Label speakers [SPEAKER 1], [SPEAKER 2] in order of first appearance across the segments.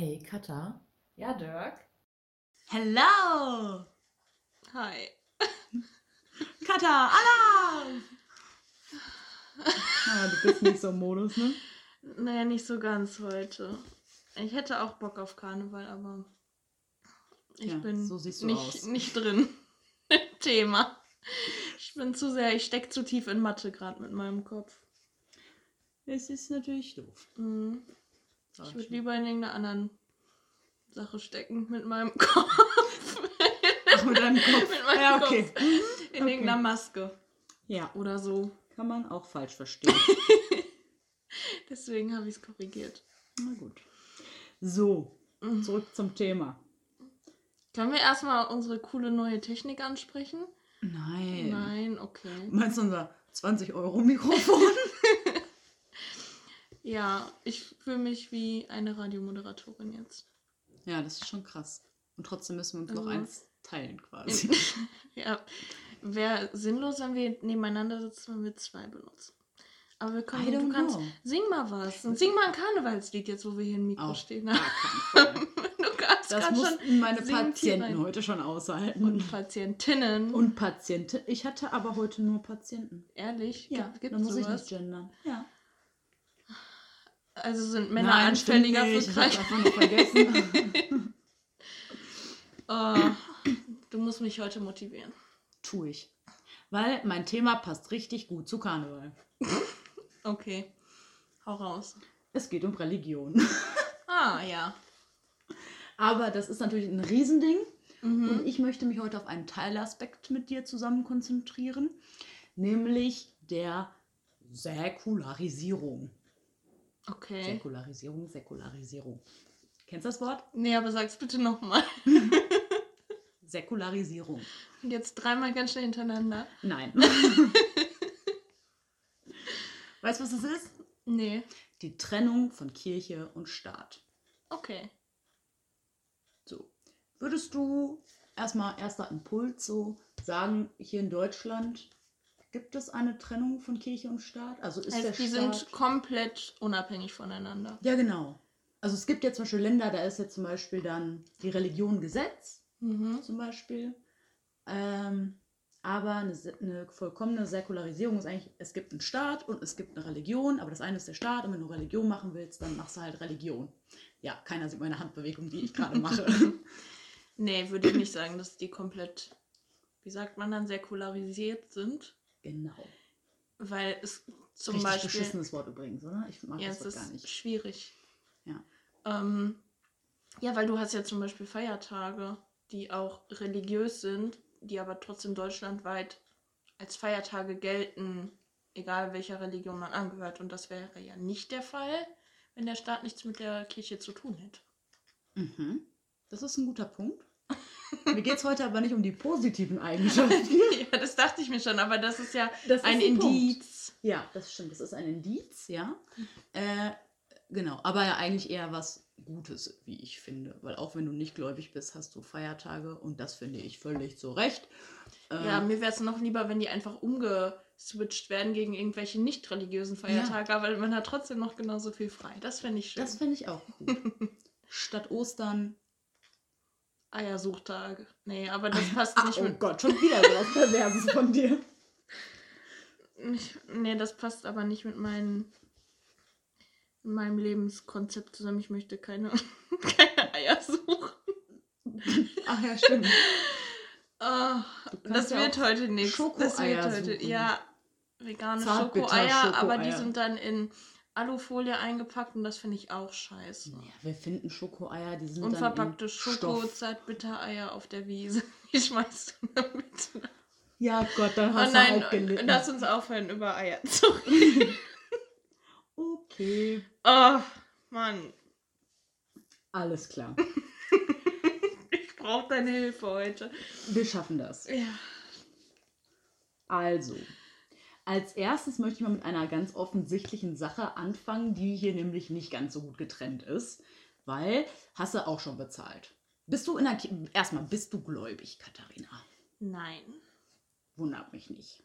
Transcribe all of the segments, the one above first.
[SPEAKER 1] Ey, Katha. Ja, Dirk.
[SPEAKER 2] Hello!
[SPEAKER 3] Hi.
[SPEAKER 2] Katha, Alarm! ah, du bist nicht so im Modus, ne?
[SPEAKER 3] Naja, nicht so ganz heute. Ich hätte auch Bock auf Karneval, aber ich
[SPEAKER 2] Ja,
[SPEAKER 3] bin
[SPEAKER 2] so siehst du
[SPEAKER 3] nicht,
[SPEAKER 2] aus.
[SPEAKER 3] nicht drin im Thema. Ich bin zu sehr, ich stecke zu tief in Mathe gerade mit meinem Kopf.
[SPEAKER 2] Es ist natürlich doof.
[SPEAKER 3] Mhm. Ich würde lieber in irgendeiner anderen Sache stecken mit meinem Kopf.
[SPEAKER 2] Ach, mit deinem Kopf.
[SPEAKER 3] mit meinem
[SPEAKER 2] ja, okay.
[SPEAKER 3] Kopf. In
[SPEAKER 2] Okay.
[SPEAKER 3] irgendeiner Maske
[SPEAKER 2] Ja,
[SPEAKER 3] oder so.
[SPEAKER 2] kann man auch falsch verstehen.
[SPEAKER 3] Deswegen habe ich es korrigiert.
[SPEAKER 2] Na gut. So,
[SPEAKER 3] Mhm.
[SPEAKER 2] zurück zum Thema.
[SPEAKER 3] Können wir erstmal unsere coole neue Technik ansprechen?
[SPEAKER 2] Nein.
[SPEAKER 3] Nein, okay.
[SPEAKER 2] Meinst du unser 20-Euro-Mikrofon?
[SPEAKER 3] Ja, ich fühle mich wie eine Radiomoderatorin jetzt.
[SPEAKER 2] ja, das ist schon krass. Und trotzdem müssen wir uns noch
[SPEAKER 3] Also-
[SPEAKER 2] eins teilen quasi.
[SPEAKER 3] ja, wäre sinnlos, wenn wir nebeneinander sitzen, wenn wir zwei benutzen. Aber wir können, du
[SPEAKER 2] don't
[SPEAKER 3] kannst,
[SPEAKER 2] know.
[SPEAKER 3] sing mal was. Und sing mal ein Karnevalslied jetzt, wo wir hier im Mikro
[SPEAKER 2] Auf
[SPEAKER 3] stehen. du kannst
[SPEAKER 2] Das mussten meine Patienten heute schon aushalten.
[SPEAKER 3] Und Patientinnen.
[SPEAKER 2] Und Patienten. Ich hatte aber heute nur Patienten.
[SPEAKER 3] Ehrlich?
[SPEAKER 2] Ja,
[SPEAKER 3] gibt
[SPEAKER 2] da muss ich
[SPEAKER 3] sowas?
[SPEAKER 2] nicht gendern. Ja.
[SPEAKER 3] Also sind Männer
[SPEAKER 2] Nein, stimmt
[SPEAKER 3] für.
[SPEAKER 2] Ich
[SPEAKER 3] Krankheiten?
[SPEAKER 2] einfach nur vergessen.
[SPEAKER 3] Oh, du musst mich heute motivieren.
[SPEAKER 2] tu ich. Weil mein Thema passt richtig gut zu Karneval.
[SPEAKER 3] Okay. Hau raus.
[SPEAKER 2] Es geht um Religion.
[SPEAKER 3] Ah, ja.
[SPEAKER 2] Aber das ist natürlich ein Riesending.
[SPEAKER 3] Mhm.
[SPEAKER 2] Und ich möchte mich heute auf einen Teilaspekt mit dir zusammen konzentrieren. Nämlich der Säkularisierung.
[SPEAKER 3] Okay.
[SPEAKER 2] Säkularisierung, Säkularisierung. Kennst du das Wort?
[SPEAKER 3] Nee, aber sag's bitte nochmal.
[SPEAKER 2] Säkularisierung.
[SPEAKER 3] Und jetzt dreimal ganz schnell hintereinander.
[SPEAKER 2] Nein. weißt du, was es ist?
[SPEAKER 3] Nee.
[SPEAKER 2] Die Trennung von Kirche und Staat.
[SPEAKER 3] Okay.
[SPEAKER 2] So. Würdest du erstmal erster Impuls so sagen, hier in Deutschland gibt es eine Trennung von Kirche und Staat? Also ist
[SPEAKER 3] Also
[SPEAKER 2] der
[SPEAKER 3] die
[SPEAKER 2] Staat...
[SPEAKER 3] sind komplett unabhängig voneinander.
[SPEAKER 2] Ja, genau. Also es gibt ja zum Beispiel Länder, da ist jetzt zum Beispiel dann die Religion Gesetz,
[SPEAKER 3] Mhm.
[SPEAKER 2] zum Beispiel. Ähm, aber eine, eine vollkommene Säkularisierung ist eigentlich, es gibt einen Staat und es gibt eine Religion, aber das eine ist der Staat und wenn du Religion machen willst, dann machst du halt Religion. Ja, keiner sieht meine Handbewegung, die ich gerade mache.
[SPEAKER 3] Nee, würde ich nicht sagen, dass die komplett, wie sagt man dann, säkularisiert sind.
[SPEAKER 2] Genau.
[SPEAKER 3] Weil es zum
[SPEAKER 2] Richtig
[SPEAKER 3] Beispiel.
[SPEAKER 2] beschissenes Wort übrigens, oder? Ich mag
[SPEAKER 3] Ja,
[SPEAKER 2] das
[SPEAKER 3] es
[SPEAKER 2] Wort gar
[SPEAKER 3] ist
[SPEAKER 2] nicht.
[SPEAKER 3] schwierig.
[SPEAKER 2] Ja.
[SPEAKER 3] Ähm, ja, weil du hast ja zum Beispiel Feiertage, die auch religiös sind, die aber trotzdem deutschlandweit als Feiertage gelten, egal welcher Religion man angehört. Und das wäre ja nicht der Fall, wenn der Staat nichts mit der Kirche zu tun hätte.
[SPEAKER 2] Mhm. Das ist ein guter Punkt. Mir geht es heute aber nicht um die positiven Eigenschaften.
[SPEAKER 3] ja, das dachte ich mir schon, aber das ist ja
[SPEAKER 2] Das ist
[SPEAKER 3] ein
[SPEAKER 2] Punkt.
[SPEAKER 3] Indiz.
[SPEAKER 2] Ja, das stimmt. Das ist ein Indiz, ja. Äh, genau, aber ja eigentlich eher was Gutes, wie ich finde. Weil auch wenn du nicht gläubig bist, hast du Feiertage und das finde ich völlig zu Recht. Äh,
[SPEAKER 3] Ja, mir wäre es noch lieber, wenn die einfach umgeswitcht werden gegen irgendwelche nicht religiösen Feiertage, aber man hat trotzdem noch genauso viel frei. Das fände ich schön.
[SPEAKER 2] das finde ich auch gut. Statt Ostern.
[SPEAKER 3] Eiersuchtag. Nee, aber das passt
[SPEAKER 2] Ah,
[SPEAKER 3] nicht
[SPEAKER 2] oh
[SPEAKER 3] mit.
[SPEAKER 2] Gott, schon wieder so was Perverses von dir.
[SPEAKER 3] Ich, nee, das passt aber nicht mit meinen, meinem Lebenskonzept zusammen. Ich möchte keine, keine Eier suchen.
[SPEAKER 2] Ach ja, stimmt.
[SPEAKER 3] Oh, das
[SPEAKER 2] ja
[SPEAKER 3] wird heute nichts. Das wird
[SPEAKER 2] Schokoeier
[SPEAKER 3] heute.
[SPEAKER 2] suchen.
[SPEAKER 3] Ja, vegane Schokoeier, aber die
[SPEAKER 2] Schokoeier.
[SPEAKER 3] sind dann in Alufolie eingepackt und das finde ich auch scheiße.
[SPEAKER 2] Ja, wir finden Schokoeier, die sind
[SPEAKER 3] Unverpackte
[SPEAKER 2] dann
[SPEAKER 3] Schoko,
[SPEAKER 2] Stoff.
[SPEAKER 3] Zartbittereier auf der Wiese. Wie schmeißt du damit?
[SPEAKER 2] Ja Gott, dann
[SPEAKER 3] Oh
[SPEAKER 2] hast du
[SPEAKER 3] nein,
[SPEAKER 2] halt gelitten.
[SPEAKER 3] lass uns aufhören, über Eier zu reden.
[SPEAKER 2] Okay,
[SPEAKER 3] Oh, Mann.
[SPEAKER 2] alles klar.
[SPEAKER 3] Ich brauche deine Hilfe heute.
[SPEAKER 2] Wir schaffen das.
[SPEAKER 3] Ja.
[SPEAKER 2] Also, als erstes möchte ich mal mit einer ganz offensichtlichen Sache anfangen, die hier nämlich nicht ganz so gut getrennt ist, weil hast du auch schon bezahlt. Bist du in der Ki erstmal bist du gläubig, Katharina?
[SPEAKER 3] Nein.
[SPEAKER 2] Wundert mich nicht.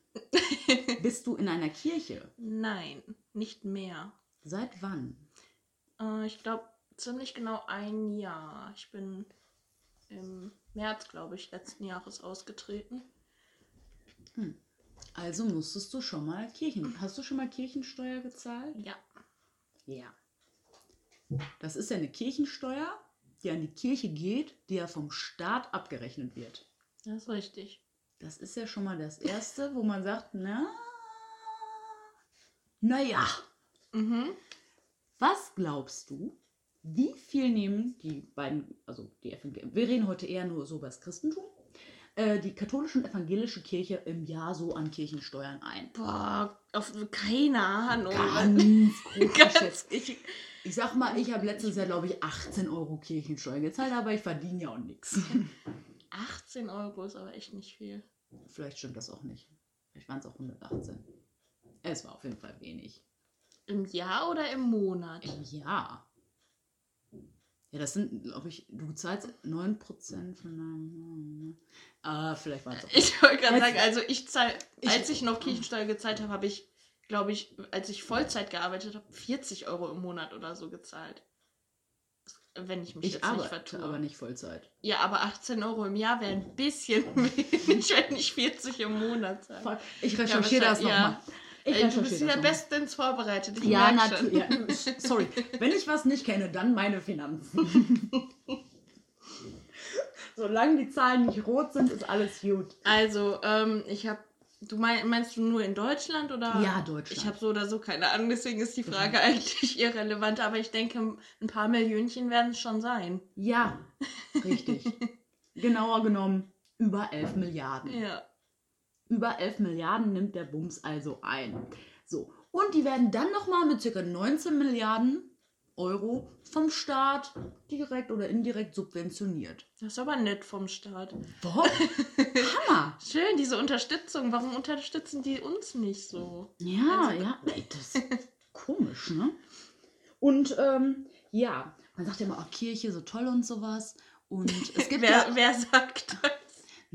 [SPEAKER 2] bist du in einer Kirche?
[SPEAKER 3] Nein, nicht mehr.
[SPEAKER 2] Seit wann?
[SPEAKER 3] Äh, ich glaube, ziemlich genau ein Jahr. Ich bin im März, glaube ich, letzten Jahres ausgetreten.
[SPEAKER 2] Also musstest du schon mal Kirchen. Hast du schon mal Kirchensteuer gezahlt?
[SPEAKER 3] Ja.
[SPEAKER 2] Ja. Das ist ja eine Kirchensteuer, die an die Kirche geht, die ja vom Staat abgerechnet wird.
[SPEAKER 3] Das ist richtig.
[SPEAKER 2] Das ist ja schon mal das Erste, wo man sagt, na, naja,
[SPEAKER 3] Mhm.
[SPEAKER 2] was glaubst du, wie viel nehmen die beiden, also die Evangel wir reden heute eher nur so über das Christentum, äh, die katholische und evangelische Kirche im Jahr so an Kirchensteuern ein?
[SPEAKER 3] Boah, auf, keine Ahnung.
[SPEAKER 2] Ganz
[SPEAKER 3] Ganz, ich,
[SPEAKER 2] Ich sag mal, ich habe letztes Jahr, glaube ich, 18 Euro Kirchensteuer gezahlt, aber ich verdiene ja auch nichts.
[SPEAKER 3] 18 Euro ist aber echt nicht viel.
[SPEAKER 2] Vielleicht stimmt das auch nicht. Vielleicht waren es auch 118. Es war auf jeden Fall wenig.
[SPEAKER 3] Im Jahr oder im Monat?
[SPEAKER 2] Im Jahr. Ja, das sind, glaube ich, du zahlst 9% von deinem. Ah, vielleicht waren es auch.
[SPEAKER 3] Ich wollte gerade sagen, also ich zahle, als ich noch Kirchensteuer gezahlt habe, habe ich, glaube ich, als ich Vollzeit gearbeitet habe, 40 Euro im Monat oder so gezahlt. Wenn ich mich
[SPEAKER 2] Ich
[SPEAKER 3] jetzt nicht
[SPEAKER 2] arbeite
[SPEAKER 3] vertue.
[SPEAKER 2] aber nicht Vollzeit.
[SPEAKER 3] Ja, aber 18 Euro im Jahr wäre ein bisschen wenig, wenn ich 40 im Monat zahle.
[SPEAKER 2] Ich recherchiere
[SPEAKER 3] Ja,
[SPEAKER 2] das nochmal. Ich
[SPEAKER 3] Ey, du bist wieder bestens vorbereitet. Ich
[SPEAKER 2] Ja, natürlich. Ja, sorry. Wenn ich was nicht kenne, dann meine Finanzen. Solange die Zahlen nicht rot sind, ist alles gut.
[SPEAKER 3] Also, ähm, ich habe. Du mein, meinst du nur in Deutschland oder?
[SPEAKER 2] Ja, Deutschland.
[SPEAKER 3] Ich habe so oder so keine Ahnung, deswegen ist die Frage eigentlich irrelevant, aber ich denke, ein paar Millionchen werden es schon sein.
[SPEAKER 2] Ja, richtig. Genauer genommen über 11 Milliarden.
[SPEAKER 3] Ja.
[SPEAKER 2] Über 11 Milliarden nimmt der Bums also ein. So, und die werden dann nochmal mit ca. 19 Milliarden Euro vom Staat direkt oder indirekt subventioniert.
[SPEAKER 3] Das ist aber nett vom Staat.
[SPEAKER 2] Boah, Hammer!
[SPEAKER 3] Schön, diese Unterstützung. Warum unterstützen die uns nicht so?
[SPEAKER 2] Ja,
[SPEAKER 3] Also-
[SPEAKER 2] ja, ey, das ist komisch, ne? Und ähm, ja, man sagt ja immer, oh, Kirche so toll und sowas. Und es gibt
[SPEAKER 3] Wer,
[SPEAKER 2] ja,
[SPEAKER 3] wer sagt das?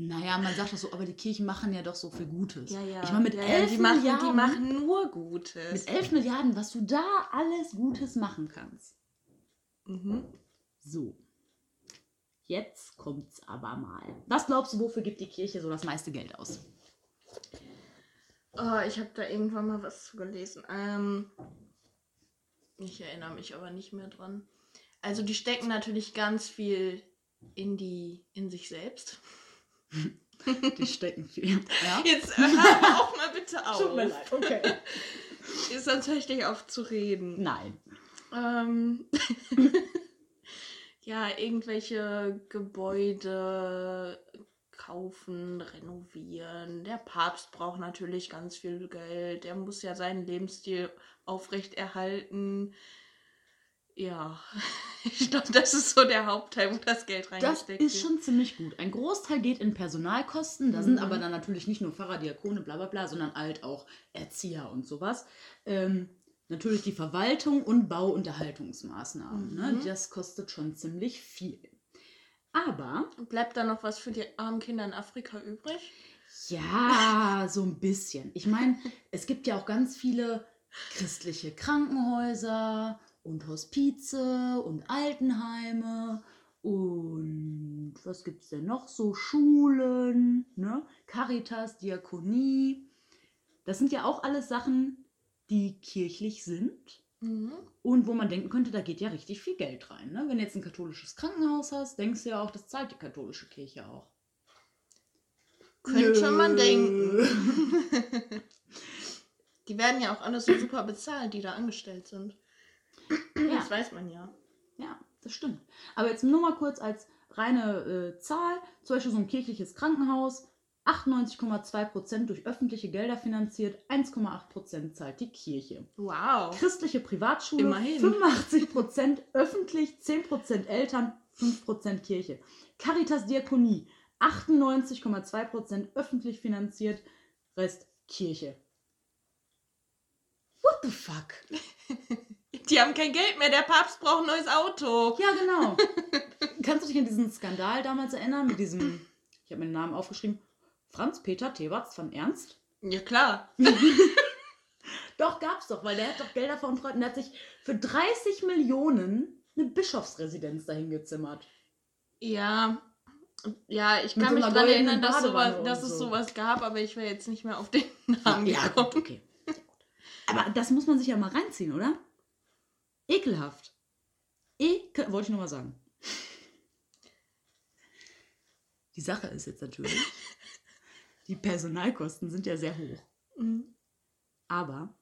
[SPEAKER 2] Naja, man sagt das so, aber die Kirchen machen ja doch so viel Gutes.
[SPEAKER 3] Ja, ja.
[SPEAKER 2] Ich meine, mit
[SPEAKER 3] ja,
[SPEAKER 2] 11
[SPEAKER 3] ja, die machen,
[SPEAKER 2] Milliarden,
[SPEAKER 3] die machen nur Gutes.
[SPEAKER 2] mit 11 Milliarden, was du da alles Gutes machen kannst.
[SPEAKER 3] Mhm.
[SPEAKER 2] So. Jetzt kommt's aber mal. Was glaubst du, wofür gibt die Kirche so das meiste Geld aus?
[SPEAKER 3] Oh, ich habe da irgendwann mal was zu gelesen. Ähm, ich erinnere mich aber nicht mehr dran. Also die stecken natürlich ganz viel in die in sich selbst.
[SPEAKER 2] Die stecken viel. Ja?
[SPEAKER 3] Jetzt hör aber auch mal bitte auf.
[SPEAKER 2] Tut mir leid, okay.
[SPEAKER 3] Ist sonst höre ich dich auf zu reden.
[SPEAKER 2] Nein.
[SPEAKER 3] Ähm, ja, irgendwelche Gebäude kaufen, renovieren. Der Papst braucht natürlich ganz viel Geld. Der muss ja seinen Lebensstil aufrechterhalten. Ja, ich glaube, das ist so der Hauptteil, wo das Geld
[SPEAKER 2] Das
[SPEAKER 3] reingesteckt
[SPEAKER 2] ist
[SPEAKER 3] wird.
[SPEAKER 2] schon ziemlich gut. Ein Großteil geht in Personalkosten. Da sind
[SPEAKER 3] Mhm.
[SPEAKER 2] aber dann natürlich nicht nur Pfarrer, Diakone, bla bla bla, sondern halt auch Erzieher und sowas. Ähm, natürlich die Verwaltung und Bauunterhaltungsmaßnahmen. Ne?
[SPEAKER 3] Mhm.
[SPEAKER 2] Das kostet schon ziemlich viel. Aber
[SPEAKER 3] Bleibt da noch was für die armen Kinder in Afrika übrig?
[SPEAKER 2] Ja, so ein bisschen. Ich meine, es gibt ja auch ganz viele christliche Krankenhäuser und Hospize und Altenheime und was gibt es denn noch so? Schulen, ne? Caritas, Diakonie. Das sind ja auch alles Sachen, die kirchlich sind
[SPEAKER 3] Mhm.
[SPEAKER 2] und wo man denken könnte, da geht ja richtig viel Geld rein. Ne? Wenn du jetzt ein katholisches Krankenhaus hast, denkst du ja auch, das zahlt die katholische Kirche auch.
[SPEAKER 3] Könnte
[SPEAKER 2] Nö.
[SPEAKER 3] man denken. Die werden ja auch alle so super bezahlt, die da angestellt sind.
[SPEAKER 2] Ja.
[SPEAKER 3] Das weiß man ja.
[SPEAKER 2] Ja, das stimmt. Aber jetzt nur mal kurz als reine äh, Zahl, zum Beispiel so ein kirchliches Krankenhaus, 98,2% durch öffentliche Gelder finanziert, 1,8% zahlt die Kirche.
[SPEAKER 3] Wow.
[SPEAKER 2] Christliche Privatschule,
[SPEAKER 3] Immerhin.
[SPEAKER 2] 85% öffentlich, 10% Eltern, 5% Kirche. Caritas Diakonie, 98,2% öffentlich finanziert, Rest Kirche. What the fuck?
[SPEAKER 3] Die haben kein Geld mehr, der Papst braucht ein neues Auto.
[SPEAKER 2] Ja, genau. Kannst du dich an diesen Skandal damals erinnern mit diesem, ich habe mir den Namen aufgeschrieben, Franz Peter Tewarts von Ernst?
[SPEAKER 3] Ja, klar.
[SPEAKER 2] Doch, gab's doch, weil der hat doch Gelder veruntreut und der hat sich für 30 Millionen eine Bischofsresidenz dahin gezimmert.
[SPEAKER 3] Ja. Ja, ich kann
[SPEAKER 2] so
[SPEAKER 3] mich daran erinnern, dass, sowas, dass es
[SPEAKER 2] so.
[SPEAKER 3] sowas gab, aber ich wäre jetzt nicht mehr auf den Namen
[SPEAKER 2] ja,
[SPEAKER 3] gekommen.
[SPEAKER 2] gut, okay. Aber das muss man sich ja mal reinziehen, oder? Ekelhaft. Ekel, wollte ich nur mal sagen. Die Sache ist jetzt natürlich, die Personalkosten sind ja sehr hoch.
[SPEAKER 3] Mhm.
[SPEAKER 2] Aber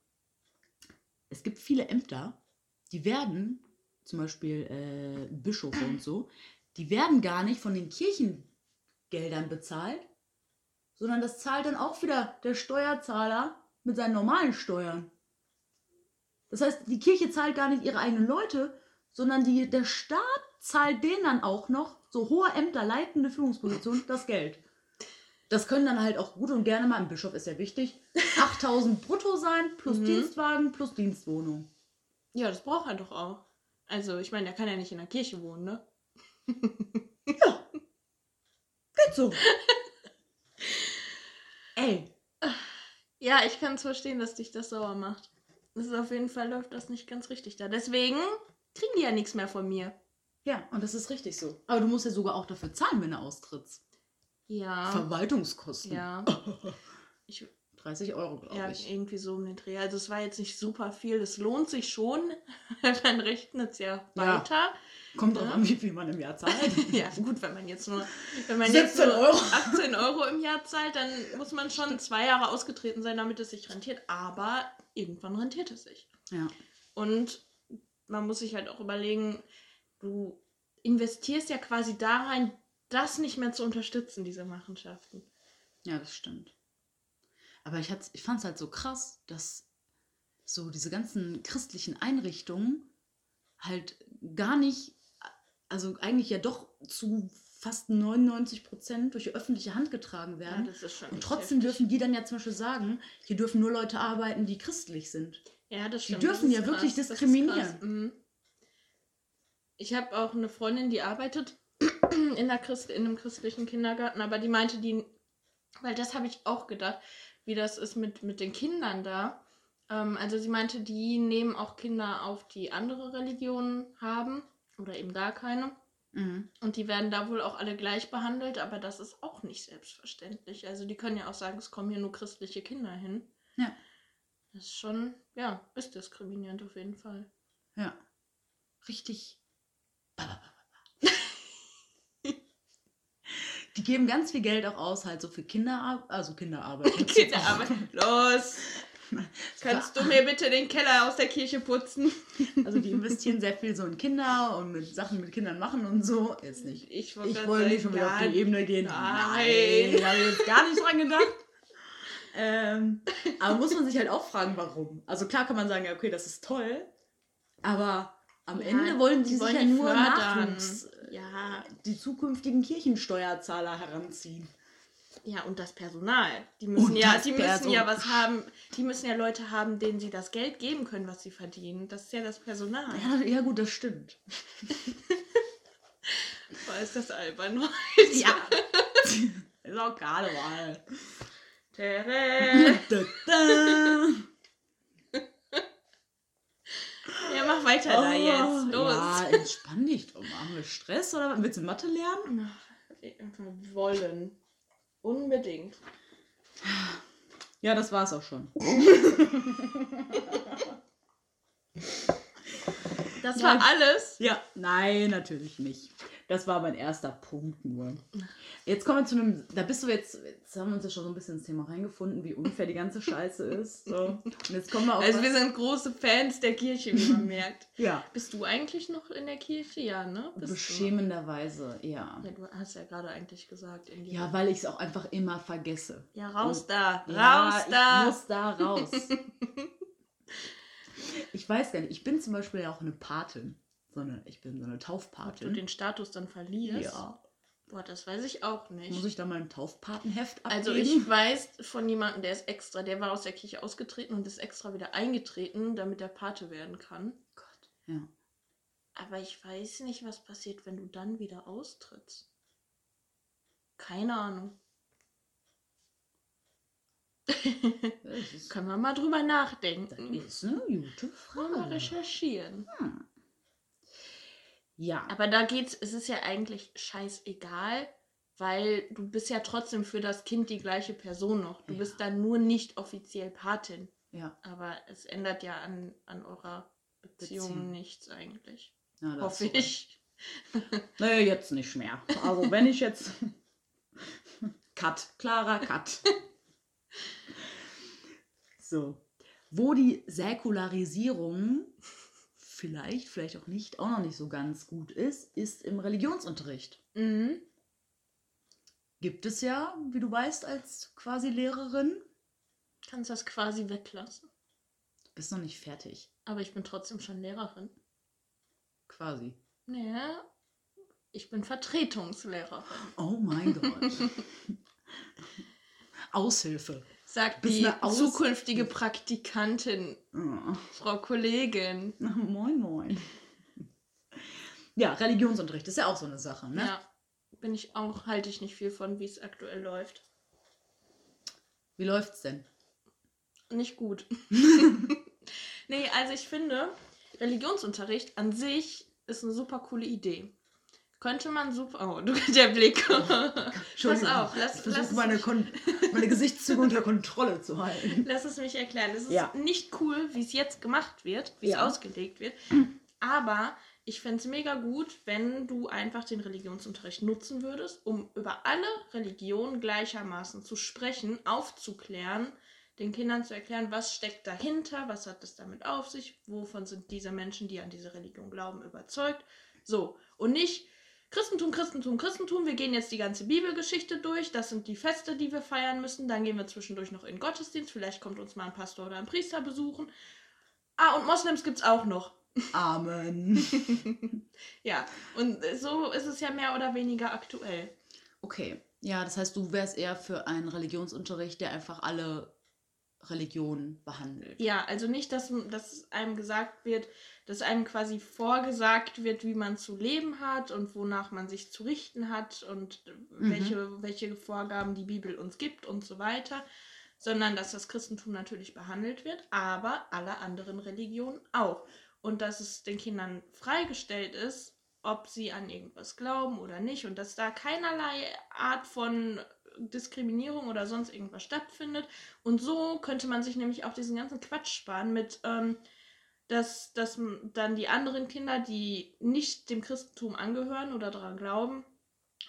[SPEAKER 2] es gibt viele Ämter, die werden, zum Beispiel äh, Bischöfe und so, die werden gar nicht von den Kirchengeldern bezahlt, sondern das zahlt dann auch wieder der Steuerzahler mit seinen normalen Steuern. Das heißt, die Kirche zahlt gar nicht ihre eigenen Leute, sondern die, der Staat zahlt denen dann auch noch, so hohe Ämter, leitende Führungspositionen, das Geld. Das können dann halt auch gut und gerne mal, ein Bischof ist ja wichtig, 8000 brutto sein, plus
[SPEAKER 3] Mhm.
[SPEAKER 2] Dienstwagen, plus Dienstwohnung.
[SPEAKER 3] Ja, das braucht er doch auch. Also, ich meine, der kann ja nicht in der Kirche wohnen, ne?
[SPEAKER 2] Geht so. Ey,
[SPEAKER 3] Ja, ich kann es verstehen, dass dich das sauer macht. Das ist auf jeden Fall läuft das nicht ganz richtig da. Deswegen kriegen die ja nichts mehr von mir.
[SPEAKER 2] ja, und das ist richtig so. Aber du musst ja sogar auch dafür zahlen, wenn du austrittst.
[SPEAKER 3] Ja.
[SPEAKER 2] Verwaltungskosten.
[SPEAKER 3] Ja. Ich,
[SPEAKER 2] 30 Euro, glaube
[SPEAKER 3] ja,
[SPEAKER 2] ich.
[SPEAKER 3] irgendwie so um den Dreh. Also es war jetzt nicht super viel. Es lohnt sich schon. Dann rechnet es ja
[SPEAKER 2] Ja.
[SPEAKER 3] weiter.
[SPEAKER 2] Kommt drauf
[SPEAKER 3] Ja.
[SPEAKER 2] an, wie viel man im Jahr zahlt.
[SPEAKER 3] Ja, gut, wenn man jetzt nur, wenn man jetzt
[SPEAKER 2] 17
[SPEAKER 3] nur
[SPEAKER 2] Euro.
[SPEAKER 3] 18 Euro im Jahr zahlt, dann muss man schon zwei Jahre ausgetreten sein, damit es sich rentiert. Aber irgendwann rentiert es sich.
[SPEAKER 2] Ja.
[SPEAKER 3] Und man muss sich halt auch überlegen, du investierst ja quasi da rein, das nicht mehr zu unterstützen, diese Machenschaften.
[SPEAKER 2] Ja, das stimmt. Aber ich, ich fand es halt so krass, dass so diese ganzen christlichen Einrichtungen halt gar nicht, also eigentlich ja doch zu fast 99 Prozent durch die öffentliche Hand getragen werden.
[SPEAKER 3] schon
[SPEAKER 2] Und trotzdem
[SPEAKER 3] heftig.
[SPEAKER 2] dürfen die dann ja zum Beispiel sagen, hier dürfen nur Leute arbeiten, die christlich sind.
[SPEAKER 3] Ja, das
[SPEAKER 2] Die
[SPEAKER 3] stimmt.
[SPEAKER 2] dürfen
[SPEAKER 3] das
[SPEAKER 2] ja wirklich
[SPEAKER 3] krass, ist
[SPEAKER 2] diskriminieren.
[SPEAKER 3] Mhm. Ich habe auch eine Freundin, die arbeitet in, der Christ in einem christlichen Kindergarten, aber die meinte, die, weil das habe ich auch gedacht, wie das ist mit, mit den Kindern da. Ähm, also sie meinte, die nehmen auch Kinder auf, die andere Religionen haben oder eben gar keine.
[SPEAKER 2] Mhm.
[SPEAKER 3] Und die werden da wohl auch alle gleich behandelt, aber das ist auch nicht selbstverständlich. Also die können ja auch sagen, es kommen hier nur christliche Kinder hin.
[SPEAKER 2] Ja.
[SPEAKER 3] Das ist schon, ja, ist diskriminierend auf jeden Fall.
[SPEAKER 2] Ja. Richtig. Die geben ganz viel Geld auch aus, halt so für Kinderarbeit, also Kinderarbeit.
[SPEAKER 3] Kinderarbeit. Los! Kannst du mir bitte den Keller aus der Kirche putzen?
[SPEAKER 2] Also die investieren sehr viel so in Kinder und mit Sachen mit Kindern machen und so. Jetzt nicht.
[SPEAKER 3] Ich wollte
[SPEAKER 2] Ich wollte nicht schon wieder auf die Ebene gehen.
[SPEAKER 3] Nein.
[SPEAKER 2] da habe ich jetzt gar nicht dran gedacht. Ähm, aber muss man sich halt auch fragen, warum. Also klar kann man sagen, ja, okay, das ist toll, aber am
[SPEAKER 3] Ja,
[SPEAKER 2] Ende wollen die,
[SPEAKER 3] die
[SPEAKER 2] sich
[SPEAKER 3] wollen
[SPEAKER 2] ja nur. Nachwuchs,
[SPEAKER 3] Ja,
[SPEAKER 2] die zukünftigen Kirchensteuerzahler heranziehen.
[SPEAKER 3] Ja, und das Personal. Die müssen
[SPEAKER 2] Und
[SPEAKER 3] ja, die müssen ja
[SPEAKER 2] Person-
[SPEAKER 3] was haben, die müssen ja Leute haben, denen sie das Geld geben können, was sie verdienen. Das ist ja das Personal.
[SPEAKER 2] Ja, ja gut, das stimmt.
[SPEAKER 3] Boah, ist das albern heute.
[SPEAKER 2] Ja. ist auch Karneval. Da, da.
[SPEAKER 3] Ja, mach weiter da jetzt. Los.
[SPEAKER 2] Oh, Ja, entspann dich doch mal. Haben wir Stress oder was? willst du Mathe lernen?
[SPEAKER 3] Wollen. Unbedingt.
[SPEAKER 2] Ja, das war's auch schon.
[SPEAKER 3] Das war alles.
[SPEAKER 2] Ja, nein, natürlich nicht. Das war mein erster Punkt nur. Jetzt kommen wir zu einem, da bist du jetzt, jetzt haben wir uns ja schon so ein bisschen ins Thema reingefunden, wie unfair die ganze Scheiße ist. So. Und jetzt kommen wir auf
[SPEAKER 3] Also
[SPEAKER 2] was-
[SPEAKER 3] wir sind große Fans der Kirche, wie man merkt.
[SPEAKER 2] ja,
[SPEAKER 3] Bist du eigentlich noch in der Kirche? Ja, ne? Bist
[SPEAKER 2] beschämenderweise, ja.
[SPEAKER 3] Du? Ja, du hast ja gerade eigentlich gesagt.
[SPEAKER 2] Ja, weil ich es auch einfach immer vergesse.
[SPEAKER 3] ja, raus
[SPEAKER 2] Und-
[SPEAKER 3] da.
[SPEAKER 2] Ja,
[SPEAKER 3] raus
[SPEAKER 2] ich
[SPEAKER 3] da.
[SPEAKER 2] muss da raus. ich weiß gar nicht, ich bin zum Beispiel ja auch eine Patin. So eine, ich bin so eine
[SPEAKER 3] Ob du
[SPEAKER 2] Taufpatin.
[SPEAKER 3] den Status dann verlierst?
[SPEAKER 2] Ja.
[SPEAKER 3] Boah, das weiß ich auch nicht.
[SPEAKER 2] Muss ich da mein Taufpatenheft abgeben?
[SPEAKER 3] also ich weiß von jemandem, der ist extra, der war aus der Kirche ausgetreten und ist extra wieder eingetreten, damit er Pate werden kann.
[SPEAKER 2] Gott, ja.
[SPEAKER 3] Aber ich weiß nicht, was passiert, wenn du dann wieder austrittst. Keine Ahnung.
[SPEAKER 2] Das
[SPEAKER 3] Können wir mal drüber
[SPEAKER 2] das
[SPEAKER 3] nachdenken.
[SPEAKER 2] ist eine gute
[SPEAKER 3] Mal
[SPEAKER 2] Frage.
[SPEAKER 3] recherchieren.
[SPEAKER 2] Hm. Ja.
[SPEAKER 3] Aber da geht's, es ist ja eigentlich scheißegal, weil du bist ja trotzdem für das Kind die gleiche Person noch. Du
[SPEAKER 2] Ja.
[SPEAKER 3] bist dann nur nicht offiziell Patin.
[SPEAKER 2] ja.
[SPEAKER 3] Aber es ändert ja an, an eurer Beziehung,
[SPEAKER 2] Beziehung.
[SPEAKER 3] nichts eigentlich.
[SPEAKER 2] ja
[SPEAKER 3] Hoffe ich.
[SPEAKER 2] Naja, jetzt nicht mehr. Also wenn ich jetzt. Cut. Klarer Cut. so. Wo die Säkularisierung vielleicht, vielleicht auch nicht, auch noch nicht so ganz gut ist, ist im Religionsunterricht.
[SPEAKER 3] Mhm.
[SPEAKER 2] Gibt es ja, wie du weißt, als quasi Lehrerin.
[SPEAKER 3] Kannst das quasi weglassen.
[SPEAKER 2] Bist noch nicht fertig.
[SPEAKER 3] Aber ich bin trotzdem schon Lehrerin.
[SPEAKER 2] Quasi.
[SPEAKER 3] Nee, ich bin Vertretungslehrerin.
[SPEAKER 2] Oh mein Gott. Aushilfe.
[SPEAKER 3] Sagt die zukünftige Praktikantin,
[SPEAKER 2] Oh.
[SPEAKER 3] Frau Kollegin.
[SPEAKER 2] Moin, moin. Ja, Religionsunterricht ist ja auch so eine Sache, ne?
[SPEAKER 3] Ja, bin ich auch, halte ich nicht viel von, wie es aktuell läuft.
[SPEAKER 2] Wie läuft's denn?
[SPEAKER 3] Nicht gut. nee, also ich finde, Religionsunterricht an sich ist eine super coole Idee. Könnte man super. Oh, du der Blick. Pass auf,
[SPEAKER 2] ich
[SPEAKER 3] lass,
[SPEAKER 2] versuche
[SPEAKER 3] lass,
[SPEAKER 2] meine, Kon meine Gesichtszüge unter Kontrolle zu halten.
[SPEAKER 3] lass es mich erklären. Es ist
[SPEAKER 2] Ja.
[SPEAKER 3] nicht cool, wie es jetzt gemacht wird, wie es
[SPEAKER 2] Ja.
[SPEAKER 3] ausgelegt wird. Aber ich fände es mega gut, wenn du einfach den Religionsunterricht nutzen würdest, um über alle Religionen gleichermaßen zu sprechen, aufzuklären, den Kindern zu erklären, was steckt dahinter, was hat es damit auf sich, wovon sind diese Menschen, die an diese Religion glauben, überzeugt. So, und nicht Christentum, Christentum, Christentum, wir gehen jetzt die ganze Bibelgeschichte durch, das sind die Feste, die wir feiern müssen, dann gehen wir zwischendurch noch in den Gottesdienst, vielleicht kommt uns mal ein Pastor oder ein Priester besuchen. Ah, und Moslems gibt's auch noch.
[SPEAKER 2] Amen.
[SPEAKER 3] Ja, und so ist es ja mehr oder weniger aktuell.
[SPEAKER 2] Okay. Ja, das heißt, du wärst eher für einen Religionsunterricht, der einfach alle Religionen behandelt.
[SPEAKER 3] Ja, also nicht, dass, dass einem gesagt wird, dass einem quasi vorgesagt wird, wie man zu leben hat und wonach man sich zu richten hat und
[SPEAKER 2] Mhm.
[SPEAKER 3] welche, welche Vorgaben die Bibel uns gibt und so weiter, sondern dass das Christentum natürlich behandelt wird, aber alle anderen Religionen auch. Und dass es den Kindern freigestellt ist, ob sie an irgendwas glauben oder nicht und dass da keinerlei Art von Diskriminierung oder sonst irgendwas stattfindet. Und so könnte man sich nämlich auch diesen ganzen Quatsch sparen mit, ähm, dass, dass dann die anderen Kinder, die nicht dem Christentum angehören oder daran glauben,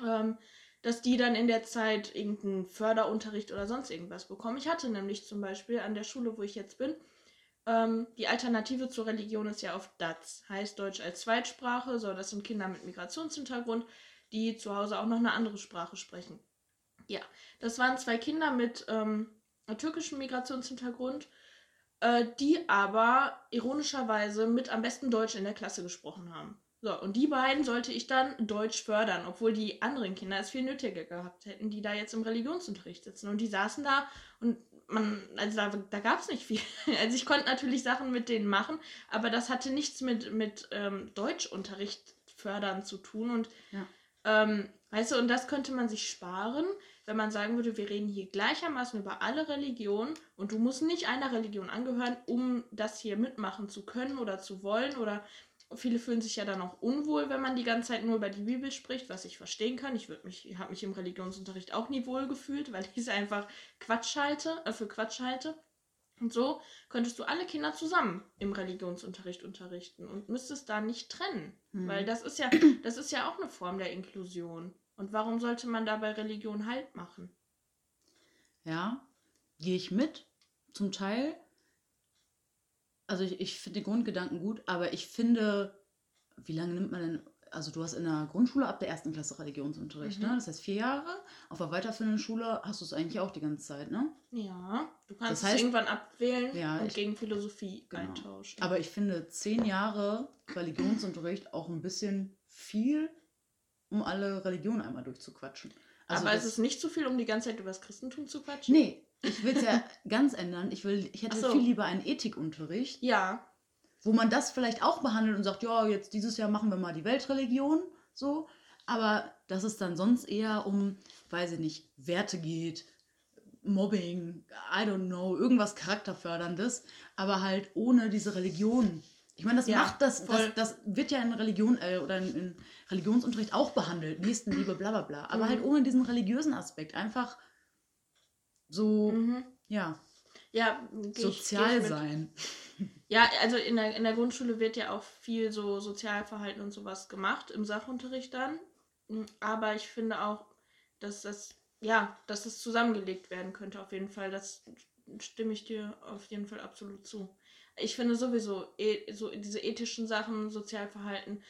[SPEAKER 3] ähm, dass die dann in der Zeit irgendeinen Förderunterricht oder sonst irgendwas bekommen. Ich hatte nämlich zum Beispiel an der Schule, wo ich jetzt bin, ähm, die Alternative zur Religion ist ja auf DATS, heißt Deutsch als Zweitsprache. So, das sind Kinder mit Migrationshintergrund, die zu Hause auch noch eine andere Sprache sprechen. Ja, das waren zwei Kinder mit ähm, türkischem Migrationshintergrund, äh, die aber ironischerweise mit am besten Deutsch in der Klasse gesprochen haben. So, und die beiden sollte ich dann Deutsch fördern, obwohl die anderen Kinder es viel nötiger gehabt hätten, die da jetzt im Religionsunterricht sitzen. Und die saßen da und man, also da, da gab es nicht viel. Also ich konnte natürlich Sachen mit denen machen, aber das hatte nichts mit, mit ähm, Deutschunterricht fördern zu tun. Und
[SPEAKER 2] Ja.
[SPEAKER 3] ähm, weißt du, und das könnte man sich sparen, wenn man sagen würde, wir reden hier gleichermaßen über alle Religionen und du musst nicht einer Religion angehören, um das hier mitmachen zu können oder zu wollen oder viele fühlen sich ja dann auch unwohl, wenn man die ganze Zeit nur über die Bibel spricht, was ich verstehen kann. Ich mich, habe mich im Religionsunterricht auch nie wohl gefühlt, weil ich es einfach Quatsch halte, äh, für Quatsch halte. Und so könntest du alle Kinder zusammen im Religionsunterricht unterrichten und müsstest da nicht trennen.
[SPEAKER 2] Hm.
[SPEAKER 3] Weil das ist ja, das ist ja auch eine Form der Inklusion. Und warum sollte man da bei Religion Halt machen?
[SPEAKER 2] Ja, gehe ich mit, zum Teil. Also ich, ich finde den Grundgedanken gut, aber ich finde, wie lange nimmt man denn, also du hast in der Grundschule ab der ersten Klasse Religionsunterricht,
[SPEAKER 3] Mhm.
[SPEAKER 2] ne? Das heißt vier Jahre. Auf der weiterführenden Schule hast du es eigentlich auch die ganze Zeit, ne?
[SPEAKER 3] Ja, du kannst
[SPEAKER 2] Das heißt-
[SPEAKER 3] es irgendwann abwählen
[SPEAKER 2] Ja,
[SPEAKER 3] und
[SPEAKER 2] ich-
[SPEAKER 3] gegen Philosophie
[SPEAKER 2] Genau.
[SPEAKER 3] eintauschen.
[SPEAKER 2] Aber ich finde zehn Jahre Religionsunterricht auch ein bisschen viel, um alle Religionen einmal durchzuquatschen. Also
[SPEAKER 3] Aber
[SPEAKER 2] das-
[SPEAKER 3] es ist nicht zu viel, um die ganze Zeit über das Christentum zu quatschen?
[SPEAKER 2] Nee, ich will es ja ganz ändern. Ich, will, ich hätte
[SPEAKER 3] so.
[SPEAKER 2] viel lieber einen Ethikunterricht,
[SPEAKER 3] Ja,
[SPEAKER 2] wo man das vielleicht auch behandelt und sagt, ja, jetzt dieses Jahr machen wir mal die Weltreligion, so. Aber dass es dann sonst eher um, weiß ich nicht, Werte geht, Mobbing, I don't know, irgendwas Charakterförderndes, aber halt ohne diese Religion Ich meine, das
[SPEAKER 3] Ja,
[SPEAKER 2] macht das, das, das wird ja in Religion äh, oder in, in Religionsunterricht auch behandelt, Nächstenliebe, bla bla bla. Aber
[SPEAKER 3] Mhm.
[SPEAKER 2] halt ohne diesen religiösen Aspekt. Einfach so,
[SPEAKER 3] Mhm.
[SPEAKER 2] ja,
[SPEAKER 3] Ja,
[SPEAKER 2] sozial
[SPEAKER 3] ich
[SPEAKER 2] sein.
[SPEAKER 3] Ja, also in der, in der Grundschule wird ja auch viel so Sozialverhalten und sowas gemacht, im Sachunterricht dann. Mm, Aber ich finde auch, dass das, ja, dass das zusammengelegt werden könnte, auf jeden Fall. Das stimme ich dir auf jeden Fall absolut zu. Ich finde sowieso e so diese ethischen Sachen, Sozialverhalten,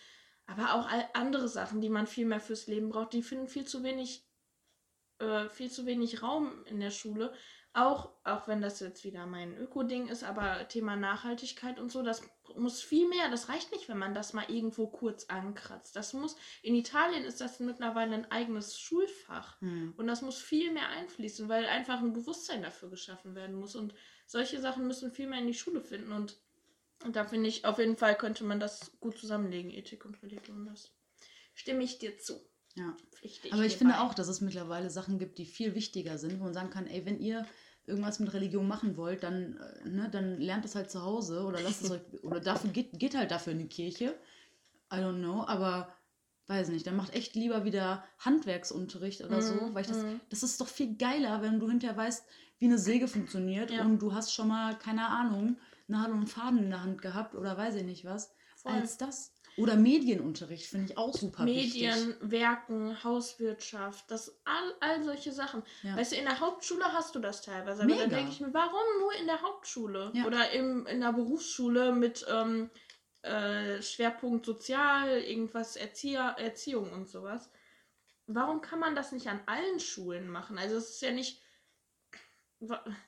[SPEAKER 3] aber auch andere Sachen, die man viel mehr fürs Leben braucht, die finden viel zu wenig, äh, viel zu wenig Raum in der Schule. Auch, auch wenn das jetzt wieder mein Öko-Ding ist, aber Thema Nachhaltigkeit und so, das muss viel mehr, das reicht nicht, wenn man das mal irgendwo kurz ankratzt. Das muss, in Italien ist das mittlerweile ein eigenes Schulfach.
[SPEAKER 2] Hm.
[SPEAKER 3] Und das muss viel mehr einfließen, weil einfach ein Bewusstsein dafür geschaffen werden muss. Und solche Sachen müssen viel mehr in die Schule finden. Und, und da finde ich, auf jeden Fall könnte man das gut zusammenlegen, Ethik und Religion. Das stimme ich dir zu.
[SPEAKER 2] Ja.
[SPEAKER 3] Pflichte
[SPEAKER 2] Aber ich finde
[SPEAKER 3] bei.
[SPEAKER 2] auch, dass es mittlerweile Sachen gibt, die viel wichtiger sind, wo man sagen kann, ey, wenn ihr irgendwas mit Religion machen wollt, dann, äh, ne, dann lernt es halt zu Hause oder lasst es euch, oder dafür geht, geht halt dafür in die Kirche. I don't know, aber weiß nicht, dann macht echt lieber wieder Handwerksunterricht oder so,
[SPEAKER 3] Mhm,
[SPEAKER 2] weil ich das,
[SPEAKER 3] mhm.
[SPEAKER 2] das ist doch viel geiler, wenn du hinterher weißt, wie eine Säge funktioniert
[SPEAKER 3] Ja.
[SPEAKER 2] und du hast schon mal, keine Ahnung, Nadel und Faden in der Hand gehabt oder weiß ich nicht was,
[SPEAKER 3] Voll.
[SPEAKER 2] als das. Oder Medienunterricht finde ich auch super wichtig.
[SPEAKER 3] Medien, Werken, Hauswirtschaft, das all, all solche Sachen.
[SPEAKER 2] Ja.
[SPEAKER 3] Weißt du, in der Hauptschule hast du das teilweise, aber dann
[SPEAKER 2] Mega.
[SPEAKER 3] denke ich mir, warum nur in der Hauptschule?
[SPEAKER 2] Ja.
[SPEAKER 3] Oder im, in der Berufsschule mit ähm, äh, Schwerpunkt Sozial, irgendwas Erzieher, Erziehung und sowas. Warum kann man das nicht an allen Schulen machen? Also es ist ja nicht.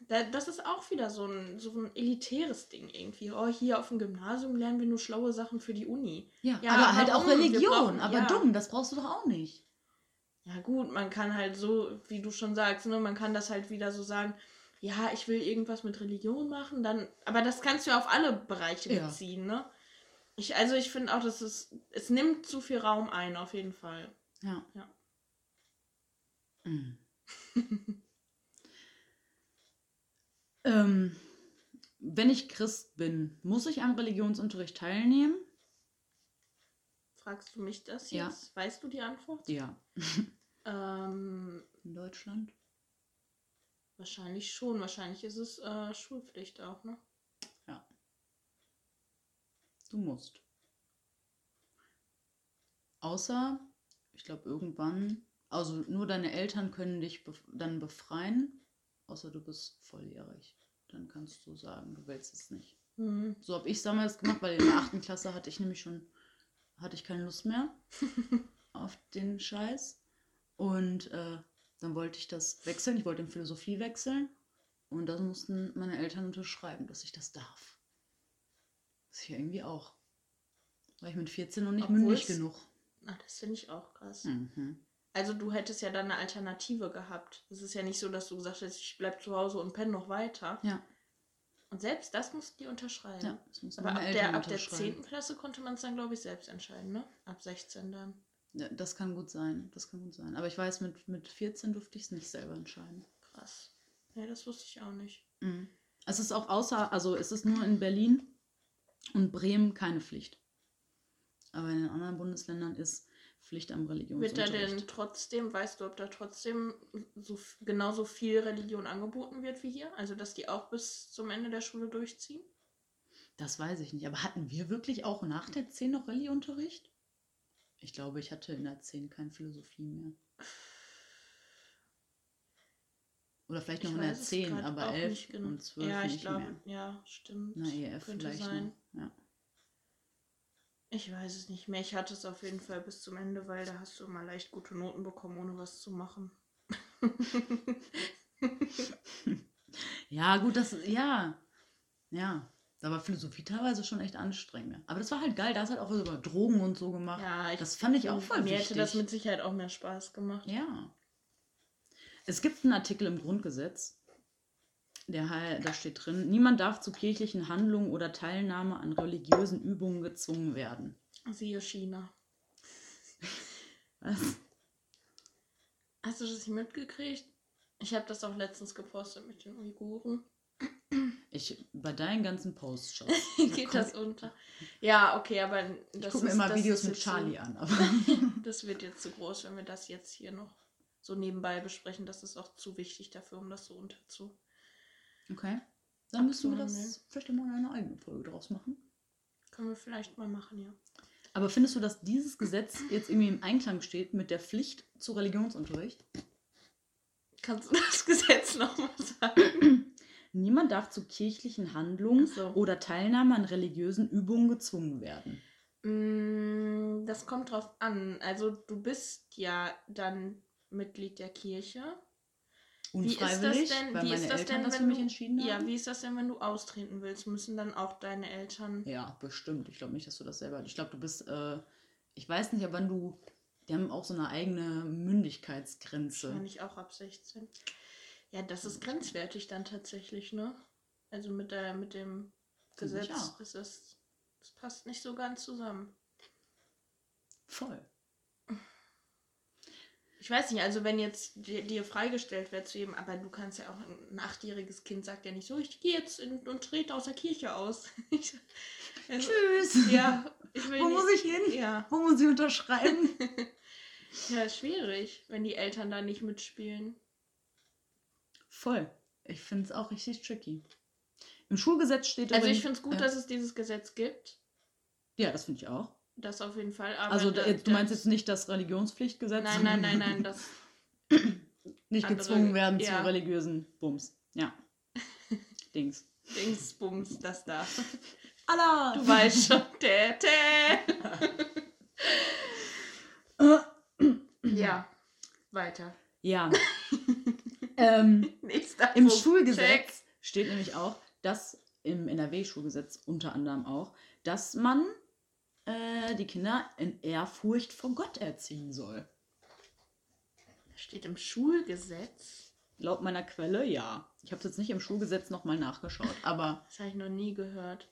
[SPEAKER 3] Das ist auch wieder so ein, so ein elitäres Ding irgendwie. Oh, hier auf dem Gymnasium lernen wir nur schlaue Sachen für die Uni.
[SPEAKER 2] Ja,
[SPEAKER 3] Ja,
[SPEAKER 2] aber halt auch
[SPEAKER 3] warum?
[SPEAKER 2] Religion.
[SPEAKER 3] brauchen-
[SPEAKER 2] aber
[SPEAKER 3] ja.
[SPEAKER 2] dumm, das brauchst du doch auch nicht.
[SPEAKER 3] Ja gut, man kann halt so, wie du schon sagst, ne, man kann das halt wieder so sagen, ja, ich will irgendwas mit Religion machen, dann, aber das kannst du ja auf alle Bereiche
[SPEAKER 2] Ja.
[SPEAKER 3] beziehen, ne? Ich, also ich finde auch, dass es, es nimmt zu viel Raum ein, auf jeden Fall.
[SPEAKER 2] Ja.
[SPEAKER 3] Ja.
[SPEAKER 2] Mhm. ähm, wenn ich Christ bin, muss ich am Religionsunterricht teilnehmen?
[SPEAKER 3] Fragst du mich das
[SPEAKER 2] Ja.
[SPEAKER 3] jetzt? Weißt du die Antwort?
[SPEAKER 2] Ja.
[SPEAKER 3] Ähm,
[SPEAKER 2] In Deutschland?
[SPEAKER 3] wahrscheinlich schon. Wahrscheinlich ist es äh, Schulpflicht auch, ne?
[SPEAKER 2] Du musst. Außer, ich glaube, irgendwann, also nur deine Eltern können dich bef dann befreien, außer du bist volljährig. Dann kannst du sagen, du willst es nicht.
[SPEAKER 3] Mhm.
[SPEAKER 2] So habe ich es damals gemacht, weil in der achten Klasse hatte ich nämlich schon, hatte ich keine Lust mehr auf den Scheiß. Und äh, dann wollte ich das wechseln. Ich wollte in Philosophie wechseln. Und das mussten meine Eltern unterschreiben, dass ich das darf. Das ist ja irgendwie auch. War ich mit 14 noch nicht
[SPEAKER 3] Obwohl
[SPEAKER 2] mündig
[SPEAKER 3] es-
[SPEAKER 2] genug.
[SPEAKER 3] Ach, das finde ich auch krass.
[SPEAKER 2] Mhm.
[SPEAKER 3] Also du hättest ja dann eine Alternative gehabt. Es ist ja nicht so, dass du gesagt hast, ich bleib zu Hause und penne noch weiter.
[SPEAKER 2] Ja,
[SPEAKER 3] Und selbst das mussten die unterschreiben.
[SPEAKER 2] ja, das mussten
[SPEAKER 3] Aber ab
[SPEAKER 2] Eltern
[SPEAKER 3] der, ab der
[SPEAKER 2] unterschreiben.
[SPEAKER 3] 10. Klasse konnte man es dann, glaube ich, selbst entscheiden, ne? Ab 16 dann.
[SPEAKER 2] Ja, das kann gut sein. Das kann gut sein. Aber ich weiß, mit, mit 14 durfte ich es nicht selber entscheiden.
[SPEAKER 3] Krass. Ja, das wusste ich auch nicht.
[SPEAKER 2] Mhm. Es ist auch außer, also es ist nur in Berlin und Bremen keine Pflicht. Aber in den anderen Bundesländern ist Pflicht am
[SPEAKER 3] Wird da
[SPEAKER 2] Religionsunterricht.
[SPEAKER 3] denn trotzdem, weißt du, ob da trotzdem so genauso viel Religion angeboten wird wie hier? Also, dass die auch bis zum Ende der Schule durchziehen?
[SPEAKER 2] Das weiß ich nicht. Aber hatten wir wirklich auch nach der 10 noch Rallyeunterricht? Ich glaube, ich hatte in der 10 keine Philosophie mehr. Oder vielleicht noch
[SPEAKER 3] Ich
[SPEAKER 2] in der
[SPEAKER 3] weiß es
[SPEAKER 2] 10,
[SPEAKER 3] grad
[SPEAKER 2] aber
[SPEAKER 3] auch
[SPEAKER 2] 11
[SPEAKER 3] nicht genau.
[SPEAKER 2] und 12
[SPEAKER 3] Ja, ich
[SPEAKER 2] nicht
[SPEAKER 3] glaube,
[SPEAKER 2] mehr.
[SPEAKER 3] ja, stimmt.
[SPEAKER 2] Na, EF
[SPEAKER 3] Könnte
[SPEAKER 2] vielleicht
[SPEAKER 3] sein.
[SPEAKER 2] noch. Ja.
[SPEAKER 3] Ich weiß es nicht mehr. Ich hatte es auf jeden Fall bis zum Ende, weil da hast du immer leicht gute Noten bekommen, ohne was zu machen.
[SPEAKER 2] ja, gut, das, ja. Ja. Da war Philosophie teilweise schon echt anstrengend. Aber das war halt geil. Da hast halt auch was über Drogen und so gemacht.
[SPEAKER 3] Ja, ich,
[SPEAKER 2] Das fand ich auch voll
[SPEAKER 3] Mir
[SPEAKER 2] wichtig.
[SPEAKER 3] hätte das mit Sicherheit auch mehr Spaß gemacht.
[SPEAKER 2] Ja. Es gibt einen Artikel im Grundgesetz, der, da steht drin, niemand darf zu kirchlichen Handlungen oder Teilnahme an religiösen Übungen gezwungen werden.
[SPEAKER 3] Siehe China.
[SPEAKER 2] Was?
[SPEAKER 3] Hast du das nicht mitgekriegt? Ich habe das auch letztens gepostet mit den Uiguren.
[SPEAKER 2] Ich, bei deinen ganzen Posts, Schatz.
[SPEAKER 3] Geht das unter? Ja, okay, aber das
[SPEAKER 2] Ich gucke mir immer Videos mit Charlie
[SPEAKER 3] so,
[SPEAKER 2] an. Aber
[SPEAKER 3] Das wird jetzt zu groß, wenn wir das jetzt hier noch so nebenbei besprechen. Das ist auch zu wichtig dafür, um das so unterzu.
[SPEAKER 2] Okay. Dann müssen wir das vielleicht mal eine eigene Folge draus machen.
[SPEAKER 3] Können wir vielleicht mal machen, ja.
[SPEAKER 2] Aber findest du, dass dieses Gesetz jetzt irgendwie im Einklang steht mit der Pflicht zu Religionsunterricht?
[SPEAKER 3] Kannst du das Gesetz nochmal sagen?
[SPEAKER 2] Niemand darf zu kirchlichen Handlungen
[SPEAKER 3] so.
[SPEAKER 2] oder Teilnahme an religiösen Übungen gezwungen werden.
[SPEAKER 3] Mm, Das kommt drauf an. Also du bist ja dann Mitglied der Kirche. Wie ist das
[SPEAKER 2] Unfreiwillig,
[SPEAKER 3] denn-
[SPEAKER 2] weil
[SPEAKER 3] wie
[SPEAKER 2] meine
[SPEAKER 3] ist das
[SPEAKER 2] Eltern
[SPEAKER 3] denn,
[SPEAKER 2] das
[SPEAKER 3] wenn
[SPEAKER 2] für mich
[SPEAKER 3] du-
[SPEAKER 2] entschieden haben.
[SPEAKER 3] Ja, wie ist das denn, wenn du austreten willst? Müssen dann auch deine Eltern.
[SPEAKER 2] Ja, bestimmt. Ich glaube nicht, dass du das selber. Ich glaube, du bist. Äh, ich weiß nicht, aber wann du. Die haben auch so eine eigene Mündigkeitsgrenze.
[SPEAKER 3] Wahrscheinlich auch ab 16. Ja, das ist grenzwertig dann tatsächlich, ne? Also mit der mit dem Gesetz ist das. Das passt nicht so ganz zusammen.
[SPEAKER 2] Voll.
[SPEAKER 3] Ich weiß nicht, also wenn jetzt dir, freigestellt wird zu jedem, aber du kannst ja auch, ein achtjähriges Kind sagt ja nicht so, ich gehe jetzt in, und trete aus der Kirche aus. Ich, also,
[SPEAKER 2] Tschüss.
[SPEAKER 3] Ja,
[SPEAKER 2] Wo
[SPEAKER 3] nicht,
[SPEAKER 2] muss ich hin?
[SPEAKER 3] Ja,
[SPEAKER 2] Wo muss ich unterschreiben?
[SPEAKER 3] ja, ist schwierig, wenn die Eltern da nicht mitspielen.
[SPEAKER 2] Voll. Ich finde es auch richtig tricky. Im Schulgesetz steht
[SPEAKER 3] Also
[SPEAKER 2] übrigens-
[SPEAKER 3] ich finde es gut,
[SPEAKER 2] äh,
[SPEAKER 3] dass es dieses Gesetz gibt.
[SPEAKER 2] Ja, das finde ich auch.
[SPEAKER 3] Das auf jeden Fall. Aber
[SPEAKER 2] Also
[SPEAKER 3] da-
[SPEAKER 2] äh, du meinst jetzt nicht das Religionspflichtgesetz?
[SPEAKER 3] Nein, nein, nein, nein, das.
[SPEAKER 2] nicht
[SPEAKER 3] andere-
[SPEAKER 2] gezwungen werden
[SPEAKER 3] ja.
[SPEAKER 2] zu religiösen Bums. Ja. Dings.
[SPEAKER 3] Dingsbums, das da.
[SPEAKER 2] Allah!
[SPEAKER 3] Du weißt schon. Tä. Ja, weiter.
[SPEAKER 2] Ja. ähm,
[SPEAKER 3] Nächster
[SPEAKER 2] Im
[SPEAKER 3] Punkt.
[SPEAKER 2] Schulgesetz
[SPEAKER 3] Check.
[SPEAKER 2] steht nämlich auch, dass im NRW-Schulgesetz unter anderem auch, dass man äh, die Kinder in Ehrfurcht vor Gott erziehen soll.
[SPEAKER 3] Steht im Schulgesetz.
[SPEAKER 2] Laut meiner Quelle ja. Ich habe es jetzt nicht im Schulgesetz nochmal nachgeschaut, aber,
[SPEAKER 3] Das habe ich noch nie gehört.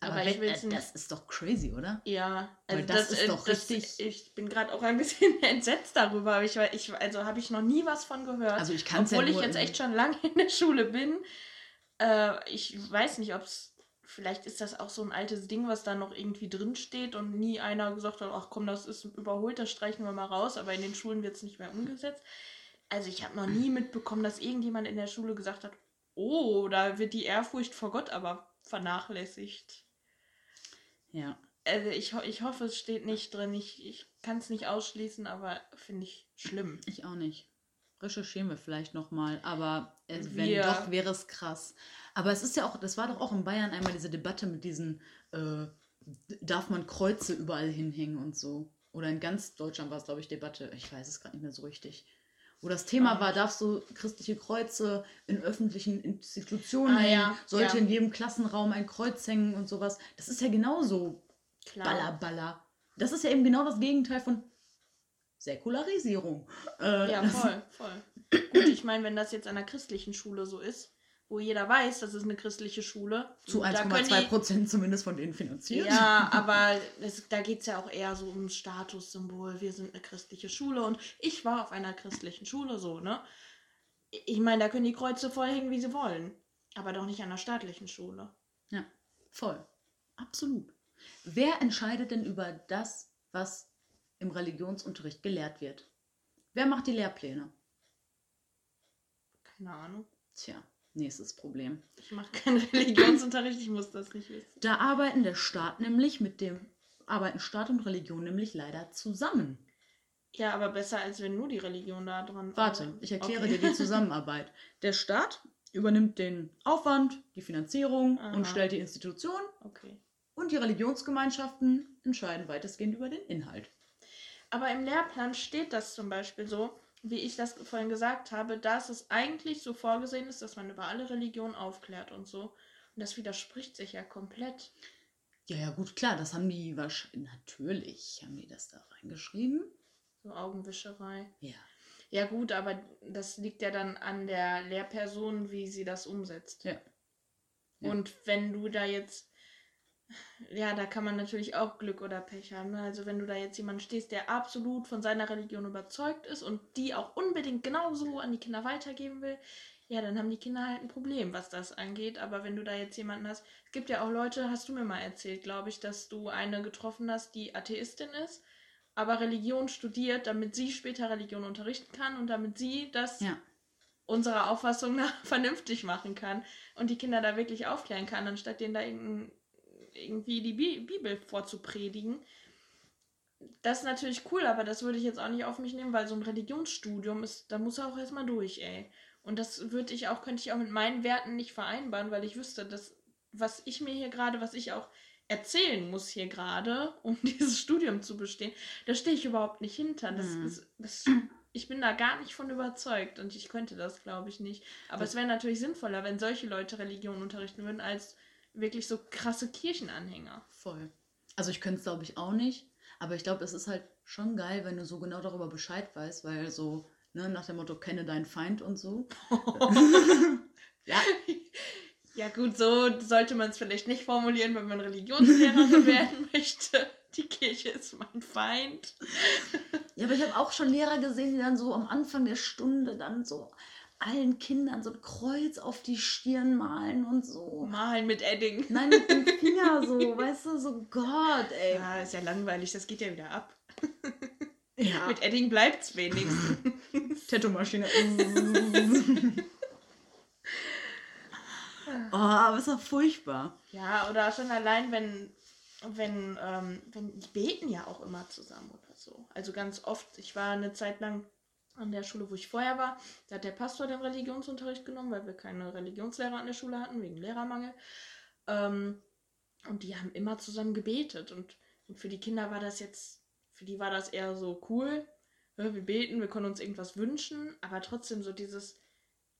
[SPEAKER 2] aber,
[SPEAKER 3] Aber ich
[SPEAKER 2] wenn- äh,
[SPEAKER 3] nicht-
[SPEAKER 2] das ist doch crazy, oder?
[SPEAKER 3] Ja,
[SPEAKER 2] Weil
[SPEAKER 3] also
[SPEAKER 2] das ist
[SPEAKER 3] äh,
[SPEAKER 2] doch
[SPEAKER 3] das,
[SPEAKER 2] richtig-
[SPEAKER 3] Ich bin gerade auch ein bisschen entsetzt darüber. Ich, ich, also habe ich noch nie was von gehört.
[SPEAKER 2] Also ich kann es ja
[SPEAKER 3] Obwohl ich jetzt echt schon lange in der Schule bin. Äh, ich weiß nicht, ob es. Vielleicht ist das auch so ein altes Ding, was da noch irgendwie drin steht und nie einer gesagt hat, ach komm, das ist überholt, das streichen wir mal raus, aber in den Schulen wird es nicht mehr umgesetzt. Also ich habe noch nie mitbekommen, dass irgendjemand in der Schule gesagt hat, oh, da wird die Ehrfurcht vor Gott aber vernachlässigt.
[SPEAKER 2] Ja.
[SPEAKER 3] Also ich, ich hoffe, es steht nicht drin. Ich, ich kann es nicht ausschließen, aber finde ich schlimm.
[SPEAKER 2] Ich auch nicht. Recherchieren wir vielleicht nochmal, aber es, wenn
[SPEAKER 3] Wir-
[SPEAKER 2] doch, wäre es krass. Aber es ist ja auch, das war doch auch in Bayern einmal diese Debatte mit diesen, äh, darf man Kreuze überall hinhängen und so. Oder in ganz Deutschland war es, glaube ich, Debatte. Ich weiß es gerade nicht mehr so richtig. Wo das Thema
[SPEAKER 3] Ah.
[SPEAKER 2] war, darfst du christliche Kreuze in öffentlichen Institutionen
[SPEAKER 3] Ah,
[SPEAKER 2] hängen?
[SPEAKER 3] ja,
[SPEAKER 2] Sollte
[SPEAKER 3] ja.
[SPEAKER 2] in jedem Klassenraum ein Kreuz hängen und sowas? Das ist ja genauso
[SPEAKER 3] Klar.
[SPEAKER 2] Baller, Baller. Das ist ja eben genau das Gegenteil von Säkularisierung. Äh,
[SPEAKER 3] Ja, voll, voll. Gut, ich meine, wenn das jetzt an einer christlichen Schule so ist, wo jeder weiß, das ist eine christliche Schule.
[SPEAKER 2] Zu
[SPEAKER 3] da können
[SPEAKER 2] 1,2
[SPEAKER 3] die-
[SPEAKER 2] Prozent zumindest von denen finanziert.
[SPEAKER 3] Ja, aber es, da geht es ja auch eher so ums Statussymbol. Wir sind eine christliche Schule und ich war auf einer christlichen Schule so, ne? Ich meine, da können die Kreuze vollhängen, wie sie wollen. Aber doch nicht an einer staatlichen Schule.
[SPEAKER 2] Ja, voll. Absolut. Wer entscheidet denn über das, was im Religionsunterricht gelehrt wird? Wer macht die Lehrpläne?
[SPEAKER 3] Keine Ahnung.
[SPEAKER 2] Tja, nächstes Problem.
[SPEAKER 3] Ich mache keinen Religionsunterricht, ich muss das nicht wissen.
[SPEAKER 2] Da arbeiten der Staat nämlich mit dem, arbeiten Staat und Religion nämlich leider zusammen.
[SPEAKER 3] Ja, aber besser, als wenn nur die Religion da dran
[SPEAKER 2] Warte, ich erkläre
[SPEAKER 3] Okay.
[SPEAKER 2] dir die Zusammenarbeit. Der Staat übernimmt den Aufwand, die Finanzierung
[SPEAKER 3] Aha.
[SPEAKER 2] und stellt die Institution
[SPEAKER 3] Okay.
[SPEAKER 2] und die Religionsgemeinschaften entscheiden weitestgehend über den Inhalt.
[SPEAKER 3] Aber im Lehrplan steht das zum Beispiel so, wie ich das vorhin gesagt habe, dass es eigentlich so vorgesehen ist, dass man über alle Religionen aufklärt und so. Und das widerspricht sich ja komplett.
[SPEAKER 2] Ja, ja, gut, klar, das haben die wahrscheinlich. Natürlich haben die das da reingeschrieben.
[SPEAKER 3] So Augenwischerei.
[SPEAKER 2] Ja.
[SPEAKER 3] Ja gut, aber das liegt ja dann an der Lehrperson, wie sie das umsetzt.
[SPEAKER 2] Ja. Ja.
[SPEAKER 3] Und wenn du da jetzt, ja, da kann man natürlich auch Glück oder Pech haben. Ne? Also wenn du da jetzt jemand stehst, der absolut von seiner Religion überzeugt ist und die auch unbedingt genauso an die Kinder weitergeben will, ja, dann haben die Kinder halt ein Problem, was das angeht. Aber wenn du da jetzt jemanden hast, es gibt ja auch Leute, hast du mir mal erzählt, glaube ich, dass du eine getroffen hast, die Atheistin ist, aber Religion studiert, damit sie später Religion unterrichten kann und damit sie das
[SPEAKER 2] Ja.
[SPEAKER 3] unserer Auffassung nach vernünftig machen kann und die Kinder da wirklich aufklären kann, anstatt denen da irgendein, irgendwie die Bi Bibel vorzupredigen. Das ist natürlich cool, aber das würde ich jetzt auch nicht auf mich nehmen, weil so ein Religionsstudium ist, da muss er auch erstmal durch, ey. Und das würde ich auch, könnte ich auch mit meinen Werten nicht vereinbaren, weil ich wüsste, dass, was ich mir hier gerade, was ich auch erzählen muss hier gerade, um dieses Studium zu bestehen, da stehe ich überhaupt nicht hinter. Das
[SPEAKER 2] Mhm.
[SPEAKER 3] ist, das, ich bin da gar nicht von überzeugt und ich könnte das, glaube ich, nicht. Aber
[SPEAKER 2] Das-
[SPEAKER 3] es wäre natürlich sinnvoller, wenn solche Leute Religion unterrichten würden, als wirklich so krasse Kirchenanhänger.
[SPEAKER 2] Voll. Also ich könnte es, glaube ich, auch nicht. Aber ich glaube, es ist halt schon geil, wenn du so genau darüber Bescheid weißt, weil so, ne, nach dem Motto, kenne deinen Feind und so. ja,
[SPEAKER 3] Ja gut, so sollte man es vielleicht nicht formulieren, wenn man Religionslehrerin werden möchte. Die Kirche ist mein Feind.
[SPEAKER 2] Ja, aber ich habe auch schon Lehrer gesehen, die dann so am Anfang der Stunde dann so allen Kindern so ein Kreuz auf die Stirn malen und so.
[SPEAKER 3] Malen mit Edding.
[SPEAKER 2] Nein, mit dem Finger so, weißt du, so Gott, ey.
[SPEAKER 3] Ja, ist ja langweilig, das geht ja wieder ab.
[SPEAKER 2] Ja,
[SPEAKER 3] Mit Edding bleibt's wenigstens.
[SPEAKER 2] Tattoo-Maschine. oh, aber es war furchtbar.
[SPEAKER 3] ja, oder schon allein, wenn, wenn, ähm, wenn, die beten ja auch immer zusammen oder so. Also ganz oft, ich war eine Zeit lang an der Schule, wo ich vorher war, da hat der Pastor den Religionsunterricht genommen, weil wir keine Religionslehrer an der Schule hatten, wegen Lehrermangel. Ähm, und die haben immer zusammen gebetet. Und, und für die Kinder war das jetzt, für die war das eher so cool. Wir beten, wir können uns irgendwas wünschen, aber trotzdem so dieses,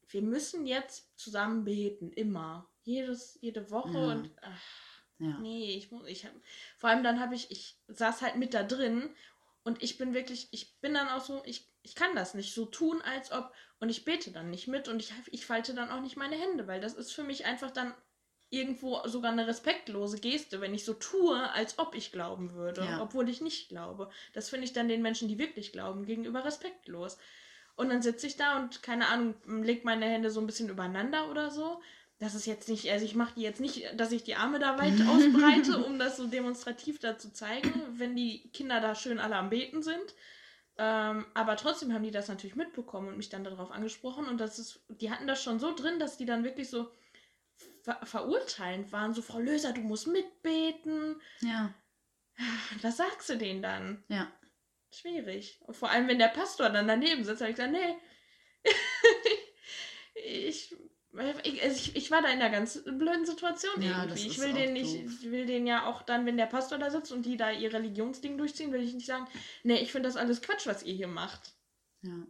[SPEAKER 3] wir müssen jetzt zusammen beten, immer. Jedes, jede Woche
[SPEAKER 2] Ja.
[SPEAKER 3] und ach,
[SPEAKER 2] Ja.
[SPEAKER 3] Nee, ich muss, ich hab, vor allem dann habe ich, ich saß halt mit da drin und ich bin wirklich, ich bin dann auch so, ich, ich kann das nicht so tun, als ob, und ich bete dann nicht mit und ich, ich falte dann auch nicht meine Hände, weil das ist für mich einfach dann irgendwo sogar eine respektlose Geste, wenn ich so tue, als ob ich glauben würde,
[SPEAKER 2] Ja.
[SPEAKER 3] obwohl ich nicht glaube. Das finde ich dann den Menschen, die wirklich glauben, gegenüber respektlos. Und dann sitze ich da und, keine Ahnung, leg meine Hände so ein bisschen übereinander oder so. Das ist jetzt nicht, also ich mache die jetzt nicht, dass ich die Arme da weit ausbreite, um das so demonstrativ da zu zeigen, wenn die Kinder da schön alle am Beten sind. Ähm, aber trotzdem haben die das natürlich mitbekommen und mich dann darauf angesprochen. Und das ist, die hatten das schon so drin, dass die dann wirklich so ver verurteilend waren. So, Frau Löser, du musst mitbeten.
[SPEAKER 2] Ja.
[SPEAKER 3] Was sagst du denen dann?
[SPEAKER 2] Ja.
[SPEAKER 3] Schwierig. Und vor allem, wenn der Pastor dann daneben sitzt, habe ich gesagt, nee. ich, ich, also ich, ich war da in einer ganz blöden Situation
[SPEAKER 2] Ja,
[SPEAKER 3] irgendwie. Ich will den nicht,
[SPEAKER 2] doof.
[SPEAKER 3] ich will den ja auch dann, wenn der Pastor da sitzt und die da ihr Religionsding durchziehen, will ich nicht sagen, nee, ich finde das alles Quatsch, was ihr hier macht.
[SPEAKER 2] Ja.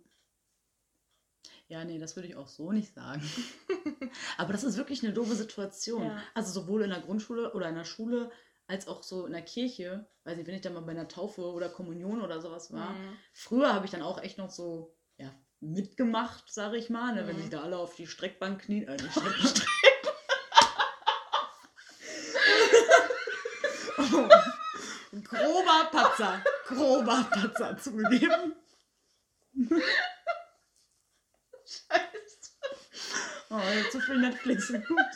[SPEAKER 2] Ja, nee, das würde ich auch so nicht sagen. Aber das ist wirklich eine doofe Situation.
[SPEAKER 3] Ja.
[SPEAKER 2] Also sowohl in der Grundschule oder in der Schule als auch so in der Kirche. Weiß nicht, wenn ich da mal bei einer Taufe oder Kommunion oder sowas war.
[SPEAKER 3] Mhm.
[SPEAKER 2] Früher habe ich dann auch echt noch so, mitgemacht, sage ich mal, ne, wenn
[SPEAKER 3] Mhm.
[SPEAKER 2] sich da alle auf die Streckbank knien. Äh, nicht Streckbank. oh, grober Patzer. Grober Patzer zugegeben.
[SPEAKER 3] Scheiße.
[SPEAKER 2] Oh, jetzt zu viel Netflix geguckt.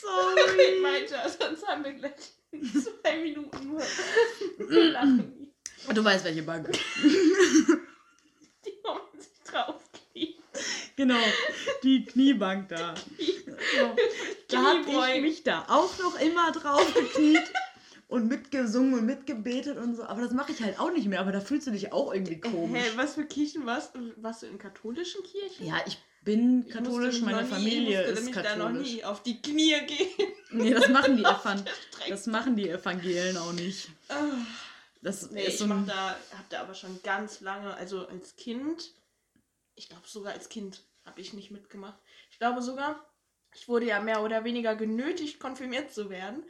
[SPEAKER 2] Sorry.
[SPEAKER 3] Weiter, sonst haben wir gleich zwei Minuten nur Lachen,
[SPEAKER 2] Du weißt, welche Bank.
[SPEAKER 3] die man sich draufkriegt.
[SPEAKER 2] Genau, die Kniebank da. So. Da habe ich mich da auch noch immer drauf gekniet und mitgesungen und mitgebetet und so. Aber das mache ich halt auch nicht mehr. Aber da fühlst du dich auch irgendwie komisch.
[SPEAKER 3] Hä, was für Kirchen warst du? Warst du in katholischen Kirchen?
[SPEAKER 2] Ja, ich bin
[SPEAKER 3] Ich
[SPEAKER 2] katholisch, meine
[SPEAKER 3] nie-
[SPEAKER 2] Familie
[SPEAKER 3] musste
[SPEAKER 2] ist
[SPEAKER 3] nämlich da noch
[SPEAKER 2] katholisch.
[SPEAKER 3] nie auf die Knie gehen.
[SPEAKER 2] Nee, das machen die Evan das machen die Evangelien auch nicht.
[SPEAKER 3] Ah.
[SPEAKER 2] Das
[SPEAKER 3] Nee,
[SPEAKER 2] ist
[SPEAKER 3] ich
[SPEAKER 2] so ein,
[SPEAKER 3] da, hab da aber schon ganz lange, also als Kind, ich glaube sogar als Kind habe ich nicht mitgemacht. Ich glaube sogar, ich wurde ja mehr oder weniger genötigt, konfirmiert zu werden.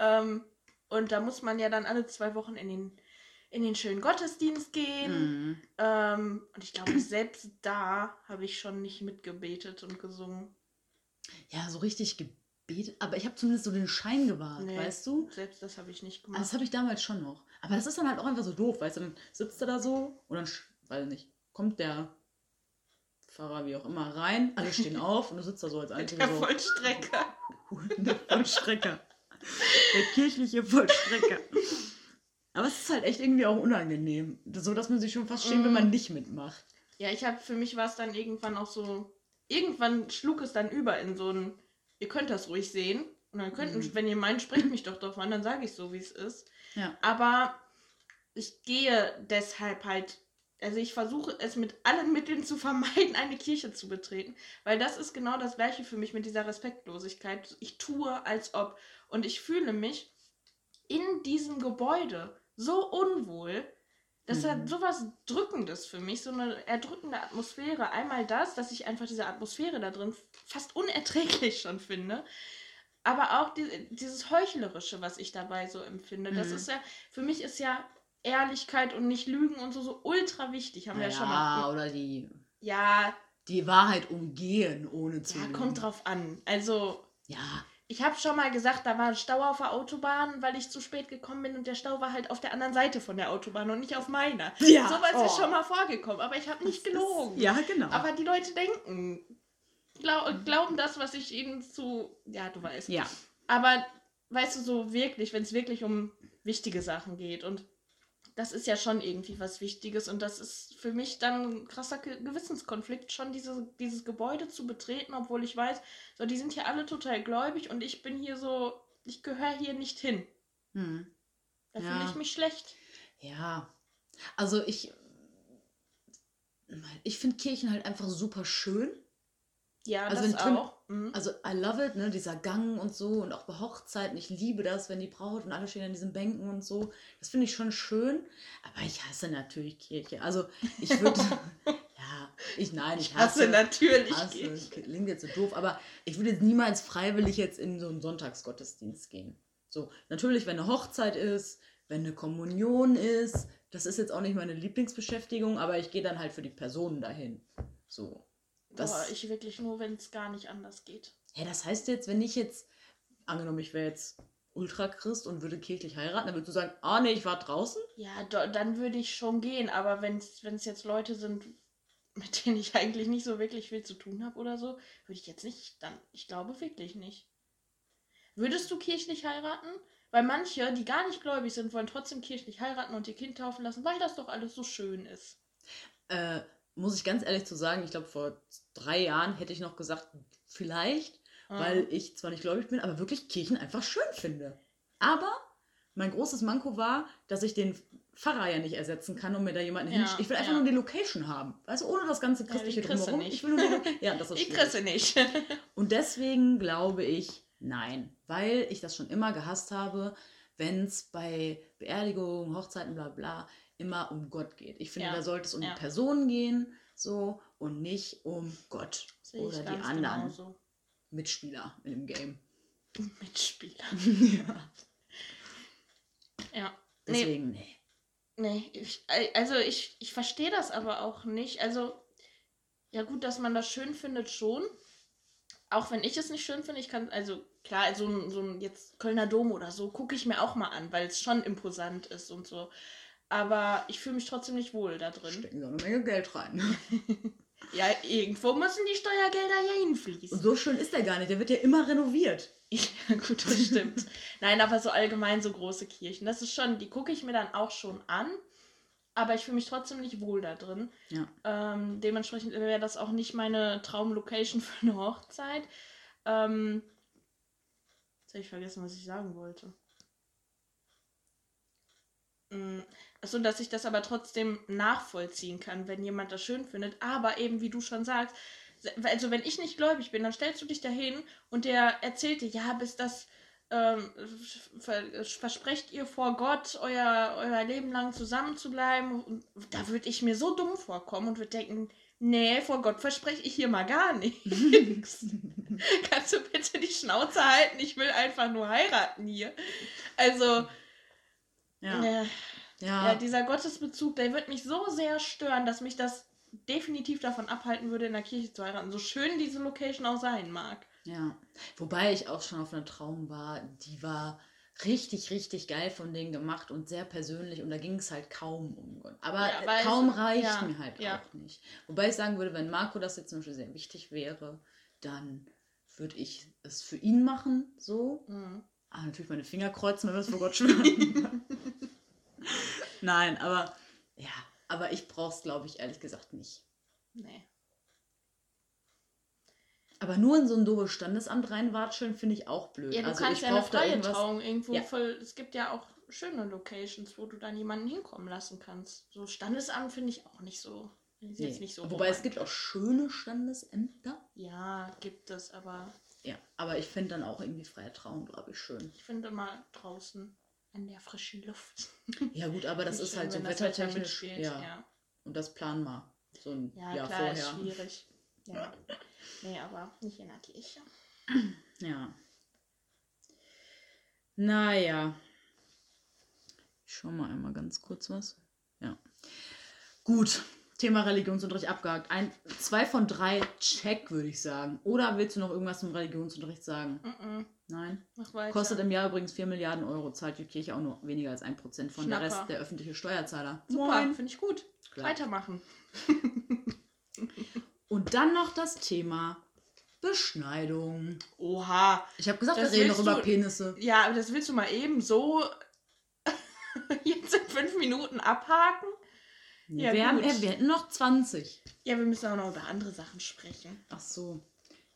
[SPEAKER 3] Ähm, und da muss man ja dann alle zwei Wochen in den, in den schönen Gottesdienst gehen.
[SPEAKER 2] Mhm.
[SPEAKER 3] Ähm, und ich glaube, selbst da habe ich schon nicht mitgebetet und gesungen.
[SPEAKER 2] Ja, so richtig gebetet, aber ich habe zumindest so den Schein gewahrt,
[SPEAKER 3] Nee.
[SPEAKER 2] weißt du?
[SPEAKER 3] Selbst das habe ich nicht
[SPEAKER 2] Also
[SPEAKER 3] gemacht.
[SPEAKER 2] das habe ich damals schon noch. Aber das ist dann halt auch einfach so doof, weißt du, dann sitzt er da so und dann, weiß nicht, kommt der Pfarrer, wie auch immer, rein, alle stehen auf und du sitzt da so als einziger
[SPEAKER 3] Der
[SPEAKER 2] so.
[SPEAKER 3] Vollstrecker.
[SPEAKER 2] Der Vollstrecker. Der kirchliche Vollstrecker. Aber es ist halt echt irgendwie auch unangenehm. So, dass man sich schon fast schämt, wenn
[SPEAKER 3] Mm.
[SPEAKER 2] man nicht mitmacht.
[SPEAKER 3] Ja, ich habe für mich war es dann irgendwann auch so. Irgendwann schlug es dann über in so ein. Ihr könnt das ruhig sehen. Und dann könnt,
[SPEAKER 2] Mhm.
[SPEAKER 3] wenn ihr meint, sprecht mich doch drauf an, dann sage ich so, wie es ist.
[SPEAKER 2] Ja.
[SPEAKER 3] Aber ich gehe deshalb halt. Also ich versuche es mit allen Mitteln zu vermeiden, eine Kirche zu betreten. Weil das ist genau das gleiche für mich mit dieser Respektlosigkeit. Ich tue, als ob. Und ich fühle mich in diesem Gebäude so unwohl. Das
[SPEAKER 2] Mhm.
[SPEAKER 3] hat sowas Drückendes für mich, so eine erdrückende Atmosphäre. Einmal das, dass ich einfach diese Atmosphäre da drin fast unerträglich schon finde. Aber auch die, dieses Heuchlerische, was ich dabei so empfinde. Das
[SPEAKER 2] Mhm.
[SPEAKER 3] ist ja, für mich ist ja Ehrlichkeit und nicht Lügen und so, so ultra wichtig. Haben wir ja schon mal.
[SPEAKER 2] oder die,
[SPEAKER 3] Ja,
[SPEAKER 2] die Wahrheit umgehen, ohne zu
[SPEAKER 3] ja,
[SPEAKER 2] lügen.
[SPEAKER 3] kommt drauf an. Also,
[SPEAKER 2] Ja,
[SPEAKER 3] ich habe schon mal gesagt, da war ein Stau auf der Autobahn, weil ich zu spät gekommen bin und der Stau war halt auf der anderen Seite von der Autobahn und nicht auf meiner.
[SPEAKER 2] Ja,
[SPEAKER 3] Sowas ist
[SPEAKER 2] oh.
[SPEAKER 3] schon mal vorgekommen, aber ich habe nicht
[SPEAKER 2] Das
[SPEAKER 3] gelogen.
[SPEAKER 2] Ist, ja, genau.
[SPEAKER 3] Aber die Leute denken, glau glauben das, was ich ihnen zu. Ja, du weißt.
[SPEAKER 2] ja.
[SPEAKER 3] Aber weißt du, so wirklich, wenn es wirklich um wichtige Sachen geht und das ist ja schon irgendwie was Wichtiges und das ist für mich dann ein krasser Ge Gewissenskonflikt, schon diese, dieses Gebäude zu betreten, obwohl ich weiß, so, die sind hier alle total gläubig und ich bin hier so, ich gehöre hier nicht hin.
[SPEAKER 2] Hm.
[SPEAKER 3] Da
[SPEAKER 2] Ja.
[SPEAKER 3] fühle ich mich schlecht.
[SPEAKER 2] Ja. Also ich. Ich finde Kirchen halt einfach super schön.
[SPEAKER 3] Ja,
[SPEAKER 2] Also
[SPEAKER 3] das auch. Mhm.
[SPEAKER 2] Also I love it, ne? Dieser Gang und so und auch bei Hochzeiten. Ich liebe das, wenn die Braut und alle stehen an diesen Bänken und so. Das finde ich schon schön. Aber ich hasse natürlich Kirche. Also ich würde. ja, ich nein, ich hasse.
[SPEAKER 3] hasse natürlich
[SPEAKER 2] hasse.
[SPEAKER 3] Kirche.
[SPEAKER 2] Klingt jetzt so doof, aber ich würde jetzt niemals freiwillig jetzt in so einen Sonntagsgottesdienst gehen. So, natürlich, wenn eine Hochzeit ist, wenn eine Kommunion ist, das ist jetzt auch nicht meine Lieblingsbeschäftigung, aber ich gehe dann halt für die Personen dahin. So.
[SPEAKER 3] Boah,
[SPEAKER 2] Das,
[SPEAKER 3] ich wirklich nur, wenn es gar nicht anders geht.
[SPEAKER 2] ja, das heißt jetzt, wenn ich jetzt, angenommen, ich wäre jetzt Ultrachrist und würde kirchlich heiraten, dann würdest du sagen, ah nee, ich war draußen?
[SPEAKER 3] Ja, do, dann würde ich schon gehen, aber wenn es jetzt Leute sind, mit denen ich eigentlich nicht so wirklich viel zu tun habe oder so, würde ich jetzt nicht, dann, ich glaube wirklich nicht. Würdest du kirchlich heiraten? Weil manche, die gar nicht gläubig sind, wollen trotzdem kirchlich heiraten und ihr Kind taufen lassen, weil das doch alles so schön ist.
[SPEAKER 2] Äh, muss ich ganz ehrlich zu sagen, ich glaube, vor drei Jahren hätte ich noch gesagt, vielleicht,
[SPEAKER 3] Ah.
[SPEAKER 2] weil ich zwar nicht gläubig bin, aber wirklich Kirchen einfach schön finde. Aber mein großes Manko war, dass ich den Pfarrer ja nicht ersetzen kann und mir da jemanden
[SPEAKER 3] Ja,
[SPEAKER 2] hin. Ich will einfach
[SPEAKER 3] ja.
[SPEAKER 2] nur die Location haben. Also ohne das ganze christliche
[SPEAKER 3] du
[SPEAKER 2] drumherum.
[SPEAKER 3] nicht.
[SPEAKER 2] Ich will nur die Ja, das ist
[SPEAKER 3] ich kriegse nicht.
[SPEAKER 2] Und deswegen glaube ich, nein. Weil ich das schon immer gehasst habe, wenn es bei Beerdigungen, Hochzeiten, bla bla, immer um Gott geht. Ich finde,
[SPEAKER 3] Ja,
[SPEAKER 2] da sollte es um
[SPEAKER 3] ja.
[SPEAKER 2] die Person gehen, so, und nicht um Gott oder die anderen
[SPEAKER 3] genauso.
[SPEAKER 2] Mitspieler in dem Game.
[SPEAKER 3] Mitspieler.
[SPEAKER 2] ja.
[SPEAKER 3] Ja. Nee,
[SPEAKER 2] Deswegen, nee.
[SPEAKER 3] Nee, ich, also ich, ich verstehe das aber auch nicht. Also, ja gut, dass man das schön findet schon. Auch wenn ich es nicht schön finde, ich kann, also klar, so ein, so ein jetzt Kölner Dom oder so, gucke ich mir auch mal an, weil es schon imposant ist und so. Aber ich fühle mich trotzdem nicht wohl da drin.
[SPEAKER 2] Stecken da eine Menge Geld rein.
[SPEAKER 3] Ja, irgendwo müssen die Steuergelder ja hinfließen.
[SPEAKER 2] Und so schön ist der gar nicht. Der wird ja immer renoviert.
[SPEAKER 3] Ja, gut, das stimmt. Nein, aber so allgemein so große Kirchen, das ist schon, die gucke ich mir dann auch schon an. Aber ich fühle mich trotzdem nicht wohl da drin.
[SPEAKER 2] Ja.
[SPEAKER 3] Ähm, dementsprechend wäre das auch nicht meine Traumlocation für eine Hochzeit. Ähm, jetzt habe ich vergessen, was ich sagen wollte. Achso, dass ich das aber trotzdem nachvollziehen kann, wenn jemand das schön findet. Aber eben, wie du schon sagst, also wenn ich nicht gläubig bin, dann stellst du dich dahin und der erzählt dir, ja, bis das ähm, ver versprecht ihr vor Gott, euer, euer Leben lang zusammen zu bleiben. Und da würde ich mir so dumm vorkommen und würde denken, nee, vor Gott verspreche ich hier mal gar nichts. Kannst du bitte die Schnauze halten? Ich will einfach nur heiraten hier. Also,
[SPEAKER 2] Ja.
[SPEAKER 3] äh,
[SPEAKER 2] Ja.
[SPEAKER 3] ja, dieser Gottesbezug, der wird mich so sehr stören, dass mich das definitiv davon abhalten würde, in der Kirche zu heiraten. So schön diese Location auch sein mag.
[SPEAKER 2] Ja. Wobei ich auch schon auf einer Traum war, die war richtig, richtig geil von denen gemacht und sehr persönlich und da ging es halt kaum um Gott. Aber
[SPEAKER 3] Ja,
[SPEAKER 2] kaum
[SPEAKER 3] es-
[SPEAKER 2] reicht
[SPEAKER 3] ja,
[SPEAKER 2] mir halt
[SPEAKER 3] ja.
[SPEAKER 2] auch nicht. Wobei ich sagen würde, wenn Marco das jetzt zum Beispiel sehr wichtig wäre, dann würde ich es für ihn machen, so.
[SPEAKER 3] Mhm.
[SPEAKER 2] Aber natürlich meine Finger kreuzen, wenn wir es vor Gott schwören. Nein, aber ja, aber ich brauche es, glaube ich, ehrlich gesagt nicht.
[SPEAKER 3] Nee.
[SPEAKER 2] Aber nur in so ein doofes Standesamt reinwatscheln, finde ich auch blöd.
[SPEAKER 3] Ja, du
[SPEAKER 2] also
[SPEAKER 3] kannst
[SPEAKER 2] ich
[SPEAKER 3] ja eine freie Trauung irgendwo
[SPEAKER 2] Ja.
[SPEAKER 3] voll. Es gibt ja auch schöne Locations, wo du dann jemanden hinkommen lassen kannst. So Standesamt finde ich auch nicht so. Ist
[SPEAKER 2] Nee.
[SPEAKER 3] jetzt nicht so.
[SPEAKER 2] Wobei es gibt auch schöne Standesämter.
[SPEAKER 3] Ja, gibt es, aber
[SPEAKER 2] Ja, aber ich finde dann auch irgendwie freie Trauung, glaube ich, schön.
[SPEAKER 3] ich finde immer draußen an der frischen Luft.
[SPEAKER 2] Ja gut, aber das ist halt so
[SPEAKER 3] Wetter
[SPEAKER 2] wettertechnisch. Ja.
[SPEAKER 3] ja.
[SPEAKER 2] Und das planen wir so ein
[SPEAKER 3] Ja,
[SPEAKER 2] Jahr
[SPEAKER 3] klar,
[SPEAKER 2] vorher.
[SPEAKER 3] ist schwierig. Ja. Nee, aber nicht in der Kirche.
[SPEAKER 2] Ja. Naja. Ich schau mal einmal ganz kurz was. Ja. Gut. Thema Religionsunterricht abgehakt. Ein, zwei von drei Check, würde ich sagen. Oder willst du noch irgendwas zum Religionsunterricht sagen?
[SPEAKER 3] Mhm.
[SPEAKER 2] Nein?
[SPEAKER 3] Mach weiter.
[SPEAKER 2] Kostet im Jahr übrigens 4 Milliarden Euro, zahlt die Kirche auch nur weniger als 1% von der
[SPEAKER 3] Schnapper.
[SPEAKER 2] Rest der öffentliche Steuerzahler.
[SPEAKER 3] Super, finde ich gut.
[SPEAKER 2] Klar.
[SPEAKER 3] Weitermachen.
[SPEAKER 2] Und dann noch das Thema Beschneidung.
[SPEAKER 3] Oha.
[SPEAKER 2] Ich habe gesagt,
[SPEAKER 3] Das
[SPEAKER 2] wir reden noch über Penisse.
[SPEAKER 3] Ja, aber das willst du mal eben so jetzt in fünf Minuten abhaken? Ja,
[SPEAKER 2] wir, haben, äh, wir hätten noch 20.
[SPEAKER 3] Ja, wir müssen auch noch über andere Sachen sprechen.
[SPEAKER 2] Ach so.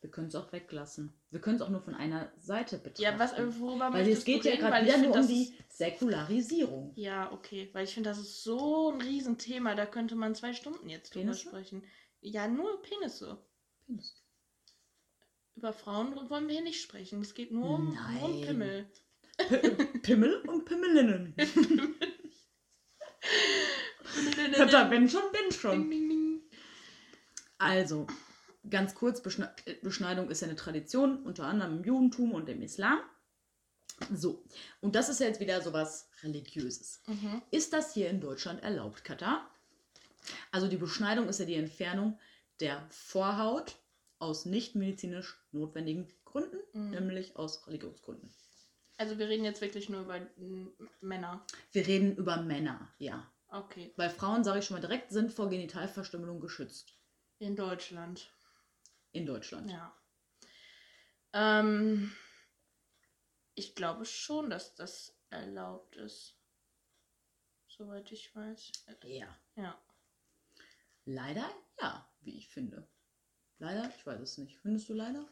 [SPEAKER 2] Wir können es auch weglassen. Wir können es auch nur von einer Seite betrachten.
[SPEAKER 3] Ja, was, äh, worüber
[SPEAKER 2] Weil es geht ja gerade wieder
[SPEAKER 3] find,
[SPEAKER 2] nur um die Säkularisierung.
[SPEAKER 3] Ja, okay, weil ich finde, das ist so ein Riesenthema, da könnte man zwei Stunden jetzt drüber
[SPEAKER 2] Penisse?
[SPEAKER 3] sprechen. Ja, nur Penisse.
[SPEAKER 2] Penis.
[SPEAKER 3] Über Frauen wollen wir hier nicht sprechen. Es geht nur um, nur um
[SPEAKER 2] Nein.
[SPEAKER 3] Pimmel.
[SPEAKER 2] P Pimmel und Pimmelinnen. Kötter, wenn schon,
[SPEAKER 3] Ding,
[SPEAKER 2] schon.
[SPEAKER 3] ding, ding.
[SPEAKER 2] Also, ganz kurz, Beschne Beschneidung ist ja eine Tradition, unter anderem im Judentum und im Islam. So, und das ist ja jetzt wieder sowas Religiöses.
[SPEAKER 3] Mhm.
[SPEAKER 2] Ist das hier in Deutschland erlaubt, Katar? Also die Beschneidung ist ja die Entfernung der Vorhaut aus nicht medizinisch notwendigen Gründen,
[SPEAKER 3] Mhm.
[SPEAKER 2] nämlich aus Religionsgründen.
[SPEAKER 3] Also wir reden jetzt wirklich nur über Männer.
[SPEAKER 2] Wir reden über Männer, ja.
[SPEAKER 3] Okay.
[SPEAKER 2] Bei Frauen, sage ich schon mal direkt, sind vor Genitalverstümmelung geschützt.
[SPEAKER 3] In Deutschland.
[SPEAKER 2] In Deutschland.
[SPEAKER 3] Ja. Ähm, ich glaube schon, dass das erlaubt ist. Soweit ich weiß.
[SPEAKER 2] Ja.
[SPEAKER 3] Ja.
[SPEAKER 2] Leider ja, wie ich finde. Leider, ich weiß es nicht. Findest du leider?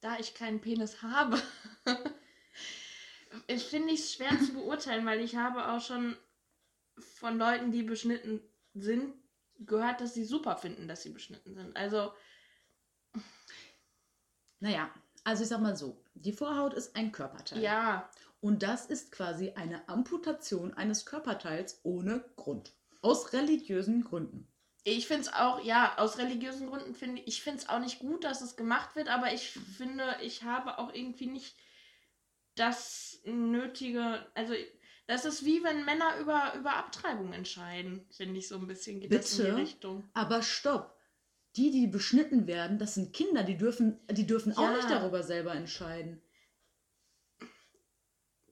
[SPEAKER 3] Da ich keinen Penis habe, ich finde es schwer zu beurteilen, weil ich habe auch schon von Leuten, die beschnitten sind, gehört, dass sie super finden, dass sie beschnitten sind. Also,
[SPEAKER 2] Naja, also ich sag mal so, die Vorhaut ist ein Körperteil.
[SPEAKER 3] ja,
[SPEAKER 2] Und das ist quasi eine Amputation eines Körperteils ohne Grund. Aus religiösen Gründen.
[SPEAKER 3] Ich finde es auch, ja, aus religiösen Gründen finde ich, ich finde es auch nicht gut, dass es gemacht wird, aber ich finde, ich habe auch irgendwie nicht das nötige, also das ist wie wenn Männer über, über Abtreibung entscheiden, finde ich so ein bisschen, geht das in die
[SPEAKER 2] Bitte?
[SPEAKER 3] Richtung.
[SPEAKER 2] Aber stopp. Die, die beschnitten werden, das sind Kinder, die dürfen, die dürfen auch
[SPEAKER 3] Ja.
[SPEAKER 2] nicht darüber selber entscheiden.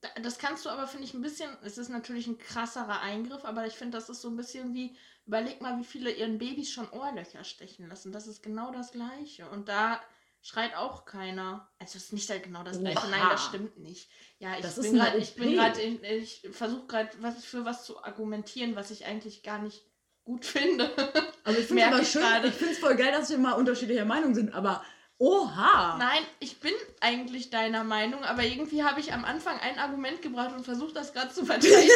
[SPEAKER 3] Da- Das kannst du aber, finde ich, ein bisschen, es ist natürlich ein krasserer Eingriff, aber ich finde, das ist so ein bisschen wie, überleg mal, wie viele ihren Babys schon Ohrlöcher stechen lassen. Das ist genau das Gleiche. Und da schreit auch keiner. Also es ist nicht halt genau das Gleiche. Nein, das stimmt nicht. Ja, ich
[SPEAKER 2] Das
[SPEAKER 3] bin gerade, ich bin gerade, in- ich versuche gerade was für was zu argumentieren, was ich eigentlich gar nicht gut finde.
[SPEAKER 2] Also ich finde es voll geil, dass wir mal unterschiedlicher Meinung sind, aber oha!
[SPEAKER 3] Nein, ich bin eigentlich deiner Meinung, aber irgendwie habe ich am Anfang ein Argument gebracht und versucht, das gerade zu verteidigen.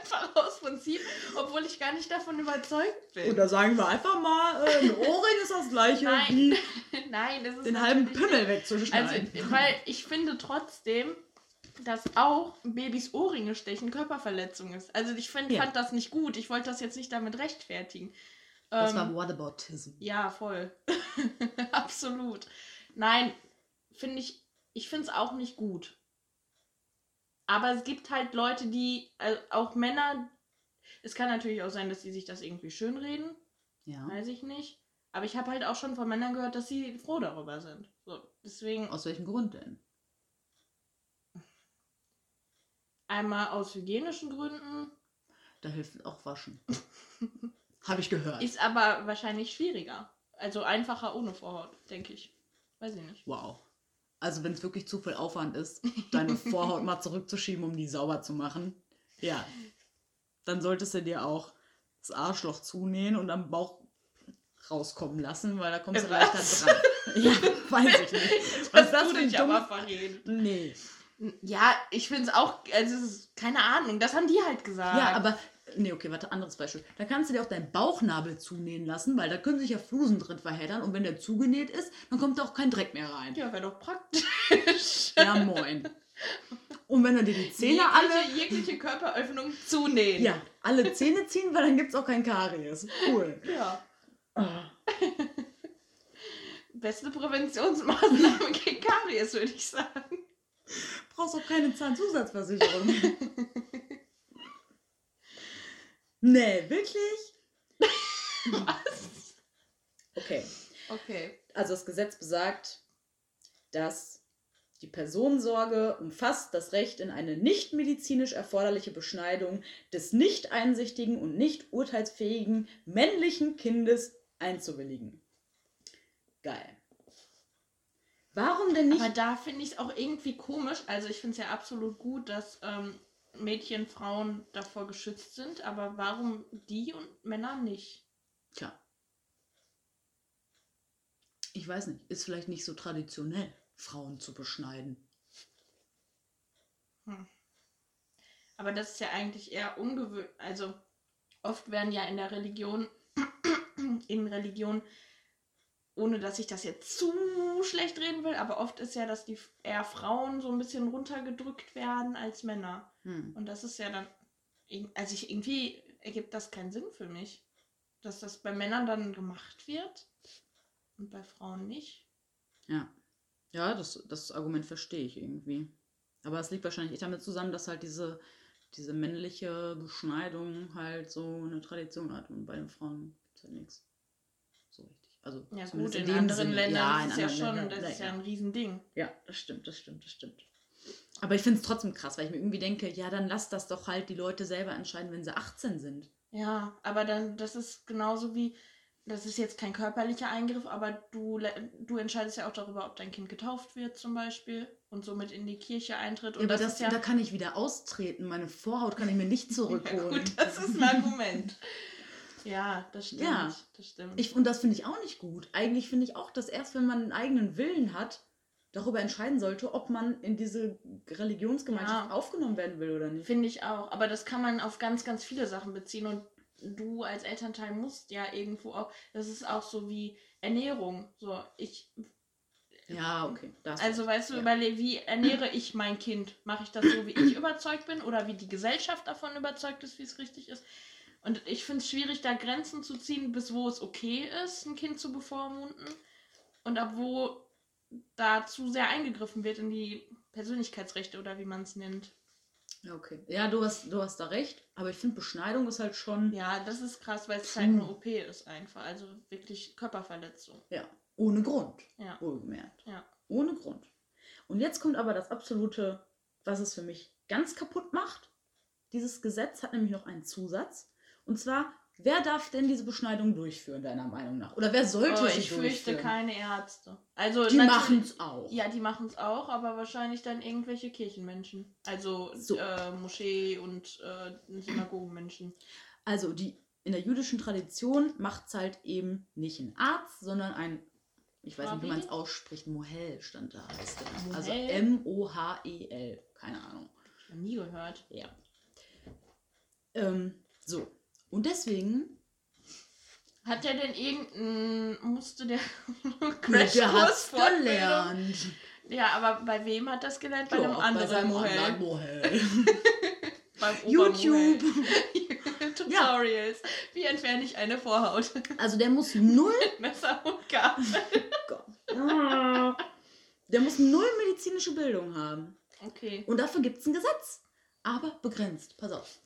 [SPEAKER 3] einfach aus Prinzip, obwohl ich gar nicht davon überzeugt bin.
[SPEAKER 2] Und da sagen wir einfach mal, äh, ein Ohrring ist das gleiche
[SPEAKER 3] Nein,
[SPEAKER 2] wie
[SPEAKER 3] Nein, das ist
[SPEAKER 2] den halben Pimmel wegzuschneiden.
[SPEAKER 3] Also, weil ich finde trotzdem, dass auch Babys Ohrringe stechen Körperverletzung ist. Also ich find,
[SPEAKER 2] Ja.
[SPEAKER 3] fand das nicht gut. Ich wollte das jetzt nicht damit rechtfertigen.
[SPEAKER 2] Das
[SPEAKER 3] Ähm,
[SPEAKER 2] war Whataboutism.
[SPEAKER 3] Ja, voll. Absolut. Nein, finde ich, ich finde es auch nicht gut. Aber es gibt halt Leute, die, äh, auch Männer, es kann natürlich auch sein, dass die sich das irgendwie schönreden,
[SPEAKER 2] Ja.
[SPEAKER 3] weiß ich nicht. Aber ich habe halt auch schon von Männern gehört, dass sie froh darüber sind. So, deswegen
[SPEAKER 2] Aus welchem Grund denn?
[SPEAKER 3] einmal aus hygienischen Gründen,
[SPEAKER 2] Da hilft auch Waschen. Habe ich gehört.
[SPEAKER 3] ist aber wahrscheinlich schwieriger. Also einfacher ohne Vorhaut, denke ich. Weiß ich nicht.
[SPEAKER 2] Wow. Also wenn es wirklich zu viel Aufwand ist, deine Vorhaut mal zurückzuschieben, um die sauber zu machen, ja, dann solltest du dir auch das Arschloch zunähen und am Bauch rauskommen lassen, weil da kommst du leichter dran. Ja, weiß ich nicht.
[SPEAKER 3] Was
[SPEAKER 2] das
[SPEAKER 3] du dich aber verreden.
[SPEAKER 2] Nee.
[SPEAKER 3] Ja, ich finde es auch, also es ist, keine Ahnung, das haben die halt gesagt.
[SPEAKER 2] Ja, aber, nee, okay, warte, anderes Beispiel. Da kannst du dir auch deinen Bauchnabel zunähen lassen, weil da können sich ja Flusen drin verheddern und wenn der zugenäht ist, dann kommt da auch kein Dreck mehr rein.
[SPEAKER 3] Ja, wäre doch praktisch.
[SPEAKER 2] Ja, moin. Und wenn du dir die Zähne alle
[SPEAKER 3] jegliche, jegliche Körperöffnung zunähen.
[SPEAKER 2] Ja, alle Zähne ziehen, weil dann gibt es auch kein Karies. Cool.
[SPEAKER 3] ja.
[SPEAKER 2] Ah.
[SPEAKER 3] Beste Präventionsmaßnahme gegen Karies, würde ich sagen.
[SPEAKER 2] Brauchst auch keine Zahnzusatzversicherung. nee, wirklich?
[SPEAKER 3] Was?
[SPEAKER 2] Okay.
[SPEAKER 3] Okay.
[SPEAKER 2] Also das Gesetz besagt, dass die Personensorge umfasst das Recht in eine nicht medizinisch erforderliche Beschneidung des nicht einsichtigen und nicht urteilsfähigen männlichen Kindes einzuwilligen. Geil. Warum denn nicht?
[SPEAKER 3] Aber da finde ich es auch irgendwie komisch. Also ich finde es ja absolut gut, dass ähm, Mädchen, Frauen davor geschützt sind. Aber warum die und Männer nicht?
[SPEAKER 2] Tja. Ich weiß nicht, ist vielleicht nicht so traditionell, Frauen zu beschneiden.
[SPEAKER 3] Aber das ist ja eigentlich eher ungewöhnlich. Also oft werden ja in der Religion, in Religion, ohne dass ich das jetzt zu schlecht reden will, aber oft ist ja, dass die eher Frauen so ein bisschen runtergedrückt werden als Männer.
[SPEAKER 2] Hm.
[SPEAKER 3] Und das ist ja dann, also ich, irgendwie ergibt das keinen Sinn für mich. Dass das bei Männern dann gemacht wird und bei Frauen nicht.
[SPEAKER 2] Ja. Ja, das, das Argument verstehe ich irgendwie. Aber es liegt wahrscheinlich echt damit zusammen, dass halt diese, diese männliche Beschneidung halt so eine Tradition hat. Und bei den Frauen gibt es halt nichts. Also
[SPEAKER 3] Ja gut, in,
[SPEAKER 2] dem
[SPEAKER 3] anderen
[SPEAKER 2] Sinne.
[SPEAKER 3] Ländern
[SPEAKER 2] ja,
[SPEAKER 3] ist
[SPEAKER 2] in
[SPEAKER 3] es ja schon,
[SPEAKER 2] Ländern,
[SPEAKER 3] das ist ja
[SPEAKER 2] ja.
[SPEAKER 3] ein Riesending.
[SPEAKER 2] Ja, das stimmt, das stimmt, das stimmt. Aber ich finde es trotzdem krass, weil ich mir irgendwie denke, ja, dann lass das doch halt die Leute selber entscheiden, wenn sie 18 sind.
[SPEAKER 3] Ja, aber dann, das ist genauso wie, das ist jetzt kein körperlicher Eingriff, aber du, du entscheidest ja auch darüber, ob dein Kind getauft wird zum Beispiel und somit in die Kirche eintritt. Und
[SPEAKER 2] Ja, aber
[SPEAKER 3] das,
[SPEAKER 2] das,
[SPEAKER 3] ja,
[SPEAKER 2] da kann ich wieder austreten. Meine Vorhaut kann ich mir nicht
[SPEAKER 3] ja
[SPEAKER 2] zurückholen.
[SPEAKER 3] gut, das ist ein Argument. ja, das stimmt.
[SPEAKER 2] Ja.
[SPEAKER 3] Das stimmt.
[SPEAKER 2] Ich, und das finde ich auch nicht gut. Eigentlich finde ich auch, dass erst wenn man einen eigenen Willen hat, darüber entscheiden sollte, ob man in diese Religionsgemeinschaft
[SPEAKER 3] Ja.
[SPEAKER 2] aufgenommen werden will oder nicht.
[SPEAKER 3] Finde ich auch. Aber das kann man auf ganz, ganz viele Sachen beziehen. Und du als Elternteil musst ja irgendwo auch. Das ist auch so wie Ernährung. So, ich.
[SPEAKER 2] Ja, okay. da hast
[SPEAKER 3] Also, weißt du,
[SPEAKER 2] ja.
[SPEAKER 3] überleg, wie ernähre ich mein Kind? Mache ich das so, wie ich überzeugt bin? Oder wie die Gesellschaft davon überzeugt ist, wie es richtig ist? Und ich finde es schwierig, da Grenzen zu ziehen, bis wo es okay ist, ein Kind zu bevormunden. Und ab wo da zu sehr eingegriffen wird in die Persönlichkeitsrechte oder wie man es nennt.
[SPEAKER 2] Ja, okay. Ja, du hast, du hast da recht. Aber ich finde, Beschneidung ist halt schon
[SPEAKER 3] Ja, das ist krass, weil es halt eine OP ist einfach. Also wirklich Körperverletzung.
[SPEAKER 2] ja, ohne Grund.
[SPEAKER 3] Ja.
[SPEAKER 2] Wohlgemerkt.
[SPEAKER 3] Ja.
[SPEAKER 2] Ohne Grund. Und jetzt kommt aber das absolute, was es für mich ganz kaputt macht. Dieses Gesetz hat nämlich noch einen Zusatz. Und zwar, wer darf denn diese Beschneidung durchführen, deiner Meinung nach? Oder wer sollte
[SPEAKER 3] Oh,
[SPEAKER 2] sie
[SPEAKER 3] ich fürchte
[SPEAKER 2] durchführen?
[SPEAKER 3] keine Ärzte. Also
[SPEAKER 2] Die machen es auch.
[SPEAKER 3] Ja, die machen es auch, aber wahrscheinlich dann irgendwelche Kirchenmenschen. Also
[SPEAKER 2] So.
[SPEAKER 3] äh, Moschee und äh, Synagogenmenschen.
[SPEAKER 2] Also die in der jüdischen Tradition macht es halt eben nicht ein Arzt, sondern ein, ich weiß nicht, wie
[SPEAKER 3] Rabbi?
[SPEAKER 2] man es ausspricht, Mohel stand da. Heißt der. Also
[SPEAKER 3] Mohel?
[SPEAKER 2] M-O-H-E-L. Keine Ahnung.
[SPEAKER 3] Noch nie gehört.
[SPEAKER 2] Ja. Ähm, so. Und deswegen.
[SPEAKER 3] Hat der denn irgendeinen, musste der
[SPEAKER 2] der
[SPEAKER 3] Crashkurs
[SPEAKER 2] hat's gelernt.
[SPEAKER 3] Ja, aber bei wem hat das gelernt? Bei
[SPEAKER 2] Ja,
[SPEAKER 3] einem anderen
[SPEAKER 2] seinem
[SPEAKER 3] Mohel.
[SPEAKER 2] Mohel.
[SPEAKER 3] Beim
[SPEAKER 2] YouTube.
[SPEAKER 3] Tutorials. Wie entferne ich eine Vorhaut?
[SPEAKER 2] Also der muss null.
[SPEAKER 3] Messer und Gabel.
[SPEAKER 2] Ah. der muss null medizinische Bildung haben.
[SPEAKER 3] Okay.
[SPEAKER 2] Und dafür gibt es ein Gesetz. Aber begrenzt. Pass auf.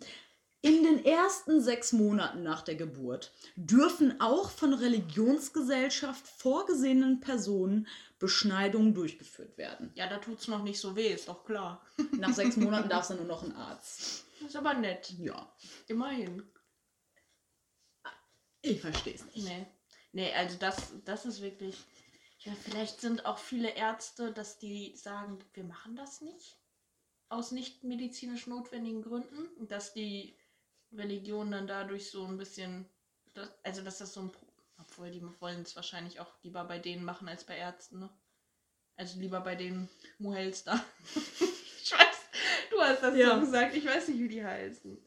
[SPEAKER 2] In den ersten sechs Monaten nach der Geburt dürfen auch von Religionsgesellschaft vorgesehenen Personen Beschneidungen durchgeführt werden.
[SPEAKER 3] Ja, da tut's noch nicht so weh, ist doch klar.
[SPEAKER 2] Nach sechs Monaten darf es dann nur noch ein Arzt.
[SPEAKER 3] Das ist aber nett.
[SPEAKER 2] Ja,
[SPEAKER 3] Immerhin.
[SPEAKER 2] ich verstehe es nicht.
[SPEAKER 3] Nee. Nee, also das, das ist wirklich. Ja, vielleicht sind auch viele Ärzte, dass die sagen, wir machen das nicht. Aus nicht medizinisch notwendigen Gründen. Dass die Religion dann dadurch so ein bisschen. Das, also, dass das so ein. Obwohl, die wollen es wahrscheinlich auch lieber bei denen machen als bei Ärzten, ne? Also lieber bei den Muhels da. ich weiß, du hast das
[SPEAKER 2] Ja.
[SPEAKER 3] so gesagt, ich weiß nicht, wie die heißen.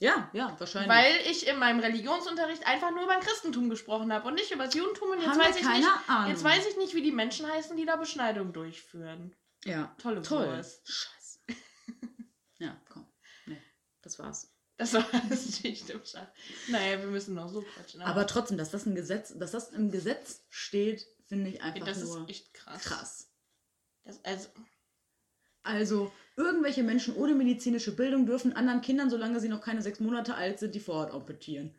[SPEAKER 2] Ja, ja, wahrscheinlich.
[SPEAKER 3] Weil ich in meinem Religionsunterricht einfach nur über das Christentum gesprochen habe und nicht über das Judentum. Und jetzt
[SPEAKER 2] Haben
[SPEAKER 3] weiß ich
[SPEAKER 2] keine
[SPEAKER 3] nicht,
[SPEAKER 2] Ahnung.
[SPEAKER 3] jetzt weiß ich nicht, wie die Menschen heißen, die da Beschneidung durchführen.
[SPEAKER 2] ja,
[SPEAKER 3] Tolle
[SPEAKER 2] toll. Scheiße. ja, komm. Nee, das war's.
[SPEAKER 3] Das war das nicht im Schach. Naja, wir müssen noch so quatschen.
[SPEAKER 2] Aber trotzdem, dass das ein Gesetz, dass das im Gesetz steht, finde ich einfach
[SPEAKER 3] das ist
[SPEAKER 2] nur
[SPEAKER 3] echt krass.
[SPEAKER 2] krass.
[SPEAKER 3] Das, also,
[SPEAKER 2] Also, irgendwelche Menschen ohne medizinische Bildung dürfen anderen Kindern, solange sie noch keine sechs Monate alt sind, die Vorhaut amputieren.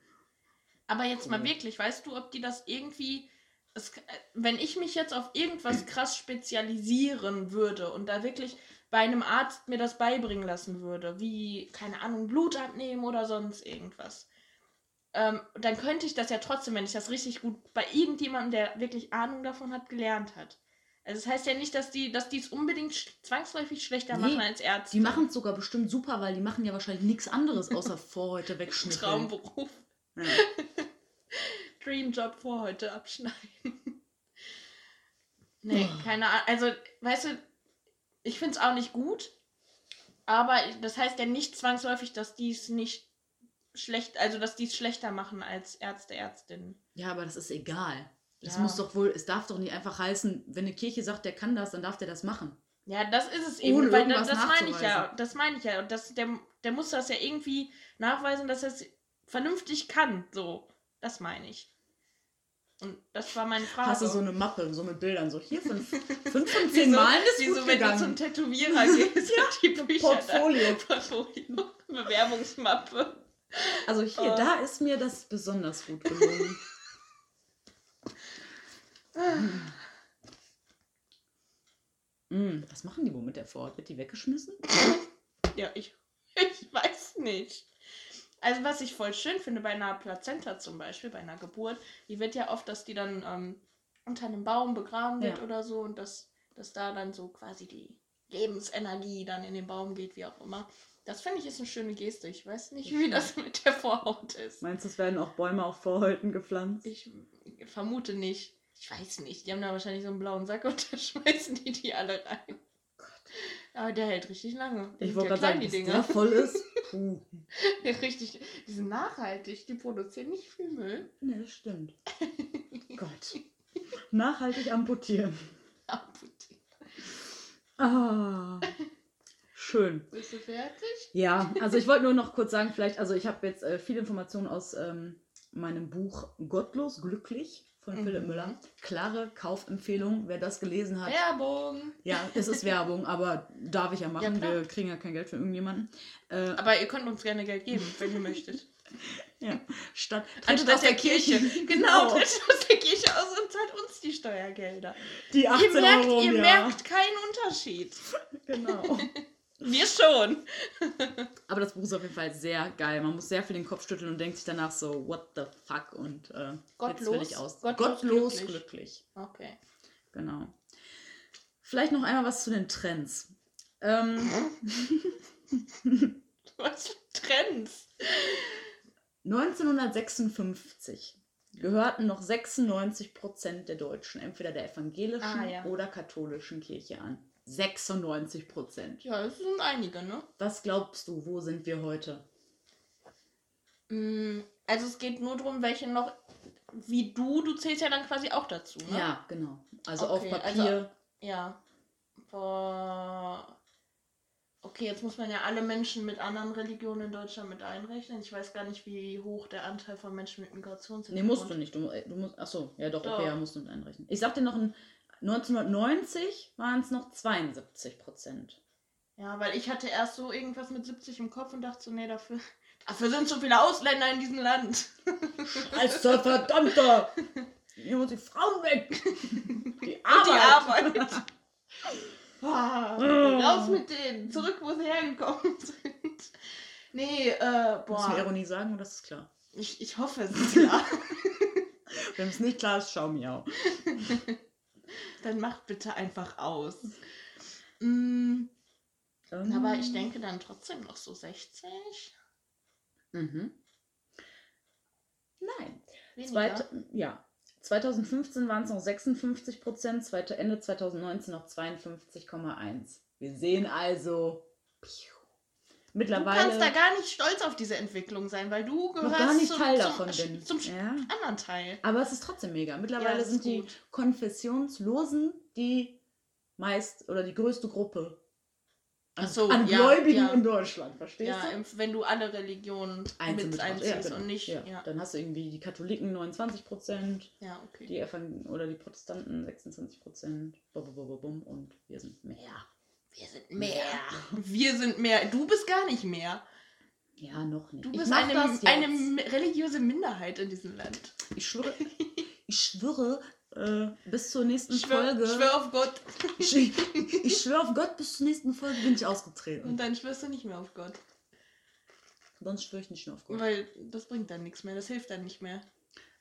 [SPEAKER 3] aber jetzt mal wirklich, weißt du, ob die das irgendwie. Es, wenn ich mich jetzt auf irgendwas krass spezialisieren würde und da wirklich bei einem Arzt mir das beibringen lassen würde, wie, keine Ahnung, Blut abnehmen oder sonst irgendwas, ähm, dann könnte ich das ja trotzdem, wenn ich das richtig gut bei irgendjemandem, der wirklich Ahnung davon hat, gelernt hat. Also das heißt ja nicht, dass die dass die es unbedingt zwangsläufig schlechter
[SPEAKER 2] Nee,
[SPEAKER 3] machen als Ärzte.
[SPEAKER 2] Die machen es sogar bestimmt super, weil die machen ja wahrscheinlich nichts anderes außer Vorhäute wegschnippeln.
[SPEAKER 3] Traumberuf.
[SPEAKER 2] Ja.
[SPEAKER 3] Dreamjob vor heute abschneiden. nee, keine Ahnung. Also, weißt du, ich finde es auch nicht gut. Aber das heißt ja nicht zwangsläufig, dass die es nicht schlecht, also dass die es schlechter machen als Ärzte, Ärztinnen.
[SPEAKER 2] ja, aber das ist egal. Das
[SPEAKER 3] Ja.
[SPEAKER 2] muss doch wohl, es darf doch nicht einfach heißen, wenn eine Kirche sagt, der kann das, dann darf der das machen.
[SPEAKER 3] Ja, das ist es eben.
[SPEAKER 2] Ohne
[SPEAKER 3] weil da,
[SPEAKER 2] irgendwas
[SPEAKER 3] das meine ich ja. Das meine ich ja. Und das, der, der muss das ja irgendwie nachweisen, dass er es vernünftig kann. So, das meine ich. Und das war meine Frage.
[SPEAKER 2] Hast du so eine Mappe, so mit Bildern, so hier fünf, fünf von zehn
[SPEAKER 3] so-
[SPEAKER 2] Malen ist gut
[SPEAKER 3] so, wenn du zum
[SPEAKER 2] gegangen.
[SPEAKER 3] Tätowierer gehst und die Bücher
[SPEAKER 2] Portfolio.
[SPEAKER 3] Da, Portfolio. Bewerbungsmappe.
[SPEAKER 2] Also hier,
[SPEAKER 3] Oh.
[SPEAKER 2] da ist mir das besonders gut gelungen. Mm, was machen die wohl mit der Vorhaut? Wird die weggeschmissen?
[SPEAKER 3] Ja, ich, ich weiß nicht. Also was ich voll schön finde bei einer Plazenta zum Beispiel, bei einer Geburt, die wird ja oft, dass die dann ähm, unter einem Baum begraben wird
[SPEAKER 2] Ja.
[SPEAKER 3] oder so und dass, dass da dann so quasi die Lebensenergie dann in den Baum geht, wie auch immer. Das finde ich ist eine schöne Geste. Ich weiß nicht, wie das mit der Vorhaut ist.
[SPEAKER 2] Meinst du, es werden auch Bäume auf Vorhäuten gepflanzt?
[SPEAKER 3] Ich vermute nicht. Ich weiß nicht. Die haben da wahrscheinlich so einen blauen Sack und da schmeißen die die alle rein. Aber der hält richtig lange. Die
[SPEAKER 2] Ich wollte gerade sagen, bis der voll ist. Puh.
[SPEAKER 3] Richtig, die sind nachhaltig, die produzieren nicht viel Müll.
[SPEAKER 2] Ne, das stimmt. Gott. Nachhaltig amputieren.
[SPEAKER 3] Amputiert.
[SPEAKER 2] Ah. Schön.
[SPEAKER 3] Bist du fertig?
[SPEAKER 2] Ja, also ich wollte nur noch kurz sagen, vielleicht, also ich habe jetzt äh, viele Informationen aus ähm, meinem Buch Gottlos glücklich von
[SPEAKER 3] Mhm.
[SPEAKER 2] Philipp Müller. Klare Kaufempfehlung, wer das gelesen hat.
[SPEAKER 3] Werbung!
[SPEAKER 2] Ja, es ist Werbung, aber darf ich ja machen.
[SPEAKER 3] Ja.
[SPEAKER 2] Wir kriegen ja kein Geld für irgendjemanden. Äh,
[SPEAKER 3] Aber ihr könnt uns gerne Geld geben, wenn ihr möchtet.
[SPEAKER 2] ja, statt
[SPEAKER 3] Anstatt
[SPEAKER 2] aus
[SPEAKER 3] der Kirche.
[SPEAKER 2] Genau.
[SPEAKER 3] Genau, tritt aus der Kirche aus und zahlt uns die Steuergelder.
[SPEAKER 2] Die 18
[SPEAKER 3] Ihr merkt,
[SPEAKER 2] Euro
[SPEAKER 3] ihr
[SPEAKER 2] Jahr.
[SPEAKER 3] merkt keinen Unterschied.
[SPEAKER 2] Genau.
[SPEAKER 3] Wir schon.
[SPEAKER 2] Aber das Buch ist auf jeden Fall sehr geil. Man muss sehr viel den Kopf schütteln und denkt sich danach so, what the fuck? Und äh, jetzt
[SPEAKER 3] Gottlos?
[SPEAKER 2] will ich aus.
[SPEAKER 3] Gottlos
[SPEAKER 2] Gottlos
[SPEAKER 3] glücklich.
[SPEAKER 2] glücklich.
[SPEAKER 3] Okay.
[SPEAKER 2] Genau. Vielleicht noch einmal was zu den Trends. Ähm,
[SPEAKER 3] Was für Trends?
[SPEAKER 2] 1956 gehörten noch 96 Prozent der Deutschen entweder der evangelischen
[SPEAKER 3] Ah, ja.
[SPEAKER 2] oder katholischen Kirche an. 96 Prozent.
[SPEAKER 3] Ja, das sind einige, ne?
[SPEAKER 2] Was glaubst du, wo sind wir heute?
[SPEAKER 3] Mm, Also es geht nur darum, welche noch, wie du, du zählst ja dann quasi auch dazu, ne?
[SPEAKER 2] Ja, genau. Also
[SPEAKER 3] Okay,
[SPEAKER 2] auf Papier.
[SPEAKER 3] also- Ja. Boah. Okay, jetzt muss man ja alle Menschen mit anderen Religionen in Deutschland mit einrechnen. Ich weiß gar nicht, wie hoch der Anteil von Menschen mit
[SPEAKER 2] nee,
[SPEAKER 3] Migrationshintergrund
[SPEAKER 2] musst du nicht. Du, äh, du musst, achso, ja doch,
[SPEAKER 3] Doch.
[SPEAKER 2] okay, ja, musst du mit einrechnen. Ich sag dir noch, ein, 1990 waren es noch 72 Prozent.
[SPEAKER 3] Ja, weil ich hatte erst so irgendwas mit 70 im Kopf und dachte so, nee, dafür, Dafür sind so viele Ausländer in diesem Land.
[SPEAKER 2] Scheiße, verdammter! Hier muss die Frauen weg! Die Arbeit!
[SPEAKER 3] die Arbeit. Ah, raus mit denen. Zurück, wo sie hergekommen sind. Nee, äh,
[SPEAKER 2] Müssen wir
[SPEAKER 3] boah.
[SPEAKER 2] Ironie sagen oder ist es klar?
[SPEAKER 3] Ich, ich hoffe, es ist klar.
[SPEAKER 2] Wenn es nicht klar ist, schau mir auch.
[SPEAKER 3] Dann macht bitte einfach aus. Mm, aber ich denke dann trotzdem noch so 60.
[SPEAKER 2] Mhm. Nein. Zweit, ja. 2015 waren es noch 56 Prozent, Ende 2019 noch 52,1. Wir sehen also. piu.
[SPEAKER 3] Du
[SPEAKER 2] Mittlerweile
[SPEAKER 3] kannst da gar nicht stolz auf diese Entwicklung sein, weil du gehörst
[SPEAKER 2] gar nicht
[SPEAKER 3] zum,
[SPEAKER 2] Teil
[SPEAKER 3] zum,
[SPEAKER 2] davon bin.
[SPEAKER 3] zum
[SPEAKER 2] ja.
[SPEAKER 3] anderen Teil.
[SPEAKER 2] Aber es ist trotzdem mega. Mittlerweile
[SPEAKER 3] ist
[SPEAKER 2] sind die
[SPEAKER 3] gut.
[SPEAKER 2] Konfessionslosen die meist oder die größte Gruppe an,
[SPEAKER 3] so,
[SPEAKER 2] an
[SPEAKER 3] ja,
[SPEAKER 2] Gläubigen
[SPEAKER 3] ja.
[SPEAKER 2] in Deutschland. Verstehst
[SPEAKER 3] Ja,
[SPEAKER 2] du?
[SPEAKER 3] wenn du alle Religionen
[SPEAKER 2] Einzeln
[SPEAKER 3] mit einziehst
[SPEAKER 2] genau.
[SPEAKER 3] und nicht.
[SPEAKER 2] Ja.
[SPEAKER 3] Ja, ja.
[SPEAKER 2] Dann hast du irgendwie die Katholiken 29 Prozent,
[SPEAKER 3] okay.
[SPEAKER 2] die Evangel oder die Protestanten 26 Prozent, und wir sind mehr.
[SPEAKER 3] Wir sind mehr. Wir sind mehr. Du bist gar nicht mehr.
[SPEAKER 2] Ja, noch nicht.
[SPEAKER 3] Du
[SPEAKER 2] Ich
[SPEAKER 3] bist eine, eine religiöse Minderheit in diesem Land.
[SPEAKER 2] Ich schwöre, ich schwöre äh, bis zur nächsten
[SPEAKER 3] Ich schwör,
[SPEAKER 2] Folge.
[SPEAKER 3] schwör auf Gott.
[SPEAKER 2] ich, ich schwöre auf Gott, bis zur nächsten Folge bin ich ausgetreten.
[SPEAKER 3] Und dann schwörst du nicht mehr auf Gott.
[SPEAKER 2] Sonst schwöre ich nicht mehr auf Gott.
[SPEAKER 3] Weil das bringt dann nichts mehr. Das hilft dann nicht mehr.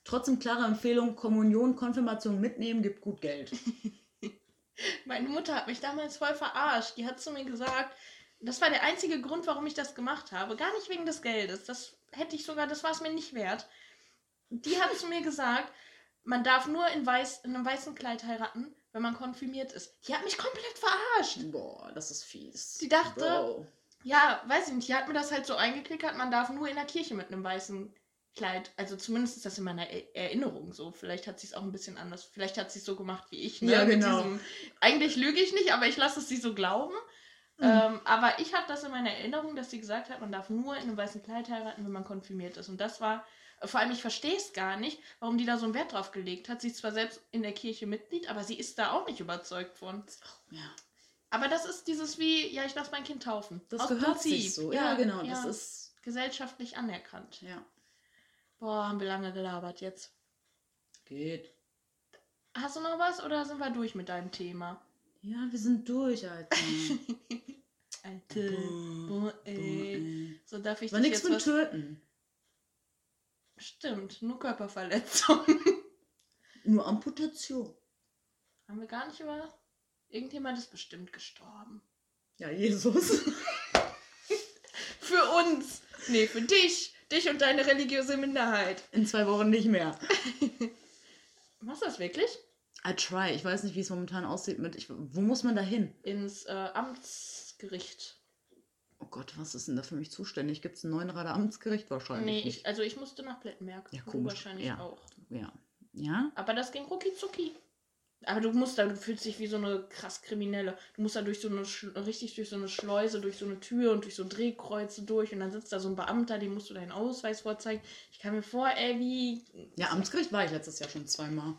[SPEAKER 2] Trotzdem klare Empfehlung, Kommunion, Konfirmation mitnehmen, gibt gut Geld.
[SPEAKER 3] Meine Mutter hat mich damals voll verarscht. Die hat zu mir gesagt, das war der einzige Grund, warum ich das gemacht habe. Gar nicht wegen des Geldes. Das hätte ich sogar, das war es mir nicht wert. Die hat zu mir gesagt, man darf nur in, weiß, in einem weißen Kleid heiraten, wenn man konfirmiert ist. Die hat mich komplett verarscht.
[SPEAKER 2] Boah, das ist fies.
[SPEAKER 3] Die dachte-
[SPEAKER 2] Bro.
[SPEAKER 3] Ja, weiß ich nicht. Die hat mir das halt so eingeklickert, man darf nur in der Kirche mit einem weißen Kleid. Also zumindest ist das in meiner E- Erinnerung so. Vielleicht hat sie es auch ein bisschen anders. Vielleicht hat sie es so gemacht wie ich. Ne?
[SPEAKER 2] Ja, genau.
[SPEAKER 3] diesem- eigentlich lüge ich nicht, aber ich lasse es sie so glauben.
[SPEAKER 2] Mhm.
[SPEAKER 3] Ähm, aber ich habe das in meiner Erinnerung, dass sie gesagt hat, man darf nur in einem weißen Kleid heiraten, wenn man konfirmiert ist. Und das war, vor allem ich verstehe es gar nicht, warum die da so einen Wert drauf gelegt hat. Sie ist zwar selbst in der Kirche Mitglied, aber sie ist da auch nicht überzeugt von.
[SPEAKER 2] Ja,
[SPEAKER 3] Aber das ist dieses wie, ja, ich lasse mein Kind taufen.
[SPEAKER 2] das
[SPEAKER 3] Aus
[SPEAKER 2] gehört
[SPEAKER 3] Prinzip.
[SPEAKER 2] sich so. Ja, genau.
[SPEAKER 3] ja.
[SPEAKER 2] Das ist.
[SPEAKER 3] gesellschaftlich anerkannt.
[SPEAKER 2] Ja,
[SPEAKER 3] Boah, haben wir lange gelabert jetzt.
[SPEAKER 2] geht.
[SPEAKER 3] Hast du noch was oder sind wir durch mit deinem Thema?
[SPEAKER 2] Ja, wir sind durch, Alter.
[SPEAKER 3] Alte.
[SPEAKER 2] Boah,
[SPEAKER 3] Boah,
[SPEAKER 2] boah,
[SPEAKER 3] ey.
[SPEAKER 2] ey.
[SPEAKER 3] So darf ich
[SPEAKER 2] War
[SPEAKER 3] dich
[SPEAKER 2] nichts
[SPEAKER 3] jetzt
[SPEAKER 2] mit
[SPEAKER 3] was...
[SPEAKER 2] Töten.
[SPEAKER 3] Stimmt, nur Körperverletzung.
[SPEAKER 2] Nur Amputation.
[SPEAKER 3] haben wir gar nicht über... Irgendjemand ist bestimmt gestorben.
[SPEAKER 2] Ja, Jesus.
[SPEAKER 3] Für uns! Nee, für dich! Dich und deine religiöse Minderheit.
[SPEAKER 2] In zwei Wochen nicht mehr.
[SPEAKER 3] Machst du das wirklich?
[SPEAKER 2] I try. Ich weiß nicht, wie es momentan aussieht mit. Ich, wo muss man da hin?
[SPEAKER 3] Ins äh, Amtsgericht.
[SPEAKER 2] Oh Gott, was ist denn da für mich zuständig? Gibt es ein Neuenrader Amtsgericht? Wahrscheinlich
[SPEAKER 3] Nee,
[SPEAKER 2] nicht.
[SPEAKER 3] ich, also ich musste nach Plettenberg.
[SPEAKER 2] Ja, komisch.
[SPEAKER 3] wahrscheinlich
[SPEAKER 2] Ja.
[SPEAKER 3] auch.
[SPEAKER 2] Ja. Ja?
[SPEAKER 3] Aber das ging rucki zucki. Aber du musst da, du fühlst dich wie so eine krass Kriminelle. Du musst da durch so eine, richtig durch so eine Schleuse, durch so eine Tür und durch so Drehkreuze durch und dann sitzt da so ein Beamter, dem musst du deinen Ausweis vorzeigen. Ich kann mir vor, ey, wie.
[SPEAKER 2] Ja, Amtsgericht war ich letztes Jahr schon zweimal.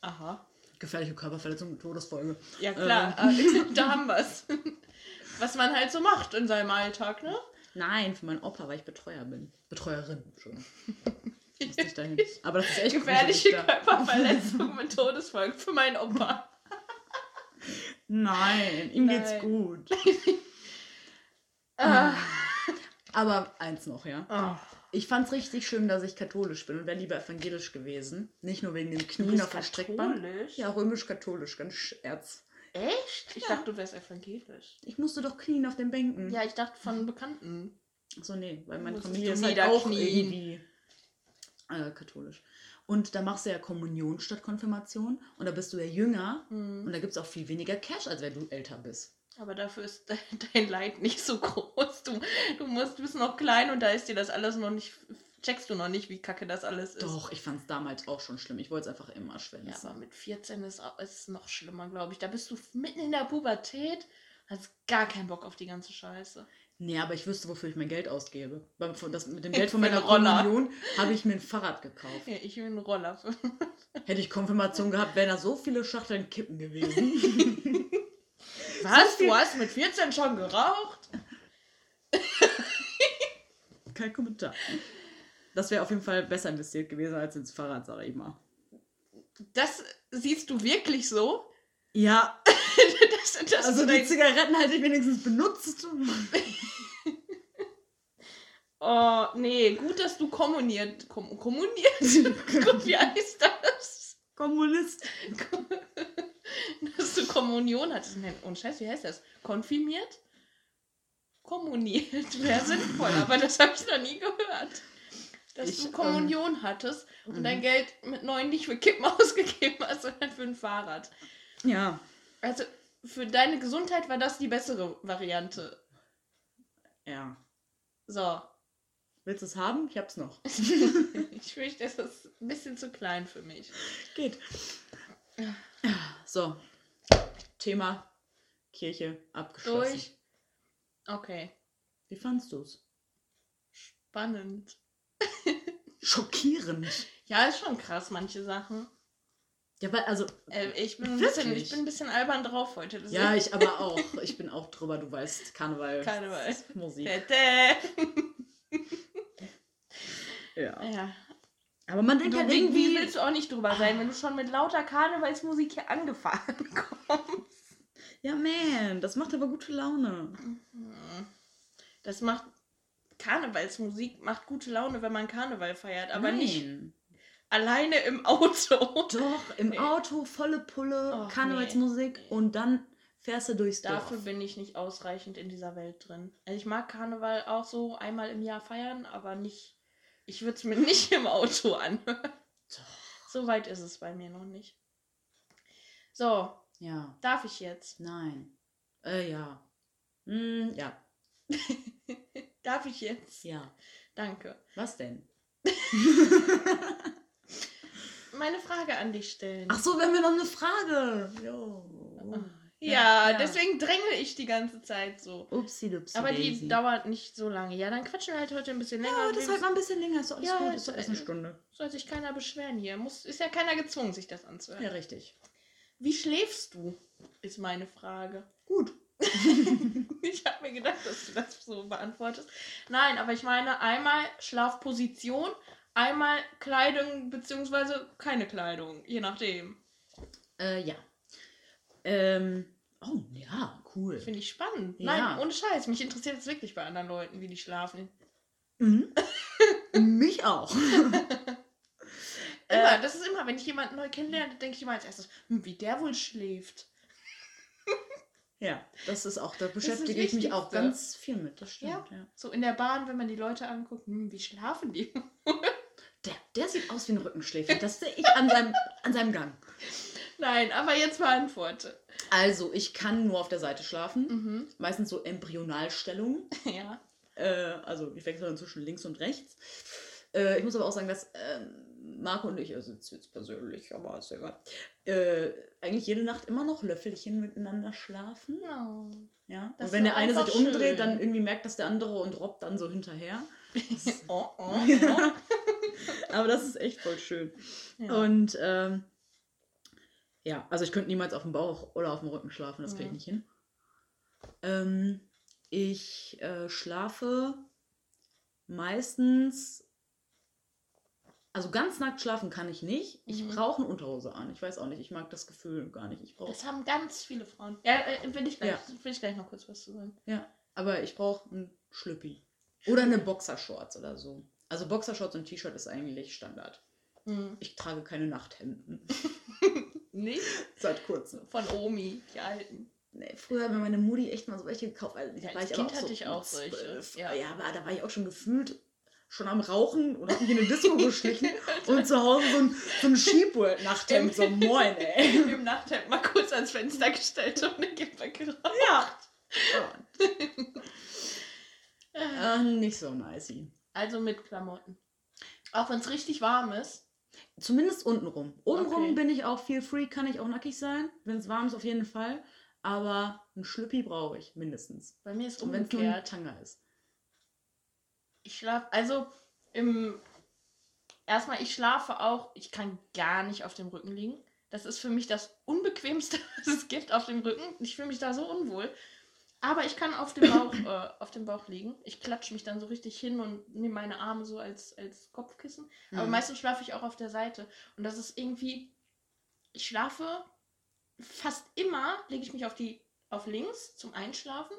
[SPEAKER 3] Aha.
[SPEAKER 2] Gefährliche Körperverletzung mit Todesfolge.
[SPEAKER 3] Ja, klar, äh, da haben wir's. Was man halt so macht in seinem Alltag, ne?
[SPEAKER 2] Nein, für meinen Opa, weil ich Betreuer bin. Betreuerin, Entschuldigung. Musste ich dahin. Aber das ist echt
[SPEAKER 3] Gefährliche
[SPEAKER 2] gruselig.
[SPEAKER 3] Körperverletzung mit Todesfolge für meinen Opa.
[SPEAKER 2] Nein, ihm geht's
[SPEAKER 3] Nein.
[SPEAKER 2] gut.
[SPEAKER 3] Ah.
[SPEAKER 2] Aber eins noch, ja.
[SPEAKER 3] Oh.
[SPEAKER 2] Ich fand's richtig schön, dass ich katholisch bin und wäre lieber evangelisch gewesen. Nicht nur wegen Knien auf der Streckbank.
[SPEAKER 3] katholisch?
[SPEAKER 2] Ja, römisch-katholisch, ganz erz.
[SPEAKER 3] Echt? Ich
[SPEAKER 2] Ja.
[SPEAKER 3] dachte, du wärst evangelisch.
[SPEAKER 2] Ich musste doch knien auf den Bänken.
[SPEAKER 3] Ja, ich dachte von Bekannten.
[SPEAKER 2] Achso, nee, weil meine Familie ist halt auch
[SPEAKER 3] niederknien.
[SPEAKER 2] irgendwie äh, katholisch. Und da machst du ja Kommunion statt Konfirmation. Und da bist du ja jünger.
[SPEAKER 3] Hm.
[SPEAKER 2] Und da gibt es auch viel weniger Cash, als wenn du älter bist.
[SPEAKER 3] Aber dafür ist de dein Leid nicht so groß. Du, du musst, bist noch klein und da ist dir das alles noch nicht. Checkst du noch nicht, wie kacke das alles ist.
[SPEAKER 2] Doch, ich fand es damals auch schon schlimm. Ich wollte es einfach immer
[SPEAKER 3] Ja,
[SPEAKER 2] schwänzen.
[SPEAKER 3] aber mit 14 ist au- ist es noch schlimmer, glaube ich. Da bist du mitten in der Pubertät, hast gar keinen Bock auf die ganze Scheiße.
[SPEAKER 2] Nee, aber ich wüsste, wofür ich mein Geld ausgebe. Das, mit dem Geld von meiner. Kommunion habe ich mir ein Fahrrad gekauft.
[SPEAKER 3] Ja, ich will einen Roller.
[SPEAKER 2] Hätte ich Konfirmation gehabt, wären da so viele Schachteln Kippen gewesen.
[SPEAKER 3] Was? Du hast mit 14 schon geraucht?
[SPEAKER 2] Kein Kommentar. Das wäre auf jeden Fall besser investiert gewesen als ins Fahrrad, sag ich mal.
[SPEAKER 3] Das siehst du wirklich so?
[SPEAKER 2] Ja,
[SPEAKER 3] das, das
[SPEAKER 2] also die Zigaretten hätte ich wenigstens benutzt.
[SPEAKER 3] Oh, nee, gut, dass du kommuniert. Kom kommuniert? Wie heißt das?
[SPEAKER 2] Kommunist.
[SPEAKER 3] dass du Kommunion hattest. Nein, und Scheiß, wie heißt das? Konfirmiert? Kommuniert wäre sinnvoll, aber das habe ich noch nie gehört. Dass
[SPEAKER 2] Ich,
[SPEAKER 3] du
[SPEAKER 2] ähm,
[SPEAKER 3] Kommunion hattest und
[SPEAKER 2] mhm.
[SPEAKER 3] dein Geld mit neun nicht für Kippen ausgegeben hast, sondern für ein Fahrrad.
[SPEAKER 2] Ja.
[SPEAKER 3] Also für deine Gesundheit war das die bessere Variante.
[SPEAKER 2] Ja.
[SPEAKER 3] So.
[SPEAKER 2] Willst du es haben? Ich hab's noch.
[SPEAKER 3] ich fürchte, das ist ein bisschen zu klein für mich.
[SPEAKER 2] Geht. So. Thema Kirche abgeschlossen.
[SPEAKER 3] Durch. Okay.
[SPEAKER 2] Wie fandst du's?
[SPEAKER 3] Spannend.
[SPEAKER 2] Schockierend.
[SPEAKER 3] Ja, ist schon krass, manche Sachen.
[SPEAKER 2] Ja, weil, also,
[SPEAKER 3] Äh, ich, bin ein bisschen, ich bin ein bisschen albern drauf heute. deswegen-
[SPEAKER 2] ja, ich aber auch. Ich bin auch drüber, du weißt, Karneval.
[SPEAKER 3] Karneval.
[SPEAKER 2] Musik. Ja.
[SPEAKER 3] Ja.
[SPEAKER 2] Aber man denkt
[SPEAKER 3] Du,
[SPEAKER 2] halt
[SPEAKER 3] wie, wie
[SPEAKER 2] irgendwie.
[SPEAKER 3] willst du auch nicht drüber sein, wenn du schon mit lauter Karnevalsmusik hier angefahren kommst?
[SPEAKER 2] Ja, man, das macht aber gute Laune.
[SPEAKER 3] Das macht. Karnevalsmusik macht gute Laune, wenn man Karneval feiert, aber nicht
[SPEAKER 2] Nein.
[SPEAKER 3] Alleine im Auto.
[SPEAKER 2] Doch, im
[SPEAKER 3] Nee.
[SPEAKER 2] Auto volle Pulle,
[SPEAKER 3] Och,
[SPEAKER 2] Karnevalsmusik
[SPEAKER 3] nee.
[SPEAKER 2] und dann fährst du durchs
[SPEAKER 3] Dafür
[SPEAKER 2] Dorf.
[SPEAKER 3] bin ich nicht ausreichend in dieser Welt drin. Also ich mag Karneval auch so einmal im Jahr feiern, aber nicht. Ich würde es mir nicht im Auto anhören.
[SPEAKER 2] Doch.
[SPEAKER 3] So weit ist es bei mir noch nicht. So,
[SPEAKER 2] Ja,
[SPEAKER 3] darf ich jetzt?
[SPEAKER 2] nein. Äh, ja. Hm, ja,
[SPEAKER 3] Darf ich jetzt?
[SPEAKER 2] ja.
[SPEAKER 3] Danke.
[SPEAKER 2] Was denn?
[SPEAKER 3] Meine Frage an dich stellen.
[SPEAKER 2] Ach so, wir haben ja noch eine Frage. Jo.
[SPEAKER 3] ja,
[SPEAKER 2] ja.
[SPEAKER 3] deswegen drängel ich die ganze Zeit so.
[SPEAKER 2] Upsi dupsi
[SPEAKER 3] Aber
[SPEAKER 2] daisy.
[SPEAKER 3] die dauert nicht so lange. Ja, dann quatschen wir halt heute ein bisschen länger.
[SPEAKER 2] Ja, das ist halt mal ein bisschen länger. Ist doch alles
[SPEAKER 3] Ja,
[SPEAKER 2] gut.
[SPEAKER 3] ist-
[SPEAKER 2] Ist doch erst eine Stunde.
[SPEAKER 3] Soll sich keiner beschweren hier. Muss, ist ja keiner gezwungen, sich das anzuhören.
[SPEAKER 2] Ja, richtig.
[SPEAKER 3] Wie schläfst du? Ist meine Frage.
[SPEAKER 2] Gut.
[SPEAKER 3] ich habe mir gedacht, dass du das so beantwortest. Nein, aber ich meine einmal Schlafposition, einmal Kleidung beziehungsweise keine Kleidung, je nachdem.
[SPEAKER 2] Äh, ja. Ähm, oh, ja, cool.
[SPEAKER 3] Finde ich spannend.
[SPEAKER 2] Ja.
[SPEAKER 3] Nein, ohne Scheiß. Mich interessiert es wirklich bei anderen Leuten, wie die schlafen.
[SPEAKER 2] Mhm. Mich auch.
[SPEAKER 3] Immer,
[SPEAKER 2] Äh,
[SPEAKER 3] das ist immer, wenn ich jemanden neu kennenlerne, denke ich immer als erstes, hm, wie der wohl schläft.
[SPEAKER 2] Ja, das ist auch, da beschäftige ich mich auch ganz viel mit. Das stimmt, ja.
[SPEAKER 3] So in der Bahn, wenn man die Leute anguckt, hm, wie schlafen die?
[SPEAKER 2] Der, der sieht aus wie ein Rückenschläfer. Das sehe ich an seinem, an seinem Gang.
[SPEAKER 3] Nein, aber jetzt beantworte.
[SPEAKER 2] Also, ich kann nur auf der Seite schlafen.
[SPEAKER 3] Mhm.
[SPEAKER 2] Meistens so Embryonalstellungen.
[SPEAKER 3] Ja.
[SPEAKER 2] Äh, also, ich wechsle dann zwischen links und rechts. Äh, ich muss aber auch sagen, dass ähm, Marco und ich, also jetzt persönlich, aber ist ja egal, äh, eigentlich jede Nacht immer noch Löffelchen miteinander schlafen.
[SPEAKER 3] Oh.
[SPEAKER 2] Ja.
[SPEAKER 3] Das
[SPEAKER 2] und wenn der eine sich umdreht,
[SPEAKER 3] schön.
[SPEAKER 2] dann irgendwie merkt das der andere und robbt dann so hinterher.
[SPEAKER 3] Oh, oh,
[SPEAKER 2] Ja. Aber das ist echt voll schön.
[SPEAKER 3] Ja.
[SPEAKER 2] Und ähm, ja, also ich könnte niemals auf dem Bauch oder auf dem Rücken schlafen, das kriege ich nicht hin. Ähm, ich äh, schlafe meistens, also ganz nackt schlafen kann ich nicht. Ich
[SPEAKER 3] Mhm.
[SPEAKER 2] brauche eine Unterhose an. Ich weiß auch nicht, ich mag das Gefühl gar nicht. Ich brauche,
[SPEAKER 3] Das haben ganz viele Frauen. Ja, äh, will ich gleich,
[SPEAKER 2] Ja.
[SPEAKER 3] will ich gleich noch kurz was zu sagen.
[SPEAKER 2] ja, aber ich brauche ein Schlüppi oder eine Boxershorts oder so. Also Boxershorts und T-Shirt ist eigentlich Standard.
[SPEAKER 3] Hm.
[SPEAKER 2] Ich trage keine Nachthemden
[SPEAKER 3] Nicht?
[SPEAKER 2] seit kurzem.
[SPEAKER 3] Von Omi, die alten.
[SPEAKER 2] Nee, früher hat mir meine Mutti echt mal so welche gekauft. Also,
[SPEAKER 3] Ja, als
[SPEAKER 2] ich
[SPEAKER 3] Kind hatte
[SPEAKER 2] so
[SPEAKER 3] ich auch solche, ja.
[SPEAKER 2] Ja, aber da war ich auch schon gefühlt schon am Rauchen und hab mich in eine Disco geschlichen und zu Hause so ein, so ein Sheepworld-Nachthemd. So, moin, ey.
[SPEAKER 3] Im Nachthemd mal kurz ans Fenster gestellt und eine Kippe geraucht.
[SPEAKER 2] Ja. Äh, nicht so nice.
[SPEAKER 3] Also mit Klamotten. Auch wenn es richtig warm ist.
[SPEAKER 2] Zumindest untenrum. Untenrum
[SPEAKER 3] Okay.
[SPEAKER 2] bin ich auch viel free, kann ich auch nackig sein. Wenn es warm ist, auf jeden Fall. Aber ein Schlüppi brauche ich mindestens.
[SPEAKER 3] Bei mir ist
[SPEAKER 2] Und wenn es nur ein
[SPEAKER 3] umgekehrt.
[SPEAKER 2] Tanga ist.
[SPEAKER 3] Ich schlafe, also im erstmal, ich schlafe auch, ich kann gar nicht auf dem Rücken liegen. Das ist für mich das Unbequemste, was es gibt auf dem Rücken. Ich fühle mich da so unwohl. Aber ich kann auf dem Bauch, äh, auf dem Bauch liegen. Ich klatsche mich dann so richtig hin und nehme meine Arme so als, als Kopfkissen. Aber
[SPEAKER 2] Mhm.
[SPEAKER 3] meistens schlafe ich auch auf der Seite. Und das ist irgendwie. Ich schlafe fast immer, lege ich mich auf die auf links zum Einschlafen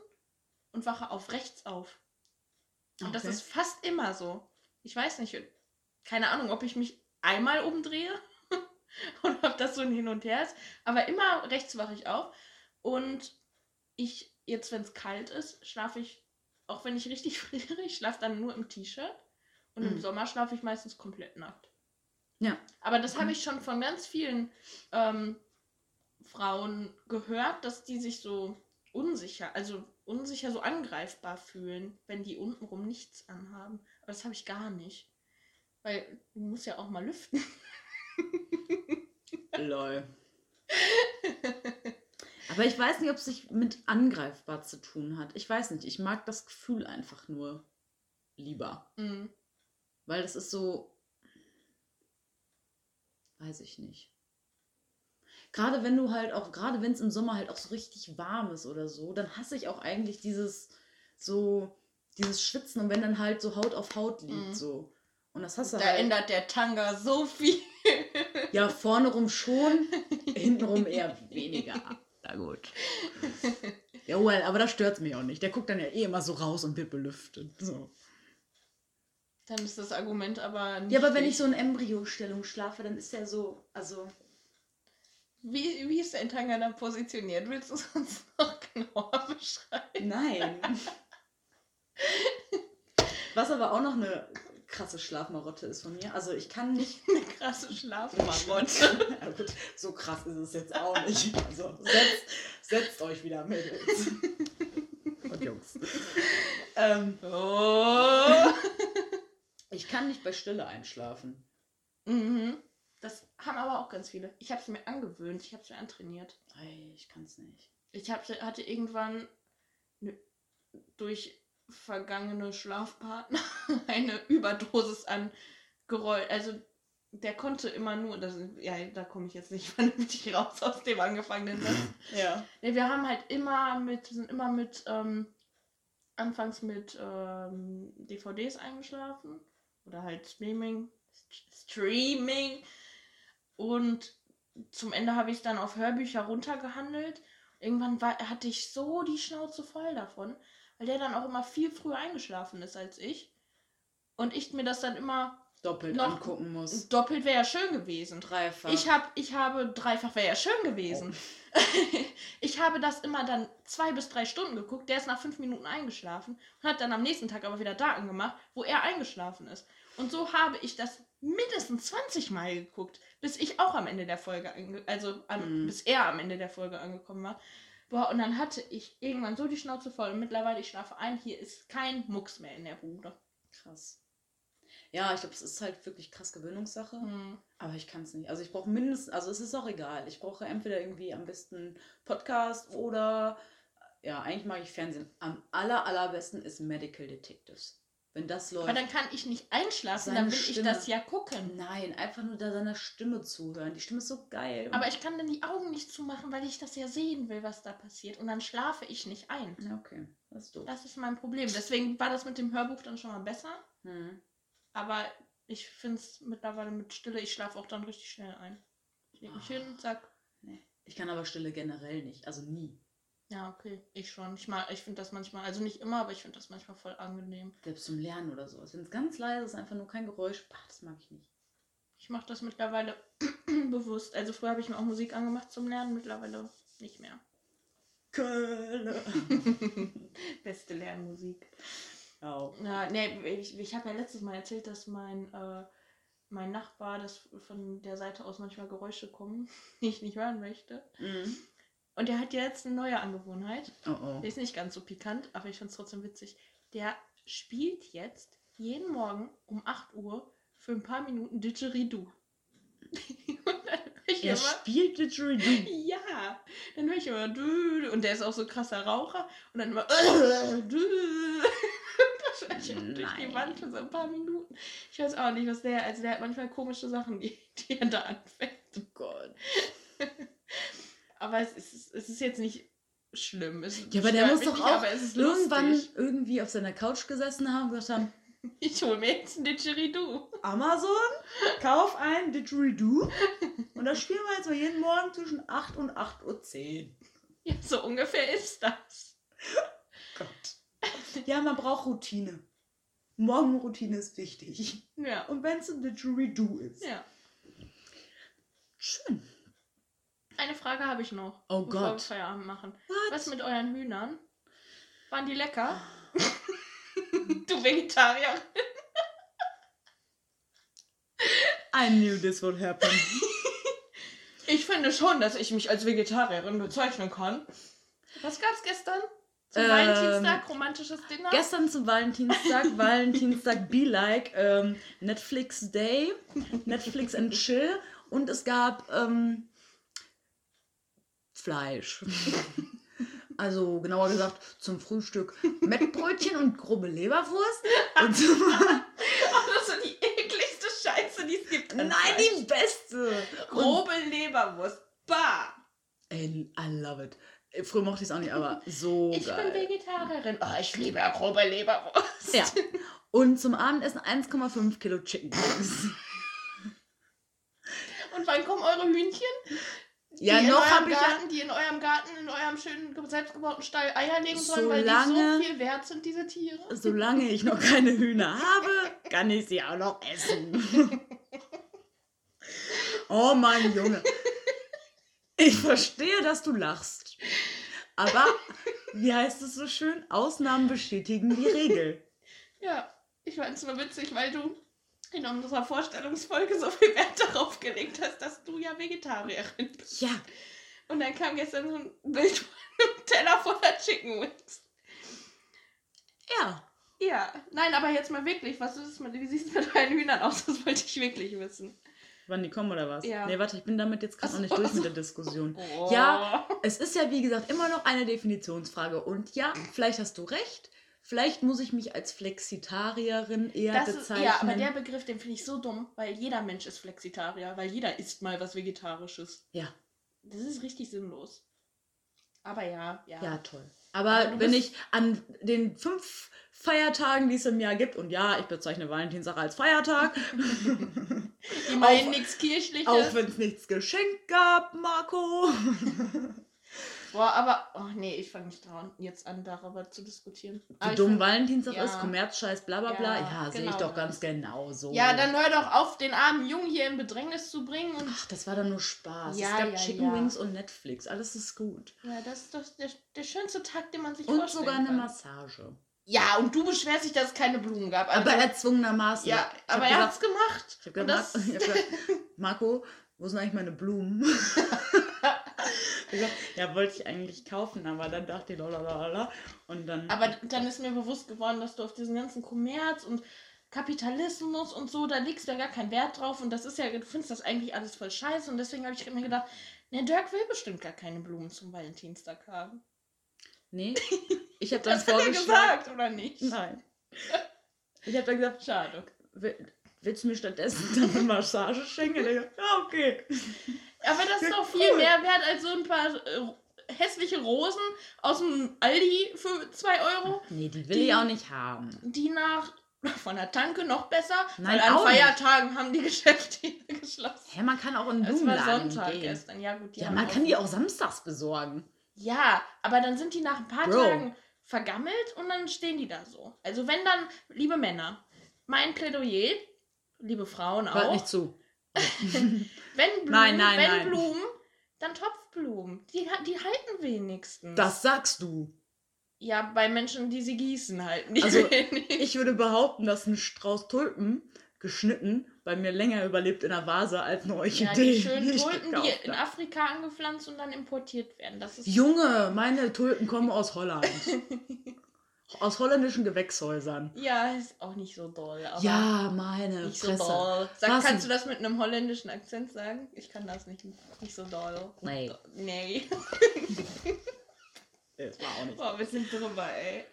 [SPEAKER 3] und wache auf rechts auf. Und das
[SPEAKER 2] Okay.
[SPEAKER 3] ist fast immer so. Ich weiß nicht, keine Ahnung, ob ich mich einmal umdrehe und ob das so ein Hin und Her ist. Aber immer rechts wache ich auf. Und ich, jetzt wenn es kalt ist, schlafe ich, auch wenn ich richtig friere, ich schlafe dann nur im T-Shirt. Und im
[SPEAKER 2] Mhm.
[SPEAKER 3] Sommer schlafe ich meistens komplett nackt.
[SPEAKER 2] Ja.
[SPEAKER 3] Aber das habe
[SPEAKER 2] Mhm.
[SPEAKER 3] ich schon von ganz vielen ähm, Frauen gehört, dass die sich so unsicher, also unsicher so angreifbar fühlen, wenn die untenrum nichts anhaben. Aber das habe ich gar nicht. Weil du musst ja auch mal lüften.
[SPEAKER 2] Lol. Aber ich weiß nicht, ob es sich mit angreifbar zu tun hat. Ich weiß nicht. Ich mag das Gefühl einfach nur lieber.
[SPEAKER 3] Mhm.
[SPEAKER 2] Weil das ist so. Weiß ich nicht. Gerade wenn du halt auch, gerade wenn es im Sommer halt auch so richtig warm ist oder so, dann hasse ich auch eigentlich dieses so, dieses Schwitzen und wenn dann halt so Haut auf Haut liegt,
[SPEAKER 3] Mhm.
[SPEAKER 2] so. Und das hast du
[SPEAKER 3] Da
[SPEAKER 2] halt.
[SPEAKER 3] ändert der Tanga so viel.
[SPEAKER 2] Ja, vorne rum schon, hintenrum eher weniger. Na gut. Ja, well, aber das stört mich auch nicht. Der guckt dann ja eh immer so raus und wird belüftet. So.
[SPEAKER 3] Dann ist das Argument aber nicht.
[SPEAKER 2] Ja, aber wenn ich so in Embryostellung schlafe, dann ist der so, also.
[SPEAKER 3] Wie, wie ist dein Tanga dann positioniert? Willst du es uns noch genauer beschreiben?
[SPEAKER 2] Nein. Was aber auch noch eine krasse Schlafmarotte ist von mir. Also ich kann nicht.
[SPEAKER 3] Eine krasse Schlafmarotte.
[SPEAKER 2] ja, gut, so krass ist es jetzt auch nicht. Also setzt, setzt euch wieder, Mädels. Und Jungs. Ähm,
[SPEAKER 3] Oh.
[SPEAKER 2] ich kann nicht bei Stille einschlafen.
[SPEAKER 3] Mhm. Das haben aber auch ganz viele. Ich habe es mir angewöhnt, ich habe es mir antrainiert.
[SPEAKER 2] Ey, ich kann's nicht.
[SPEAKER 3] Ich hab, hatte irgendwann ne, durch vergangene Schlafpartner eine Überdosis an Geräusch. Also der konnte immer nur, das, ja, da komme ich jetzt nicht vernünftig raus aus dem angefangenen Satz.
[SPEAKER 2] Ja.
[SPEAKER 3] Nee, wir haben halt immer mit, sind immer mit, ähm, anfangs mit ähm, DVDs eingeschlafen. Oder halt Streaming. St- Streaming. Und zum Ende habe ich dann auf Hörbücher runtergehandelt. Irgendwann war, hatte ich so die Schnauze voll davon, weil der dann auch immer viel früher eingeschlafen ist als ich. Und ich mir das dann immer
[SPEAKER 2] Doppelt
[SPEAKER 3] Noch-
[SPEAKER 2] angucken muss.
[SPEAKER 3] doppelt wäre ja schön gewesen.
[SPEAKER 2] Dreifach.
[SPEAKER 3] Ich, hab, ich habe dreifach wäre ja schön gewesen. ich habe das immer dann zwei bis drei Stunden geguckt. Der ist nach fünf Minuten eingeschlafen und hat dann am nächsten Tag aber wieder Daten gemacht, wo er eingeschlafen ist. Und so habe ich das mindestens 20 Mal geguckt, bis ich auch am Ende der Folge, also am,
[SPEAKER 2] Mhm.
[SPEAKER 3] bis er am Ende der Folge angekommen war. Boah, und dann hatte ich irgendwann so die Schnauze voll. Und mittlerweile, ich schlafe ein, hier ist kein Mucks mehr in der Bude.
[SPEAKER 2] Krass. Ja, ich glaube, es ist halt wirklich krass Gewöhnungssache.
[SPEAKER 3] Hm.
[SPEAKER 2] Aber ich kann es nicht. Also ich brauche mindestens, also es ist auch egal. Ich brauche entweder irgendwie am besten Podcast oder ja, eigentlich mag ich Fernsehen. Am aller, allerbesten ist Medical Detectives. Wenn das läuft.
[SPEAKER 3] Aber dann kann ich nicht einschlafen, dann will
[SPEAKER 2] Stimme.
[SPEAKER 3] ich das ja gucken.
[SPEAKER 2] Nein, einfach nur da seiner Stimme zuhören. Die Stimme ist so geil.
[SPEAKER 3] Aber ich kann dann die Augen nicht zumachen, weil ich das ja sehen will, was da passiert. Und dann schlafe ich nicht ein.
[SPEAKER 2] ja, okay. Das ist doof.
[SPEAKER 3] Das ist mein Problem. Deswegen war das mit dem Hörbuch dann schon mal besser.
[SPEAKER 2] Hm.
[SPEAKER 3] Aber ich finde es mittlerweile mit Stille, ich schlafe auch dann richtig schnell ein. Ich leg mich
[SPEAKER 2] Ah.
[SPEAKER 3] hin, zack.
[SPEAKER 2] Nee. Ich kann aber Stille generell nicht. Also nie.
[SPEAKER 3] Ja, okay, ich schon. Ich, ich finde das manchmal, also nicht immer, aber ich finde das manchmal voll angenehm.
[SPEAKER 2] Selbst zum Lernen oder sowas. Wenn es ganz leise ist, einfach nur kein Geräusch, bah, das mag ich nicht.
[SPEAKER 3] Ich mache das mittlerweile bewusst. Also früher habe ich mir auch Musik angemacht zum Lernen, mittlerweile nicht mehr.
[SPEAKER 2] Kölle.
[SPEAKER 3] Beste Lernmusik.
[SPEAKER 2] Ja.
[SPEAKER 3] Ja, nee, ich, ich habe ja letztes Mal erzählt, dass mein, äh, mein Nachbar, dass von der Seite aus manchmal Geräusche kommen, die ich nicht hören möchte.
[SPEAKER 2] Mhm.
[SPEAKER 3] Und der hat jetzt eine neue Angewohnheit.
[SPEAKER 2] Oh oh.
[SPEAKER 3] Der ist nicht ganz so pikant, aber ich finde es trotzdem witzig. Der spielt jetzt jeden Morgen um 8 Uhr für ein paar Minuten Didgeridoo. Und dann hör ich
[SPEAKER 2] Er
[SPEAKER 3] immer,
[SPEAKER 2] spielt Didgeridoo.
[SPEAKER 3] ja, dann höre ich immer, und der ist auch so krasser Raucher. Und dann immer, ich durch die. Wand für so ein paar Minuten. Ich weiß auch nicht, was der, also der hat manchmal komische Sachen, die, die er da anfängt.
[SPEAKER 2] Oh Gott.
[SPEAKER 3] Aber es ist, es ist jetzt nicht schlimm. Es
[SPEAKER 2] Ja, aber der muss doch
[SPEAKER 3] nicht,
[SPEAKER 2] auch
[SPEAKER 3] aber es ist
[SPEAKER 2] irgendwann irgendwie auf seiner Couch gesessen haben und gesagt haben,
[SPEAKER 3] Ich hol mir jetzt ein Didgeridoo.
[SPEAKER 2] Amazon, kauf ein Didgeridoo und das spielen wir jetzt mal jeden Morgen zwischen 8 und 8.10 Uhr.
[SPEAKER 3] Ja, so ungefähr ist das.
[SPEAKER 2] Gott. Ja, man braucht Routine. Morgenroutine ist wichtig.
[SPEAKER 3] Ja.
[SPEAKER 2] Und wenn es ein Didgeridoo ist.
[SPEAKER 3] Ja.
[SPEAKER 2] Schön.
[SPEAKER 3] Eine Frage habe ich noch.
[SPEAKER 2] Oh
[SPEAKER 3] bevor
[SPEAKER 2] Gott.
[SPEAKER 3] wir Feierabend machen.
[SPEAKER 2] What?
[SPEAKER 3] Was mit euren Hühnern? Waren die lecker? du Vegetarier.
[SPEAKER 2] I knew this would happen.
[SPEAKER 3] Ich finde schon, dass ich mich als Vegetarierin bezeichnen kann. Was gab's gestern? Zum
[SPEAKER 2] Ähm,
[SPEAKER 3] Valentinstag, romantisches Dinner?
[SPEAKER 2] Gestern zum Valentinstag, Valentinstag Be Like, ähm, Netflix Day, Netflix and Chill und es gab ähm, Fleisch. Also genauer gesagt zum Frühstück Mettbrötchen und grobe Leberwurst. Und zum
[SPEAKER 3] Oh, das ist so die ekligste Scheiße, die es gibt.
[SPEAKER 2] Nein,
[SPEAKER 3] Fleisch.
[SPEAKER 2] die beste. Und,
[SPEAKER 3] Grobe Leberwurst. Bah!
[SPEAKER 2] ey, I love it. Früher mochte ich es auch nicht, aber so
[SPEAKER 3] Ich
[SPEAKER 2] geil.
[SPEAKER 3] bin Vegetarierin. Oh, ich liebe ja grobe Leberwurst.
[SPEAKER 2] Ja. Und zum Abendessen 1,5 Kilo Chicken Wings.
[SPEAKER 3] Und wann kommen eure Hühnchen?
[SPEAKER 2] Ja,
[SPEAKER 3] die
[SPEAKER 2] noch
[SPEAKER 3] in eurem
[SPEAKER 2] ich ja
[SPEAKER 3] Garten, die in eurem Garten, in eurem schönen ge- selbstgebauten Stall Eier legen sollen, weil die
[SPEAKER 2] Solange-
[SPEAKER 3] so viel wert sind, diese Tiere.
[SPEAKER 2] Solange ich noch keine Hühner habe, kann ich sie auch noch essen. Oh mein Junge. Ich verstehe, dass du lachst. Aber, wie heißt es so schön? Ausnahmen bestätigen die Regel.
[SPEAKER 3] Ja, ich fand es nur witzig, weil du in unserer Vorstellungsfolge so viel Wert darauf gelegt hast, dass du ja Vegetarierin bist.
[SPEAKER 2] Ja,
[SPEAKER 3] Und dann kam gestern so ein Bild von einem Teller voller Chicken Wings.
[SPEAKER 2] ja.
[SPEAKER 3] Ja, nein, aber jetzt mal wirklich, was ist mit, wie sieht es mit deinen Hühnern aus? Das wollte ich wirklich wissen.
[SPEAKER 2] Wann die kommen oder was?
[SPEAKER 3] Ja.
[SPEAKER 2] Nee, warte, ich bin damit jetzt gerade noch nicht durch mit der Diskussion.
[SPEAKER 3] Oh.
[SPEAKER 2] Ja, es ist ja wie gesagt immer noch eine Definitionsfrage. Und ja, vielleicht hast du recht. Vielleicht muss ich mich als Flexitarierin eher
[SPEAKER 3] Das ist,
[SPEAKER 2] bezeichnen.
[SPEAKER 3] ja, aber der Begriff, den finde ich so dumm, weil jeder Mensch ist Flexitarier, weil jeder isst mal was Vegetarisches.
[SPEAKER 2] ja.
[SPEAKER 3] Das ist richtig sinnlos. Aber ja, ja.
[SPEAKER 2] Ja, toll. Aber,
[SPEAKER 3] Aber
[SPEAKER 2] wenn ich an den fünf Feiertagen, die es im Jahr gibt, und ja, ich bezeichne Valentinstag als Feiertag,
[SPEAKER 3] Immerhin
[SPEAKER 2] Auch-
[SPEAKER 3] nichts Kirchliches.
[SPEAKER 2] auch wenn es nichts geschenkt gab, Marco.
[SPEAKER 3] Boah, aber, oh nee, ich fange nicht dran, jetzt an, darüber zu diskutieren.
[SPEAKER 2] Wie dumm
[SPEAKER 3] find-
[SPEAKER 2] Valentinstag
[SPEAKER 3] ja.
[SPEAKER 2] ist, Kommerzscheiß, bla bla bla.
[SPEAKER 3] Ja,
[SPEAKER 2] Ja, sehe ich
[SPEAKER 3] genau
[SPEAKER 2] doch ganz genau so.
[SPEAKER 3] Ja, dann hör doch auf, den armen Jungen hier in Bedrängnis zu bringen und.
[SPEAKER 2] Ach, das war doch nur Spaß.
[SPEAKER 3] Ja,
[SPEAKER 2] es gab
[SPEAKER 3] ja,
[SPEAKER 2] Chicken. Wings und Netflix. Alles ist gut.
[SPEAKER 3] Ja, das ist doch der, der schönste Tag, den man sich
[SPEAKER 2] Und
[SPEAKER 3] vorstellen
[SPEAKER 2] sogar eine
[SPEAKER 3] kann.
[SPEAKER 2] Massage.
[SPEAKER 3] Ja, und du beschwerst dich, dass es keine Blumen gab. Also,
[SPEAKER 2] aber erzwungenermaßen.
[SPEAKER 3] ja, aber er
[SPEAKER 2] gesagt-
[SPEAKER 3] hat's gemacht.
[SPEAKER 2] Ich hab
[SPEAKER 3] Und
[SPEAKER 2] gesagt,
[SPEAKER 3] das-
[SPEAKER 2] Mar- ich hab gesagt, Marco, wo sind eigentlich meine Blumen? Gesagt, ja, wollte ich eigentlich kaufen, aber dann dachte ich, lalalala. Und dann.
[SPEAKER 3] Aber dann ist mir bewusst geworden, dass du auf diesen ganzen Kommerz und Kapitalismus und so, da legst du ja gar keinen Wert drauf und das ist ja, du findest das eigentlich alles voll scheiße und deswegen habe ich mir gedacht, ne, Dirk will bestimmt gar keine Blumen zum Valentinstag haben.
[SPEAKER 2] nee, ich habe dann
[SPEAKER 3] Das hat er
[SPEAKER 2] vorgeschlagen.
[SPEAKER 3] gesagt, oder nicht?
[SPEAKER 2] Nein. Ich habe dann gesagt,
[SPEAKER 3] Schade.
[SPEAKER 2] will- willst du mir stattdessen dann eine Massage schenken? Ja, okay.
[SPEAKER 3] Aber das ist doch viel
[SPEAKER 2] cool.
[SPEAKER 3] mehr wert als so ein paar äh, hässliche Rosen aus dem Aldi für 2 Euro,
[SPEAKER 2] Nee, die will
[SPEAKER 3] Die-
[SPEAKER 2] ich auch nicht haben.
[SPEAKER 3] die nach von der Tanke noch besser,
[SPEAKER 2] Nein,
[SPEAKER 3] weil an
[SPEAKER 2] auch nicht.
[SPEAKER 3] Feiertagen haben die Geschäfte geschlossen.
[SPEAKER 2] Hä, man kann auch in den
[SPEAKER 3] Es war
[SPEAKER 2] Blumenladen
[SPEAKER 3] Sonntag
[SPEAKER 2] gehen.
[SPEAKER 3] gestern, ja gut. die
[SPEAKER 2] Ja, man kann die auch samstags besorgen.
[SPEAKER 3] Ja, aber dann sind die nach ein paar
[SPEAKER 2] Bro.
[SPEAKER 3] Tagen vergammelt und dann stehen die da so. Also wenn dann, liebe Männer, mein Plädoyer, liebe Frauen
[SPEAKER 2] Hört
[SPEAKER 3] auch,
[SPEAKER 2] nicht zu.
[SPEAKER 3] wenn Blumen,
[SPEAKER 2] Nein, nein,
[SPEAKER 3] wenn
[SPEAKER 2] nein.
[SPEAKER 3] Blumen, dann Topfblumen. Die, die halten wenigstens.
[SPEAKER 2] Das sagst du.
[SPEAKER 3] Ja, bei Menschen, die sie gießen, halten die
[SPEAKER 2] Also,
[SPEAKER 3] wenig.
[SPEAKER 2] Ich würde behaupten, dass ein Strauß Tulpen geschnitten bei mir länger überlebt in der Vase als eine
[SPEAKER 3] Ja,
[SPEAKER 2] Orchidee.
[SPEAKER 3] die schönen Tulpen, die in. Afrika angepflanzt und dann importiert werden. Das ist
[SPEAKER 2] Junge, meine Tulpen kommen aus Holland. aus holländischen Gewächshäusern.
[SPEAKER 3] ja, ist auch nicht so doll. Aber
[SPEAKER 2] Ja, meine
[SPEAKER 3] Nicht so
[SPEAKER 2] Fresse.
[SPEAKER 3] doll. Sag,
[SPEAKER 2] Was
[SPEAKER 3] kannst du das mit einem holländischen Akzent sagen? Ich kann das nicht. Nicht so doll.
[SPEAKER 2] Nee.
[SPEAKER 3] Nee.
[SPEAKER 2] Das war auch nicht.
[SPEAKER 3] Boah, wir sind drüber, ey.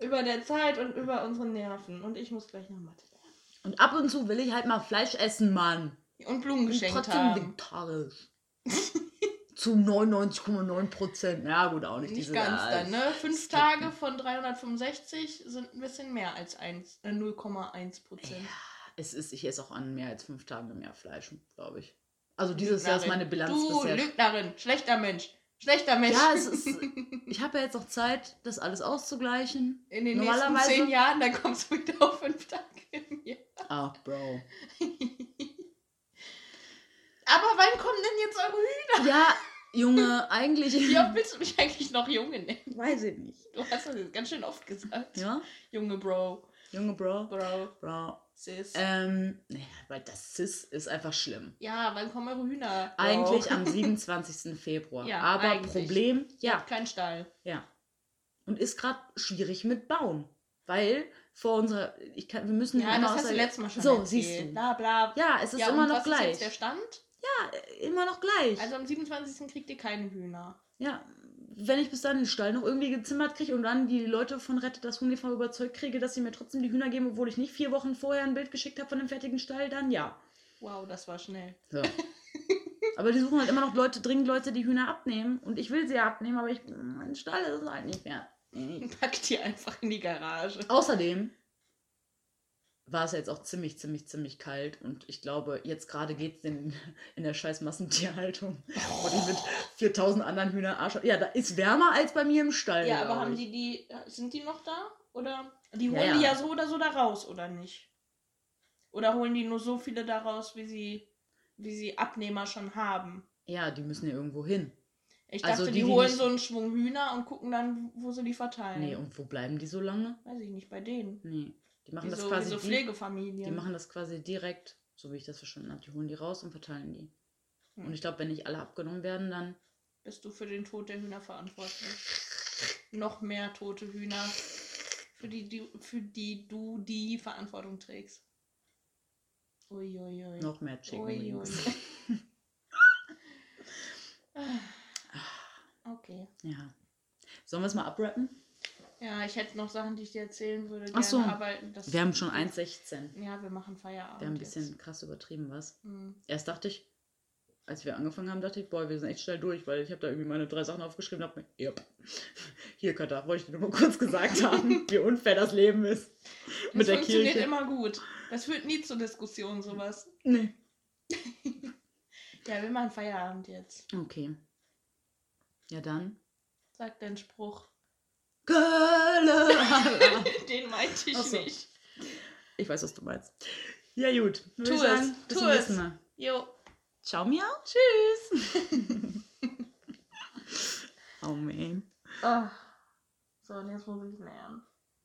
[SPEAKER 3] Über der Zeit und über unsere Nerven. Und ich muss gleich noch Mathe lernen.
[SPEAKER 2] Und ab und zu will ich halt mal Fleisch essen, Mann.
[SPEAKER 3] Und Blumen
[SPEAKER 2] Und
[SPEAKER 3] geschenkt
[SPEAKER 2] trotzdem
[SPEAKER 3] haben.
[SPEAKER 2] vegetarisch. zu 99,9 Prozent. Ja, gut, auch nicht,
[SPEAKER 3] Nicht ganz
[SPEAKER 2] ja,
[SPEAKER 3] dann, ne? Fünf
[SPEAKER 2] es
[SPEAKER 3] Tage von 365 sind ein bisschen mehr als eins- äh, 0,1 Prozent.
[SPEAKER 2] Es ist, ich esse auch an mehr als fünf Tagen mehr Fleisch, glaube ich. Also dieses Jahr ist
[SPEAKER 3] Lügnerin.
[SPEAKER 2] meine Bilanz
[SPEAKER 3] Du
[SPEAKER 2] bisher.
[SPEAKER 3] Lügnerin, schlechter Mensch. Schlechter Mensch.
[SPEAKER 2] Ja, es ist. Ich habe ja jetzt auch Zeit, das alles auszugleichen.
[SPEAKER 3] In den nächsten zehn Jahren, dann kommst du wieder auf fünf Tage im Jahr.
[SPEAKER 2] Ach, Bro.
[SPEAKER 3] Aber wann kommen denn jetzt eure Hühner?
[SPEAKER 2] Ja, Junge, eigentlich.
[SPEAKER 3] Wie oft willst du mich eigentlich noch Junge nennen?
[SPEAKER 2] Weiß ich nicht.
[SPEAKER 3] Du hast das jetzt ganz schön oft gesagt.
[SPEAKER 2] Ja?
[SPEAKER 3] Junge Bro.
[SPEAKER 2] Junge Bro.
[SPEAKER 3] Bro.
[SPEAKER 2] Bro.
[SPEAKER 3] Sis.
[SPEAKER 2] Ähm, naja, weil das Cis ist einfach schlimm.
[SPEAKER 3] ja, wann kommen eure Hühner? Bro?
[SPEAKER 2] Eigentlich am 27. Februar.
[SPEAKER 3] Ja,
[SPEAKER 2] Aber
[SPEAKER 3] eigentlich.
[SPEAKER 2] Problem, ja,
[SPEAKER 3] keinen Stall.
[SPEAKER 2] ja. Und ist gerade schwierig mit Bauen. Weil vor unserer. Ich kann, wir müssen
[SPEAKER 3] Ja, das hast du letztes Mal schon
[SPEAKER 2] So,
[SPEAKER 3] erzählt.
[SPEAKER 2] siehst du.
[SPEAKER 3] Bla bla.
[SPEAKER 2] Ja, es ist
[SPEAKER 3] ja,
[SPEAKER 2] immer noch
[SPEAKER 3] was
[SPEAKER 2] gleich.
[SPEAKER 3] ist der Stand?
[SPEAKER 2] Immer noch gleich.
[SPEAKER 3] Also am 27. kriegt ihr keine Hühner.
[SPEAKER 2] Ja, wenn ich bis dann den Stall noch irgendwie gezimmert kriege und dann die Leute von Rettet das Huhn e.V. überzeugt kriege, dass sie mir trotzdem die Hühner geben, obwohl ich nicht vier Wochen vorher ein Bild geschickt habe von dem fertigen Stall, dann ja.
[SPEAKER 3] Wow, das war schnell.
[SPEAKER 2] So. aber die suchen halt immer noch Leute, dringend Leute, die Hühner abnehmen. Und ich will sie ja abnehmen, aber ich, mein Stall ist halt nicht mehr.
[SPEAKER 3] Packt die einfach in die Garage.
[SPEAKER 2] Außerdem war es jetzt auch ziemlich, ziemlich, ziemlich kalt. Und ich glaube, jetzt gerade geht es in, in der scheiß Massentierhaltung. Wo die mit 4000 anderen Hühnern Arsch. Ja, da ist wärmer als bei mir im Stall.
[SPEAKER 3] Ja, aber haben die die, sind die noch da? Oder? Die holen
[SPEAKER 2] ja.
[SPEAKER 3] die ja so oder so da raus, oder nicht? Oder holen die nur so viele da raus, wie sie, wie sie Abnehmer schon haben?
[SPEAKER 2] Ja, die müssen ja irgendwo hin.
[SPEAKER 3] Ich
[SPEAKER 2] Also
[SPEAKER 3] dachte,
[SPEAKER 2] die,
[SPEAKER 3] die,
[SPEAKER 2] die
[SPEAKER 3] holen
[SPEAKER 2] nicht-
[SPEAKER 3] so einen Schwung Hühner und gucken dann, wo sie die verteilen.
[SPEAKER 2] Nee, und wo bleiben die so lange?
[SPEAKER 3] Weiß ich nicht, bei denen.
[SPEAKER 2] Nee. Die machen
[SPEAKER 3] Wie
[SPEAKER 2] das
[SPEAKER 3] so,
[SPEAKER 2] quasi.
[SPEAKER 3] so Pflegefamilien.
[SPEAKER 2] die machen das quasi direkt, so wie ich das verstanden habe. Die holen die raus und verteilen die.
[SPEAKER 3] Hm.
[SPEAKER 2] Und ich glaube, wenn nicht alle abgenommen werden, dann.
[SPEAKER 3] Bist du für den Tod der Hühner verantwortlich? Noch mehr tote Hühner, für die, du, für die du die Verantwortung trägst. Uiuiui.
[SPEAKER 2] Noch mehr Chicken
[SPEAKER 3] Ui,
[SPEAKER 2] Wings.
[SPEAKER 3] ui. okay.
[SPEAKER 2] Ja. Sollen wir es mal abrappen?
[SPEAKER 3] Ja, ich hätte noch Sachen, die ich dir erzählen würde.
[SPEAKER 2] Ach so.
[SPEAKER 3] das
[SPEAKER 2] Wir haben schon 1,16.
[SPEAKER 3] Ja, wir machen Feierabend.
[SPEAKER 2] Wir haben ein
[SPEAKER 3] jetzt.
[SPEAKER 2] bisschen krass übertrieben, was?
[SPEAKER 3] Hm.
[SPEAKER 2] Erst dachte ich, als wir angefangen haben, dachte ich, boah, wir sind echt schnell durch, weil ich habe da irgendwie meine drei Sachen aufgeschrieben und habe mir, yep. Hier, Katha, wollte ich dir nur mal kurz gesagt haben, wie unfair das Leben ist.
[SPEAKER 3] Das
[SPEAKER 2] Mit der
[SPEAKER 3] funktioniert
[SPEAKER 2] Kirche.
[SPEAKER 3] immer gut. Das führt nie zur Diskussion, sowas.
[SPEAKER 2] Nee.
[SPEAKER 3] Ja, wir machen Feierabend jetzt.
[SPEAKER 2] Okay. Ja, dann.
[SPEAKER 3] Sag deinen Spruch.
[SPEAKER 2] Kölle!
[SPEAKER 3] Den meinte ich
[SPEAKER 2] so.
[SPEAKER 3] nicht.
[SPEAKER 2] Ich weiß, was du meinst. Ja, gut.
[SPEAKER 3] Tu es,
[SPEAKER 2] sagen,
[SPEAKER 3] tu es.
[SPEAKER 2] Mal.
[SPEAKER 3] Jo,
[SPEAKER 2] Ciao, Miau.
[SPEAKER 3] tschüss.
[SPEAKER 2] Oh, man.
[SPEAKER 3] Ah. So, und jetzt muss ich lernen.